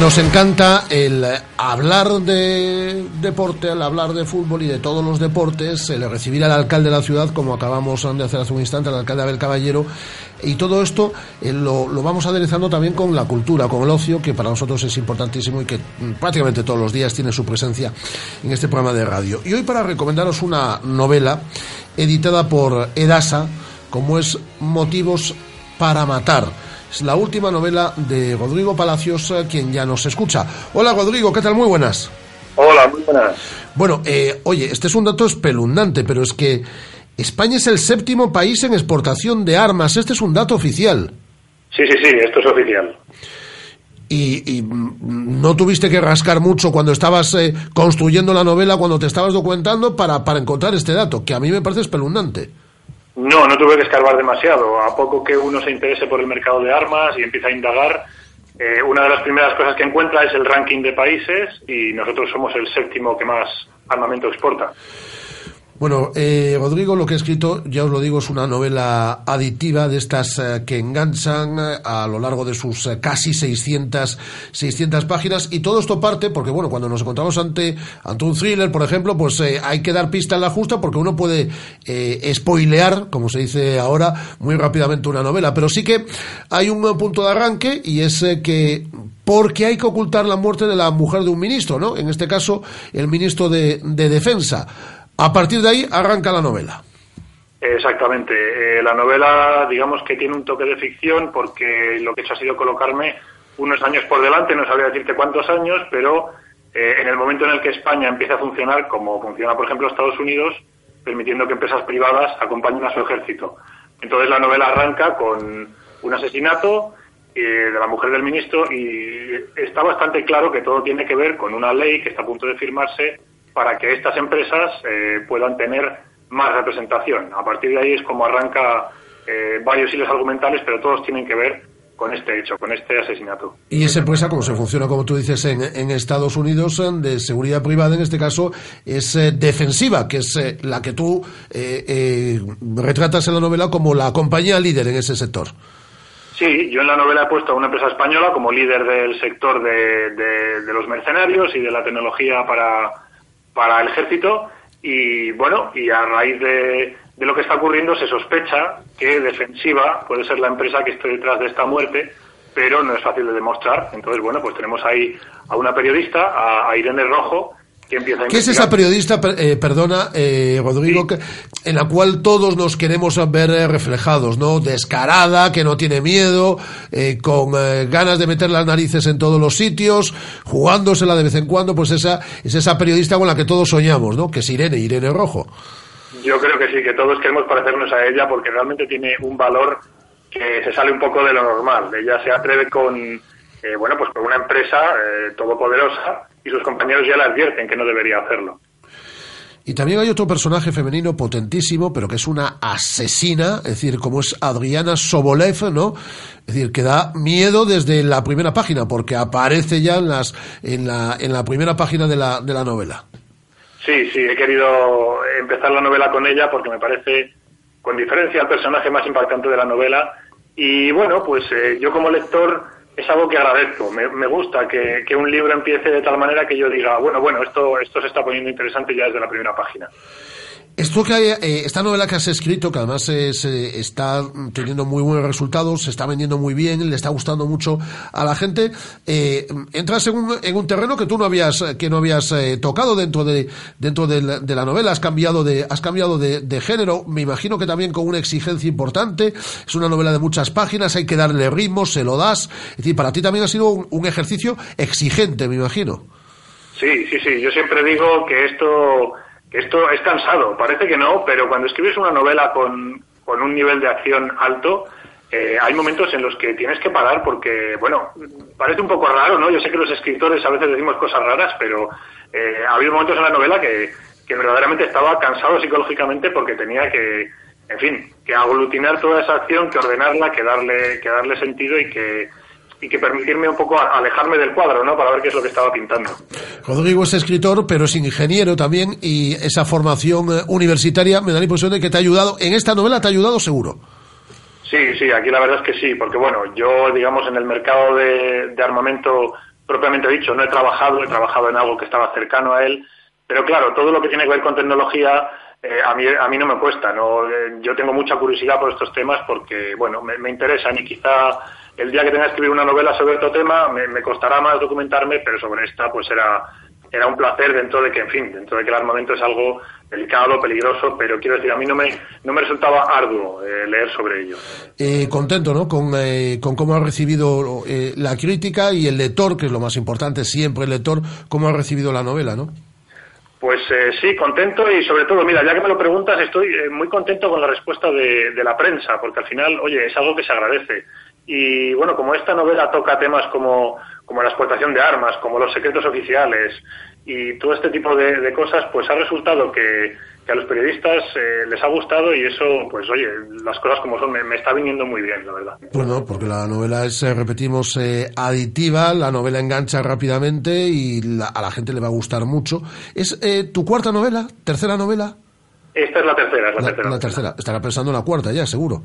Nos encanta el hablar de deporte, el hablar de fútbol y de todos los deportes, el recibir al alcalde de la ciudad, como acabamos de hacer hace un instante, al alcalde Abel Caballero, y todo esto eh, lo, lo, vamos aderezando también con la cultura, con el ocio, que para nosotros es importantísimo y que mm, prácticamente todos los días tiene su presencia en este programa de radio. Y hoy para recomendaros una novela editada por Edasa, como es Motivos para Matar es la última novela de Rodrigo Palacios, eh, quien ya nos escucha. Hola Rodrigo, ¿qué tal? Muy buenas. Hola, muy buenas. Bueno, eh, oye, este es un dato espeluznante, pero es que España es el séptimo país en exportación de armas. Este es un dato oficial. Sí, sí, sí, esto es oficial. Y, y mm, no tuviste que rascar mucho cuando estabas eh, construyendo la novela, cuando te estabas documentando para, para encontrar este dato, que a mí me parece espeluznante. No, no tuve que escarbar demasiado. A poco que uno se interese por el mercado de armas y empieza a indagar, eh, una de las primeras cosas que encuentra es el ranking de países y nosotros somos el séptimo que más armamento exporta. Bueno, eh, Rodrigo, lo que he escrito, ya os lo digo, es una novela aditiva de estas eh, que enganchan eh, a lo largo de sus eh, casi 600, 600 páginas. Y todo esto parte porque, bueno, cuando nos encontramos ante, ante un thriller, por ejemplo, pues hay que dar pista en la justa porque uno puede spoilear, como se dice ahora, muy rápidamente una novela. Pero sí que hay un punto de arranque y es que porque hay que ocultar la muerte de la mujer de un ministro, ¿no? En este caso, el ministro de, de Defensa. A partir de ahí arranca la novela. Exactamente. Eh, la novela, digamos que tiene un toque de ficción porque lo que he hecho ha sido colocarme unos años por delante, no sabría decirte cuántos años, pero eh, en el momento en el que España empieza a funcionar, como funciona, por ejemplo, Estados Unidos, permitiendo que empresas privadas acompañen a su ejército. Entonces la novela arranca con un asesinato eh, de la mujer del ministro y está bastante claro que todo tiene que ver con una ley que está a punto de firmarse para que estas empresas eh, puedan tener más representación. A partir de ahí es como arranca eh, varios hilos argumentales, pero todos tienen que ver con este hecho, con este asesinato. Y esa empresa, como se funciona, como tú dices, en, en Estados Unidos, eh, de seguridad privada, en este caso, es eh, defensiva, que es eh, la que tú eh, retratas en la novela como la compañía líder en ese sector. Sí, yo en la novela he puesto a una empresa española como líder del sector de, de, de los mercenarios y de la tecnología para, para el ejército y bueno, y a raíz de, lo que está ocurriendo se sospecha que Defensiva puede ser la empresa que esté detrás de esta muerte, pero no es fácil de demostrar. Entonces, bueno, pues tenemos ahí a una periodista, a Irene Rojo, ¿Qué es esa periodista, eh, perdona, eh, Rodrigo, sí. que, en la cual todos nos queremos ver eh, reflejados, ¿no? Descarada, que no tiene miedo, eh, con eh, ganas de meter las narices en todos los sitios, jugándosela de vez en cuando, pues esa es esa periodista con la que todos soñamos, ¿no? Que es Irene, Irene Rojo. Yo creo que sí, que todos queremos parecernos a ella porque realmente tiene un valor que se sale un poco de lo normal. Ella se atreve con, eh, bueno, pues con una empresa eh, todopoderosa y sus compañeros ya le advierten que no debería hacerlo. Y también hay otro personaje femenino potentísimo, pero que es una asesina, es decir, como es Adriana Sobolev, ¿no? Es decir, que da miedo desde la primera página, porque aparece ya en, las, en, la, en la primera página de la, de la novela. Sí, sí, he querido empezar la novela con ella porque me parece, con diferencia, el personaje más impactante de la novela. Y bueno, pues eh, yo como lector es algo que agradezco. Me, gusta que, que, un libro empiece de tal manera que yo diga, bueno, bueno, esto, esto se está poniendo interesante ya desde la primera página. Esto que hay, eh, esta novela que has escrito, que además eh, está teniendo muy buenos resultados, se está vendiendo muy bien, le está gustando mucho a la gente, eh, entras en un, en un, terreno que tú no habías, que no habías eh, tocado dentro de, dentro de la, de la, novela, has cambiado de, has cambiado de, de, género, me imagino que también con una exigencia importante, es una novela de muchas páginas, hay que darle ritmo, se lo das, es decir, para ti también ha sido un, un ejercicio exigente, me imagino. Sí, sí, sí, yo siempre digo que esto esto es cansado, parece que no, pero cuando escribes una novela con, con un nivel de acción alto, eh, hay momentos en los que tienes que parar porque, bueno, parece un poco raro, ¿no? Yo sé que los escritores a veces decimos cosas raras, pero eh, ha momentos en la novela que, que verdaderamente estaba cansado psicológicamente porque tenía que, en fin, que aglutinar toda esa acción, que ordenarla, que darle, que darle sentido y que, y que permitirme un poco alejarme del cuadro, ¿no? Para ver qué es lo que estaba pintando. Rodrigo es escritor, pero es ingeniero también y esa formación eh, universitaria me da la impresión de que te ha ayudado, en esta novela te ha ayudado seguro. Sí, sí, aquí la verdad es que sí, porque bueno, yo digamos en el mercado de, de armamento propiamente dicho, no he trabajado, he trabajado en algo que estaba cercano a él, pero claro, todo lo que tiene que ver con tecnología eh, a, mí, a mí no me cuesta. ¿no? Eh, yo tengo mucha curiosidad por estos temas porque, bueno, me, me interesan y quizá el día que tenga que escribir una novela sobre otro tema me, me costará más documentarme, pero sobre esta pues era, era un placer dentro de que, en fin, dentro de que el armamento es algo delicado, peligroso, pero quiero decir, a mí no me, no me resultaba arduo eh, leer sobre ello. Eh, contento, ¿no? Con, eh, con cómo ha recibido eh, la crítica y el lector, que es lo más importante, siempre el lector, cómo ha recibido la novela, ¿no? Pues eh, sí, contento y sobre todo, mira, ya que me lo preguntas, estoy eh, muy contento con la respuesta de, de la prensa, porque al final, oye, es algo que se agradece. Y bueno, como esta novela toca temas como, como la exportación de armas, como los secretos oficiales y todo este tipo de, de cosas, pues ha resultado que, que a los periodistas eh, les ha gustado y eso, pues oye, las cosas como son, me, me está viniendo muy bien, la verdad. Bueno, porque la novela es, eh, repetimos, eh, aditiva, la novela engancha rápidamente y la- a la gente le va a gustar mucho. ¿Es eh, tu cuarta novela? ¿Tercera novela? Esta es la tercera, es la, La, tercera. la tercera. Estará pensando en la cuarta ya, seguro.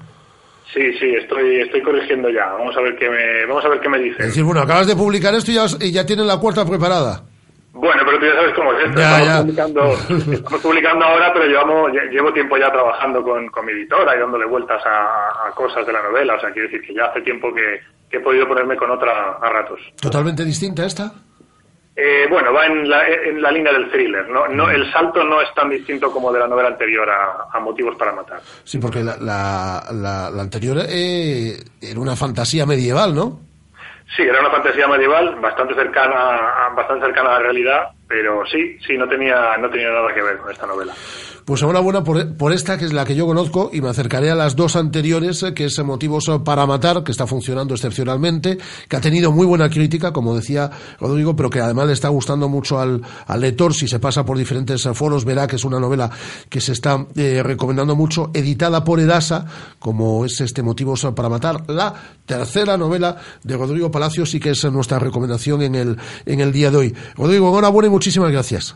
Sí, sí, estoy, estoy corrigiendo ya. Vamos a ver qué me, vamos a ver qué me dicen. Es decir, bueno, acabas de publicar esto y ya, y ya tienen la cuarta preparada. Bueno, pero tú ya sabes cómo es esto. Ya, estamos, ya. Publicando, *laughs* estamos publicando ahora, pero llevamos, lle- llevo tiempo ya trabajando con, con mi editora y dándole vueltas a, a cosas de la novela. O sea, quiero decir que ya hace tiempo que, que he podido ponerme con otra a ratos. ¿Totalmente distinta esta? Eh, bueno, va en la, en la línea del thriller. No, no, el salto no es tan distinto como de la novela anterior a, a Motivos para Matar. Sí, porque la, la, la- la anterior eh, era una fantasía medieval, ¿no? Sí, era una fantasía medieval bastante cercana, bastante cercana a la realidad, pero sí, sí, no tenía, no tenía nada que ver con esta novela. Pues enhorabuena por, por esta, que es la que yo conozco, y me acercaré a las dos anteriores, eh, que es Motivos para Matar, que está funcionando excepcionalmente, que ha tenido muy buena crítica, como decía Rodrigo, pero que además le está gustando mucho al, al lector. Si se pasa por diferentes foros, verá que es una novela que se está eh, recomendando mucho, editada por Edasa, como es este Motivos para Matar. La tercera novela de Rodrigo Palacios, y que es nuestra recomendación en el, en el día de hoy. Rodrigo, enhorabuena y muchísimas gracias.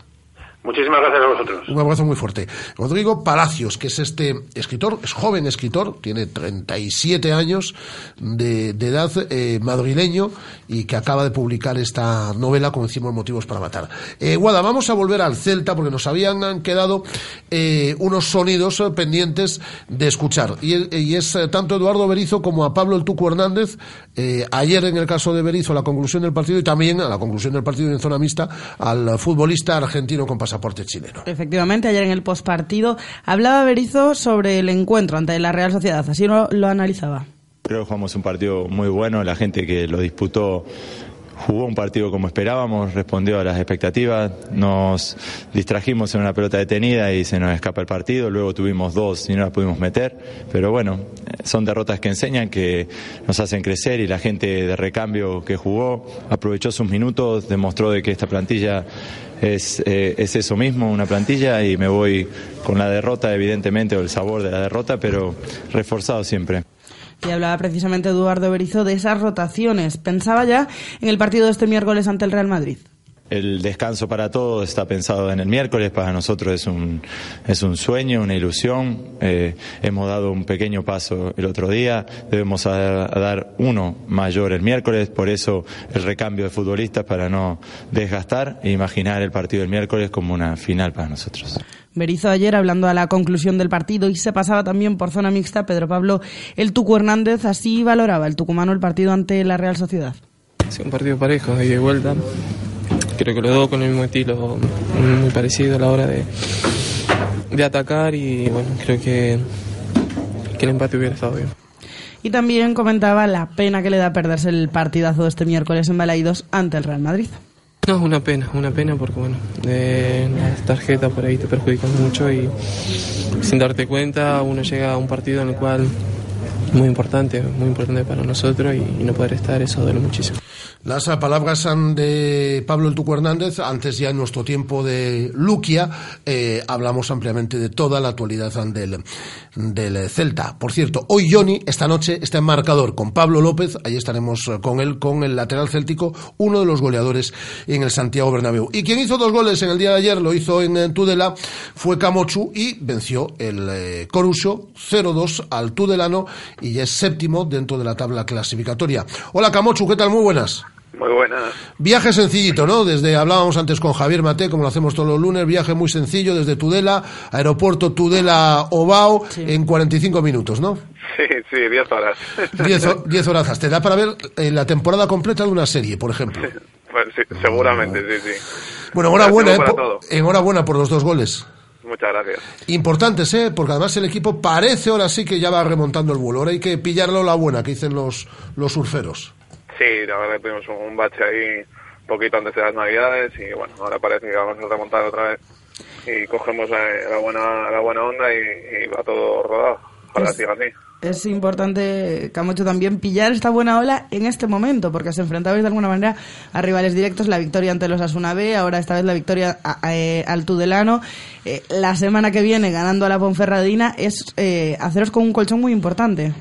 Muchísimas gracias a vosotros. Un abrazo muy fuerte. Rodrigo Palacios, que es este escritor, es joven escritor, tiene 37 años de, de edad, eh, madrileño, y que acaba de publicar esta novela, como decimos, Motivos para Matar. Eh, Guada, vamos a volver al Celta, porque nos habían quedado eh, unos sonidos eh, pendientes de escuchar. Y, y es eh, tanto Eduardo Berizo como a Pablo El Tuco Hernández, eh, ayer en el caso de Berizo, a la conclusión del partido, y también a la conclusión del partido en zona mixta, al futbolista argentino con pasaporte chileno. Efectivamente, ayer en el postpartido hablaba Berizo sobre el encuentro ante la Real Sociedad. Así lo, lo analizaba. Creo que jugamos un partido muy bueno, la gente que lo disputó jugó un partido como esperábamos, respondió a las expectativas, nos distrajimos en una pelota detenida y se nos escapa el partido, luego tuvimos dos y no la pudimos meter, pero bueno, son derrotas que enseñan, que nos hacen crecer y la gente de recambio que jugó aprovechó sus minutos, demostró de que esta plantilla es, eh, es eso mismo, una plantilla y me voy con la derrota evidentemente o el sabor de la derrota, pero reforzado siempre. Y hablaba precisamente Eduardo Berizo de esas rotaciones. Pensaba ya en el partido de este miércoles ante el Real Madrid. El descanso para todos está pensado en el miércoles, para nosotros es un, es un sueño, una ilusión. Eh, hemos dado un pequeño paso el otro día, debemos a- a dar uno mayor el miércoles, por eso el recambio de futbolistas para no desgastar e imaginar el partido del miércoles como una final para nosotros. Berizo ayer hablando a la conclusión del partido y se pasaba también por zona mixta. Pedro Pablo El Tuco Hernández así valoraba el tucumano el partido ante la Real Sociedad. Sí, un partido parejo, de ida y vuelta. Creo que los dos con el mismo estilo, muy parecido a la hora de, de atacar y bueno, creo que, que el empate hubiera estado bien. Y también comentaba la pena que le da perderse el partidazo de este miércoles en Balaidos ante el Real Madrid. No, una pena, una pena porque bueno, de las tarjetas por ahí te perjudican mucho y sin darte cuenta uno llega a un partido en el cual muy importante, muy importante para nosotros y, y no poder estar, eso duele muchísimo. Las palabras de Pablo El Tuco Hernández. Antes ya en nuestro tiempo de Luquia eh, hablamos ampliamente de toda la actualidad del, del Celta. Por cierto, hoy Johnny, esta noche, está en marcador con Pablo López. Ahí estaremos eh, con él, con el lateral céltico, uno de los goleadores en el Santiago Bernabéu. Y quien hizo dos goles en el día de ayer, lo hizo en eh, Tudela, fue Camochu y venció el eh, Coruso 0-2 al Tudelano y ya es séptimo dentro de la tabla clasificatoria. Hola Camochu, ¿qué tal? Muy buenas. Muy buenas. Viaje sencillito, ¿no? Desde, hablábamos antes con Javier Mate, como lo hacemos todos los lunes, viaje muy sencillo desde Tudela, aeropuerto Tudela-Obao, en 45 minutos, ¿no? Sí, sí, 10 horas. 10 *laughs* horas. Te da para ver eh, la temporada completa de una serie, por ejemplo. Pues sí, seguramente, sí, sí. Bueno, enhorabuena, eh, por- enhorabuena por los dos goles. Muchas gracias. Importantes, ¿eh? Porque además el equipo parece ahora sí que ya va remontando el vuelo. Ahora hay que pillarlo la buena, que dicen los, los surferos. Sí, la verdad que tuvimos un, bache ahí un poquito antes de las navidades y bueno, ahora parece que vamos a remontar otra vez y cogemos la, la buena la buena onda y, y va todo rodado. Ojalá Es- siga así. Es importante, Camacho, también pillar esta buena ola en este momento, porque os enfrentabais de alguna manera a rivales directos, la victoria ante los Asuna B, ahora esta vez la victoria a- a- eh, al Tudelano. Eh, la semana que viene, ganando a la Ponferradina, es eh, haceros con un colchón muy importante.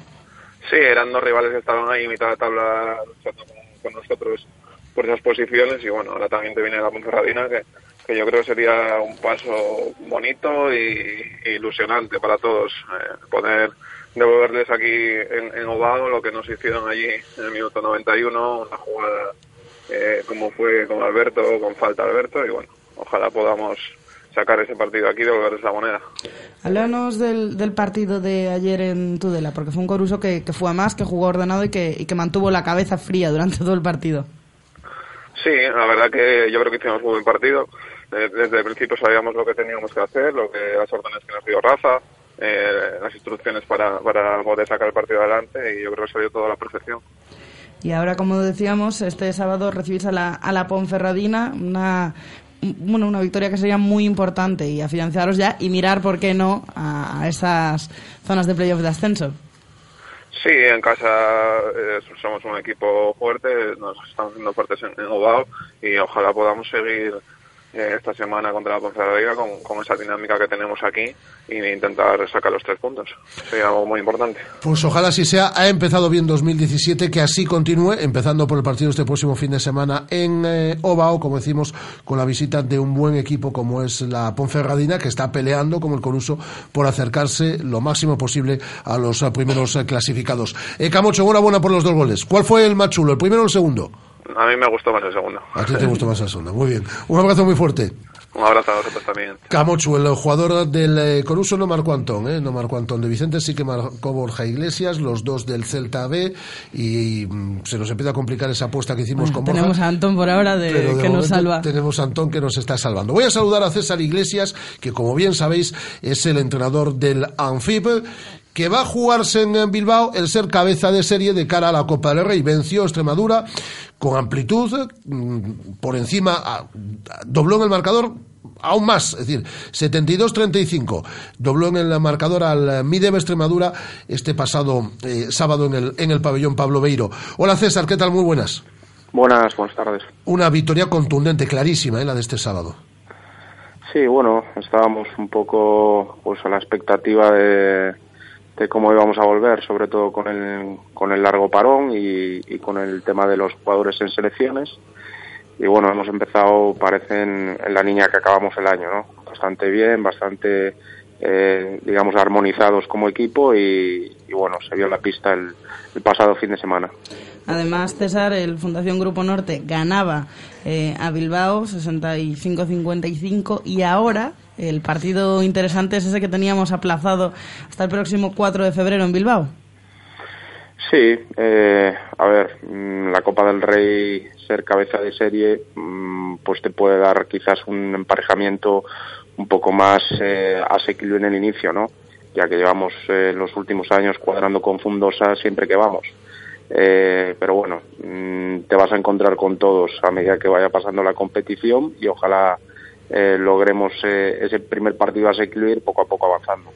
Sí, eran dos rivales que estaban ahí mitad de tabla luchando con, nosotros por esas posiciones y bueno, ahora también te viene la Ponferradina que, que yo creo que sería un paso bonito y, y ilusionante para todos. eh, poder devolverles aquí en, en Ovado lo que nos hicieron allí en el minuto 91, una jugada eh, como fue con Alberto, con falta Alberto y bueno, ojalá podamos sacar ese partido aquí y devolverles la moneda. Háblanos del, del partido de ayer en Tudela, porque fue un Coruso que, que fue a más, que jugó ordenado y que, y que mantuvo la cabeza fría durante todo el partido. Sí, la verdad que yo creo que hicimos un buen partido. De- Desde el principio sabíamos lo que teníamos que hacer, lo que las órdenes que nos dio Rafa, eh, las instrucciones para, para poder sacar el partido adelante y yo creo que salió todo a la perfección. Y ahora, como decíamos, este sábado recibís a la, a la Ponferradina, una, bueno, una victoria que sería muy importante y afianzaros ya y mirar, ¿por qué no?, a, esas zonas de playoff de ascenso. Sí, en casa eh, somos un equipo fuerte, nos estamos haciendo fuertes en, en Ovao y ojalá podamos seguir esta semana contra la Ponferradina con, esa dinámica que tenemos aquí e intentar sacar los tres puntos. Sería algo muy importante. Pues ojalá así sea. Ha empezado bien 2017, que así continúe, empezando por el partido este próximo fin de semana en eh, Ovao, como decimos, con la visita de un buen equipo como es la Ponferradina, que está peleando, como el Coruso, por acercarse lo máximo posible a los eh, primeros eh, clasificados. Eh, Camocho, enhorabuena por los dos goles. ¿Cuál fue el más chulo, el primero o el segundo? A mí me gustó más el segundo. A ti te gustó más el segundo. Muy bien. Un abrazo muy fuerte. Un abrazo a vosotros también. Camochu, el jugador del eh, Coruso no marcó Antón, ¿eh? no marcó Antón de Vicente, sí que marcó Borja Iglesias, los dos del Celta B, y, mm, se nos empieza a complicar esa apuesta que hicimos con Borja. Tenemos a Antón por ahora de, que nos salva. Tenemos a Antón que nos está salvando. Voy a saludar a César Iglesias, que como bien sabéis es el entrenador del Anfib, que va a jugarse en Bilbao el ser cabeza de serie de cara a la Copa del Rey. Venció Extremadura con amplitud, mm, por encima, dobló en el marcador aún más, es decir, 72-35. Dobló en el marcador al Midem Extremadura este pasado eh, sábado en el, en el pabellón Pablo Beiro. Hola César, ¿qué tal? Muy buenas. Buenas, buenas tardes. Una victoria contundente, clarísima, ¿eh? la de este sábado. Sí, bueno, estábamos un poco pues a la expectativa de, de cómo íbamos a volver, sobre todo con el, con el largo parón y, con el tema de los jugadores en selecciones. Y bueno, hemos empezado, parece, en, la línea que acabamos el año, ¿no? Bastante bien, bastante, eh, digamos, armonizados como equipo y, y bueno, se vio en la pista el, el pasado fin de semana. Además, César, el Fundación Grupo Norte ganaba eh, a Bilbao 65-55 y ahora el partido interesante es ese que teníamos aplazado hasta el próximo 4 de febrero en Bilbao. Sí, eh, a ver, mm, la Copa del Rey, ser cabeza de serie, mm, pues te puede dar quizás un emparejamiento un poco más eh, asequible en el inicio, ¿no? Ya que llevamos eh, los últimos años cuadrando con Fundosa siempre que vamos. Eh, pero bueno, mm, te vas a encontrar con todos a medida que vaya pasando la competición y ojalá eh, logremos eh, ese primer partido asequible y ir poco a poco avanzando.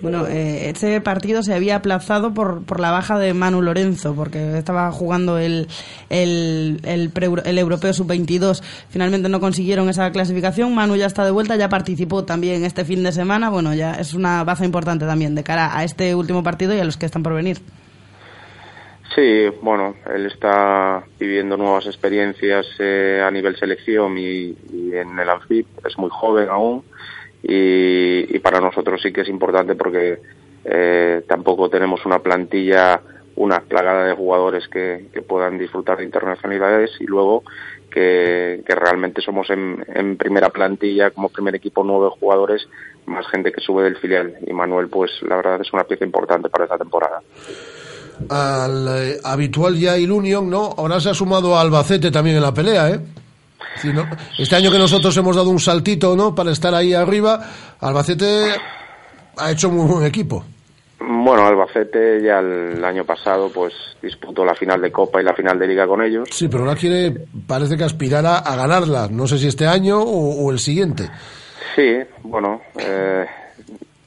Bueno, eh, ese partido se había aplazado por, por la baja de Manu Lorenzo, porque estaba jugando el, el, el, pre- el europeo sub-22. Finalmente no consiguieron esa clasificación. Manu ya está de vuelta, ya participó también este fin de semana. Bueno, ya es una baza importante también de cara a este último partido y a los que están por venir. Sí, bueno, él está viviendo nuevas experiencias eh, a nivel selección y, en el Anfib es muy joven aún y, para nosotros sí que es importante porque eh, tampoco tenemos una plantilla una plagada de jugadores que, puedan disfrutar de internacionalidades y luego que, que realmente somos en, en, primera plantilla, como primer equipo, nueve jugadores, más gente que sube del filial. Y Manuel, pues la verdad es una pieza importante para esta temporada. Al eh, habitual ya Ilunion, ¿no? Ahora se ha sumado a Albacete también en la pelea, ¿eh? Este año que nosotros hemos dado un saltito, ¿no? Para estar ahí arriba, Albacete ha hecho muy buen equipo. Bueno, Albacete ya el año pasado pues disputó la final de Copa y la final de Liga con ellos. Sí, pero ahora quiere, parece que aspirará a ganarla. No sé si este año o, o el siguiente. Sí, bueno, eh,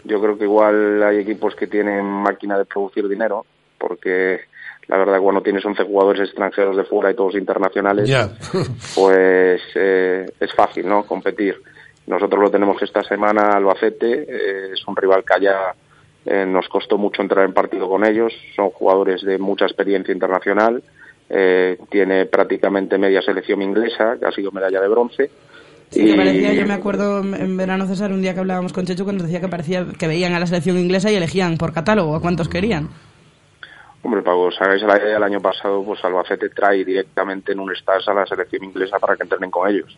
yo creo que igual hay equipos que tienen máquina de producir dinero, porque la verdad cuando tienes 11 jugadores extranjeros de fuera y todos internacionales, *laughs* pues eh, es fácil, ¿no? Competir. Nosotros lo tenemos esta semana, Albacete, eh, es un rival que allá eh, nos costó mucho entrar en partido con ellos, son jugadores de mucha experiencia internacional, eh, tiene prácticamente media selección inglesa, que ha sido medalla de bronce. Sí, que parecía, yo me acuerdo en verano, César, un día que hablábamos con Checho, que nos decía que parecía que veían a la selección inglesa y elegían por catálogo a cuántos querían. Hombre, para os hagáis la idea, el año pasado, pues Albacete trae directamente en un stats a la selección inglesa para que entrenen con ellos.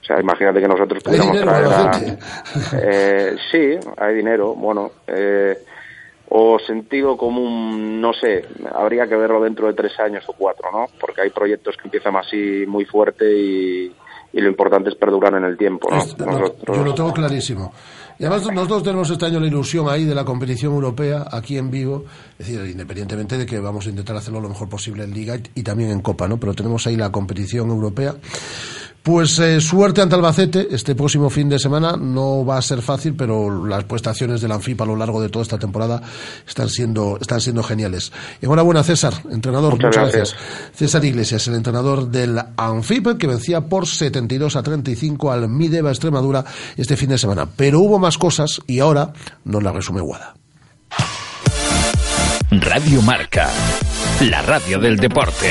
O sea, imagínate que nosotros pudiéramos traer a... Eh, sí, hay dinero, bueno... Eh, o sentido común, no sé, habría que verlo dentro de tres años o cuatro, ¿no? Porque hay proyectos que empiezan así muy fuerte y, y lo importante es perdurar en el tiempo, ¿no? Yo lo tengo clarísimo. Y además nosotros tenemos este año la ilusión ahí de la competición europea aquí en Vigo, es decir, independientemente de que vamos a intentar hacerlo lo mejor posible en Liga y, y también en Copa, ¿no? Pero tenemos ahí la competición europea. Pues eh, suerte ante Albacete este próximo fin de semana. No va a ser fácil, pero las prestaciones del Anfip a lo largo de toda esta temporada están siendo, están siendo geniales. Enhorabuena, César, entrenador. Muchas Muchas, gracias. gracias. César Iglesias, el entrenador del Anfip, que vencía por 72 a 35 al Mideva Extremadura este fin de semana. Pero hubo más cosas y ahora nos la resume Guada. Radio Marca, la radio del deporte.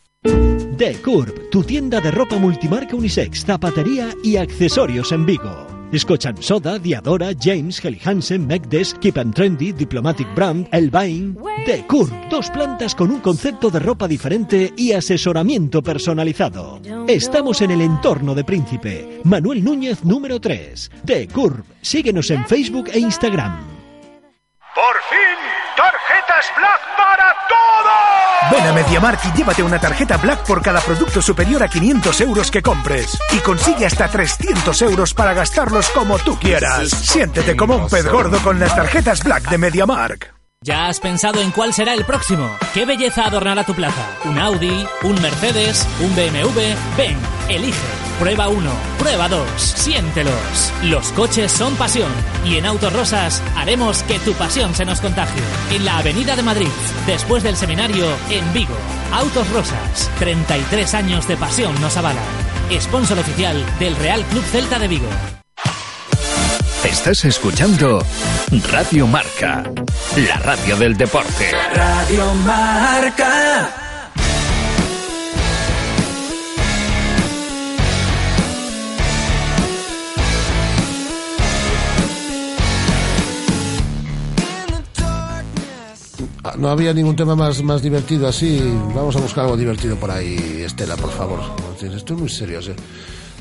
The Curb, tu tienda de ropa multimarca unisex, zapatería y accesorios en Vigo. Scotch and Soda, Diadora, James, Helly Hansen, Megdes, Keep and Trendy, Diplomatic Brand, Elvain. The Curb, dos plantas con un concepto de ropa diferente y asesoramiento personalizado. Estamos en el entorno de Príncipe. Manuel Núñez, número 3. The Curb, síguenos en Facebook e Instagram. ¡Por fin! ¡Tarjetas Black para todos! Ven a MediaMark y llévate una tarjeta Black por cada producto superior a 500 euros que compres. Y consigue hasta 300 euros para gastarlos como tú quieras. Siéntete como un pez gordo con las tarjetas Black de MediaMark. ¿Ya has pensado en cuál será el próximo? ¿Qué belleza adornará tu plaza? ¿Un Audi? ¿Un Mercedes? ¿Un BMW? Ven, elige. Prueba uno, prueba dos, siéntelos. Los coches son pasión y en Autos Rosas haremos que tu pasión se nos contagie. En la Avenida de Madrid, después del seminario, en Vigo. Autos Rosas, 33 años de pasión nos avalan. Sponsor oficial del Real Club Celta de Vigo. Estás escuchando Radio Marca, la radio del deporte. Radio Marca. No había ningún tema más, más divertido así. Vamos a buscar algo divertido por ahí, Estela, por favor. Esto es muy serio. ¿sí?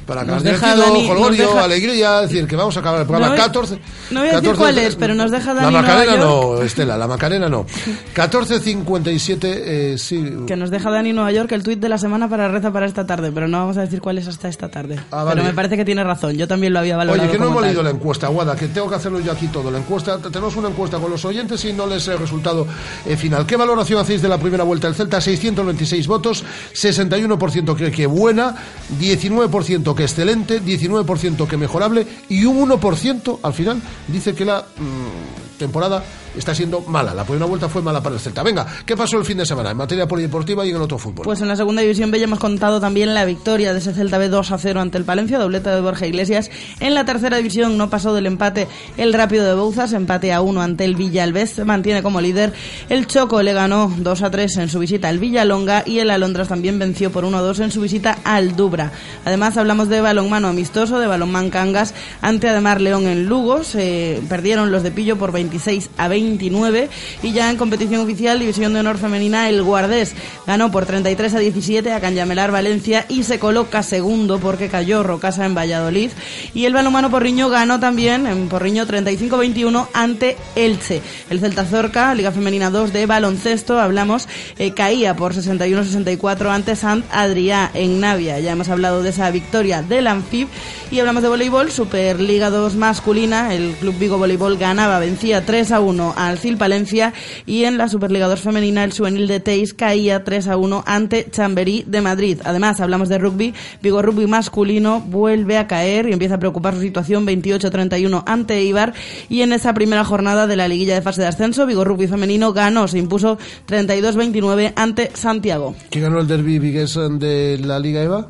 Para Nos deja divertido, Dani- deja- alegría, es decir, que vamos a acabar el programa No voy- 14. no voy a decir 14 cuál es, pero nos deja La Dani Macarena Nueva no, York. Estela, la Macarena no. *laughs* 14.57, eh, sí. Que nos deja Dani Nueva York el tuit de la semana para reza para esta tarde, pero no vamos a decir cuál es hasta esta tarde. Ah, vale. Pero me parece que tiene razón, yo también lo había valorado. Oye, que no hemos leído la encuesta, Guada, que tengo que hacerlo yo aquí todo. La encuesta, tenemos una encuesta con los oyentes y no les el resultado eh, final. ¿Qué valoración hacéis de la primera vuelta del Celta? 626 votos, 61% cree que buena, 19% excelente, 19% que mejorable y un 1% al final dice que la mm, temporada está siendo mala. La primera vuelta fue mala para el Celta. Venga, ¿qué pasó el fin de semana en materia polideportiva y en el otro fútbol? Pues en la segunda división B ya hemos contado también la victoria de ese Celta B 2 a 0 ante el Palencia, dobleta de Borja Iglesias. En la tercera división no pasó del empate el Rápido de Bouzas, empate a 1 ante el Villalbés, se mantiene como líder. El Choco le ganó 2 a 3 en su visita al Villalonga y el Alondras también venció por 1 a 2 en su visita al Dubra. Además hablamos de balonmano amistoso, de balonmán Cangas ante Ademar León en Lugo. Se perdieron los de Pillo por 26 a 29 y ya en competición oficial, División de Honor Femenina, el Guardés ganó por 33 a 17 a Canyamelar Valencia y se coloca segundo porque cayó Rocasa en Valladolid. Y el balonmano Porriño ganó también en Porriño 35-21 ante Elche. El Celta Zorca, Liga Femenina 2 de baloncesto, hablamos, eh, caía por 61-64 ante Sant Adrià en Navia. Ya hemos hablado de esa victoria del Anfib y hablamos de voleibol, Superliga 2 masculina, el Club Vigo Voleibol ganaba, vencía 3 a 1 al Cil Palencia y en la Superliga 2 femenina el juvenil de Teis caía 3 a 1 ante Chamberí de Madrid. Además, hablamos de rugby, Vigo Rugby masculino vuelve a caer y empieza a preocupar su situación 28-31 ante Ibar y en esa primera jornada de la liguilla de fase de ascenso, Vigo Rugby femenino ganó, se impuso 32-29 ante Santiago. ¿Quién ganó el derby vigués de la Liga EVA?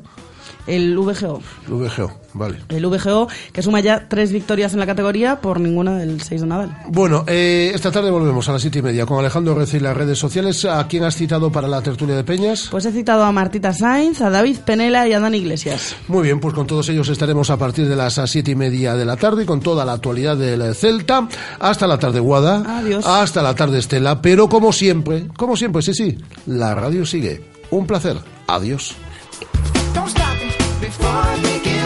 El VGO. El VGO, vale. El VGO, que suma ya tres victorias en la categoría por ninguna del 6 de Nadal. Bueno, eh, esta tarde volvemos a las siete y media con Alejandro Reza y las redes sociales. ¿A quién has citado para la tertulia de Peñas? Pues he citado a Martita Sainz, a David Penela y a Dan Iglesias. Muy bien, pues con todos ellos estaremos a partir de las siete y media de la tarde y con toda la actualidad del Celta. Hasta la tarde, Guada. Adiós. Hasta la tarde, Estela. Pero como siempre, como siempre, sí, sí, la radio sigue. Un placer. Adiós. for beginners.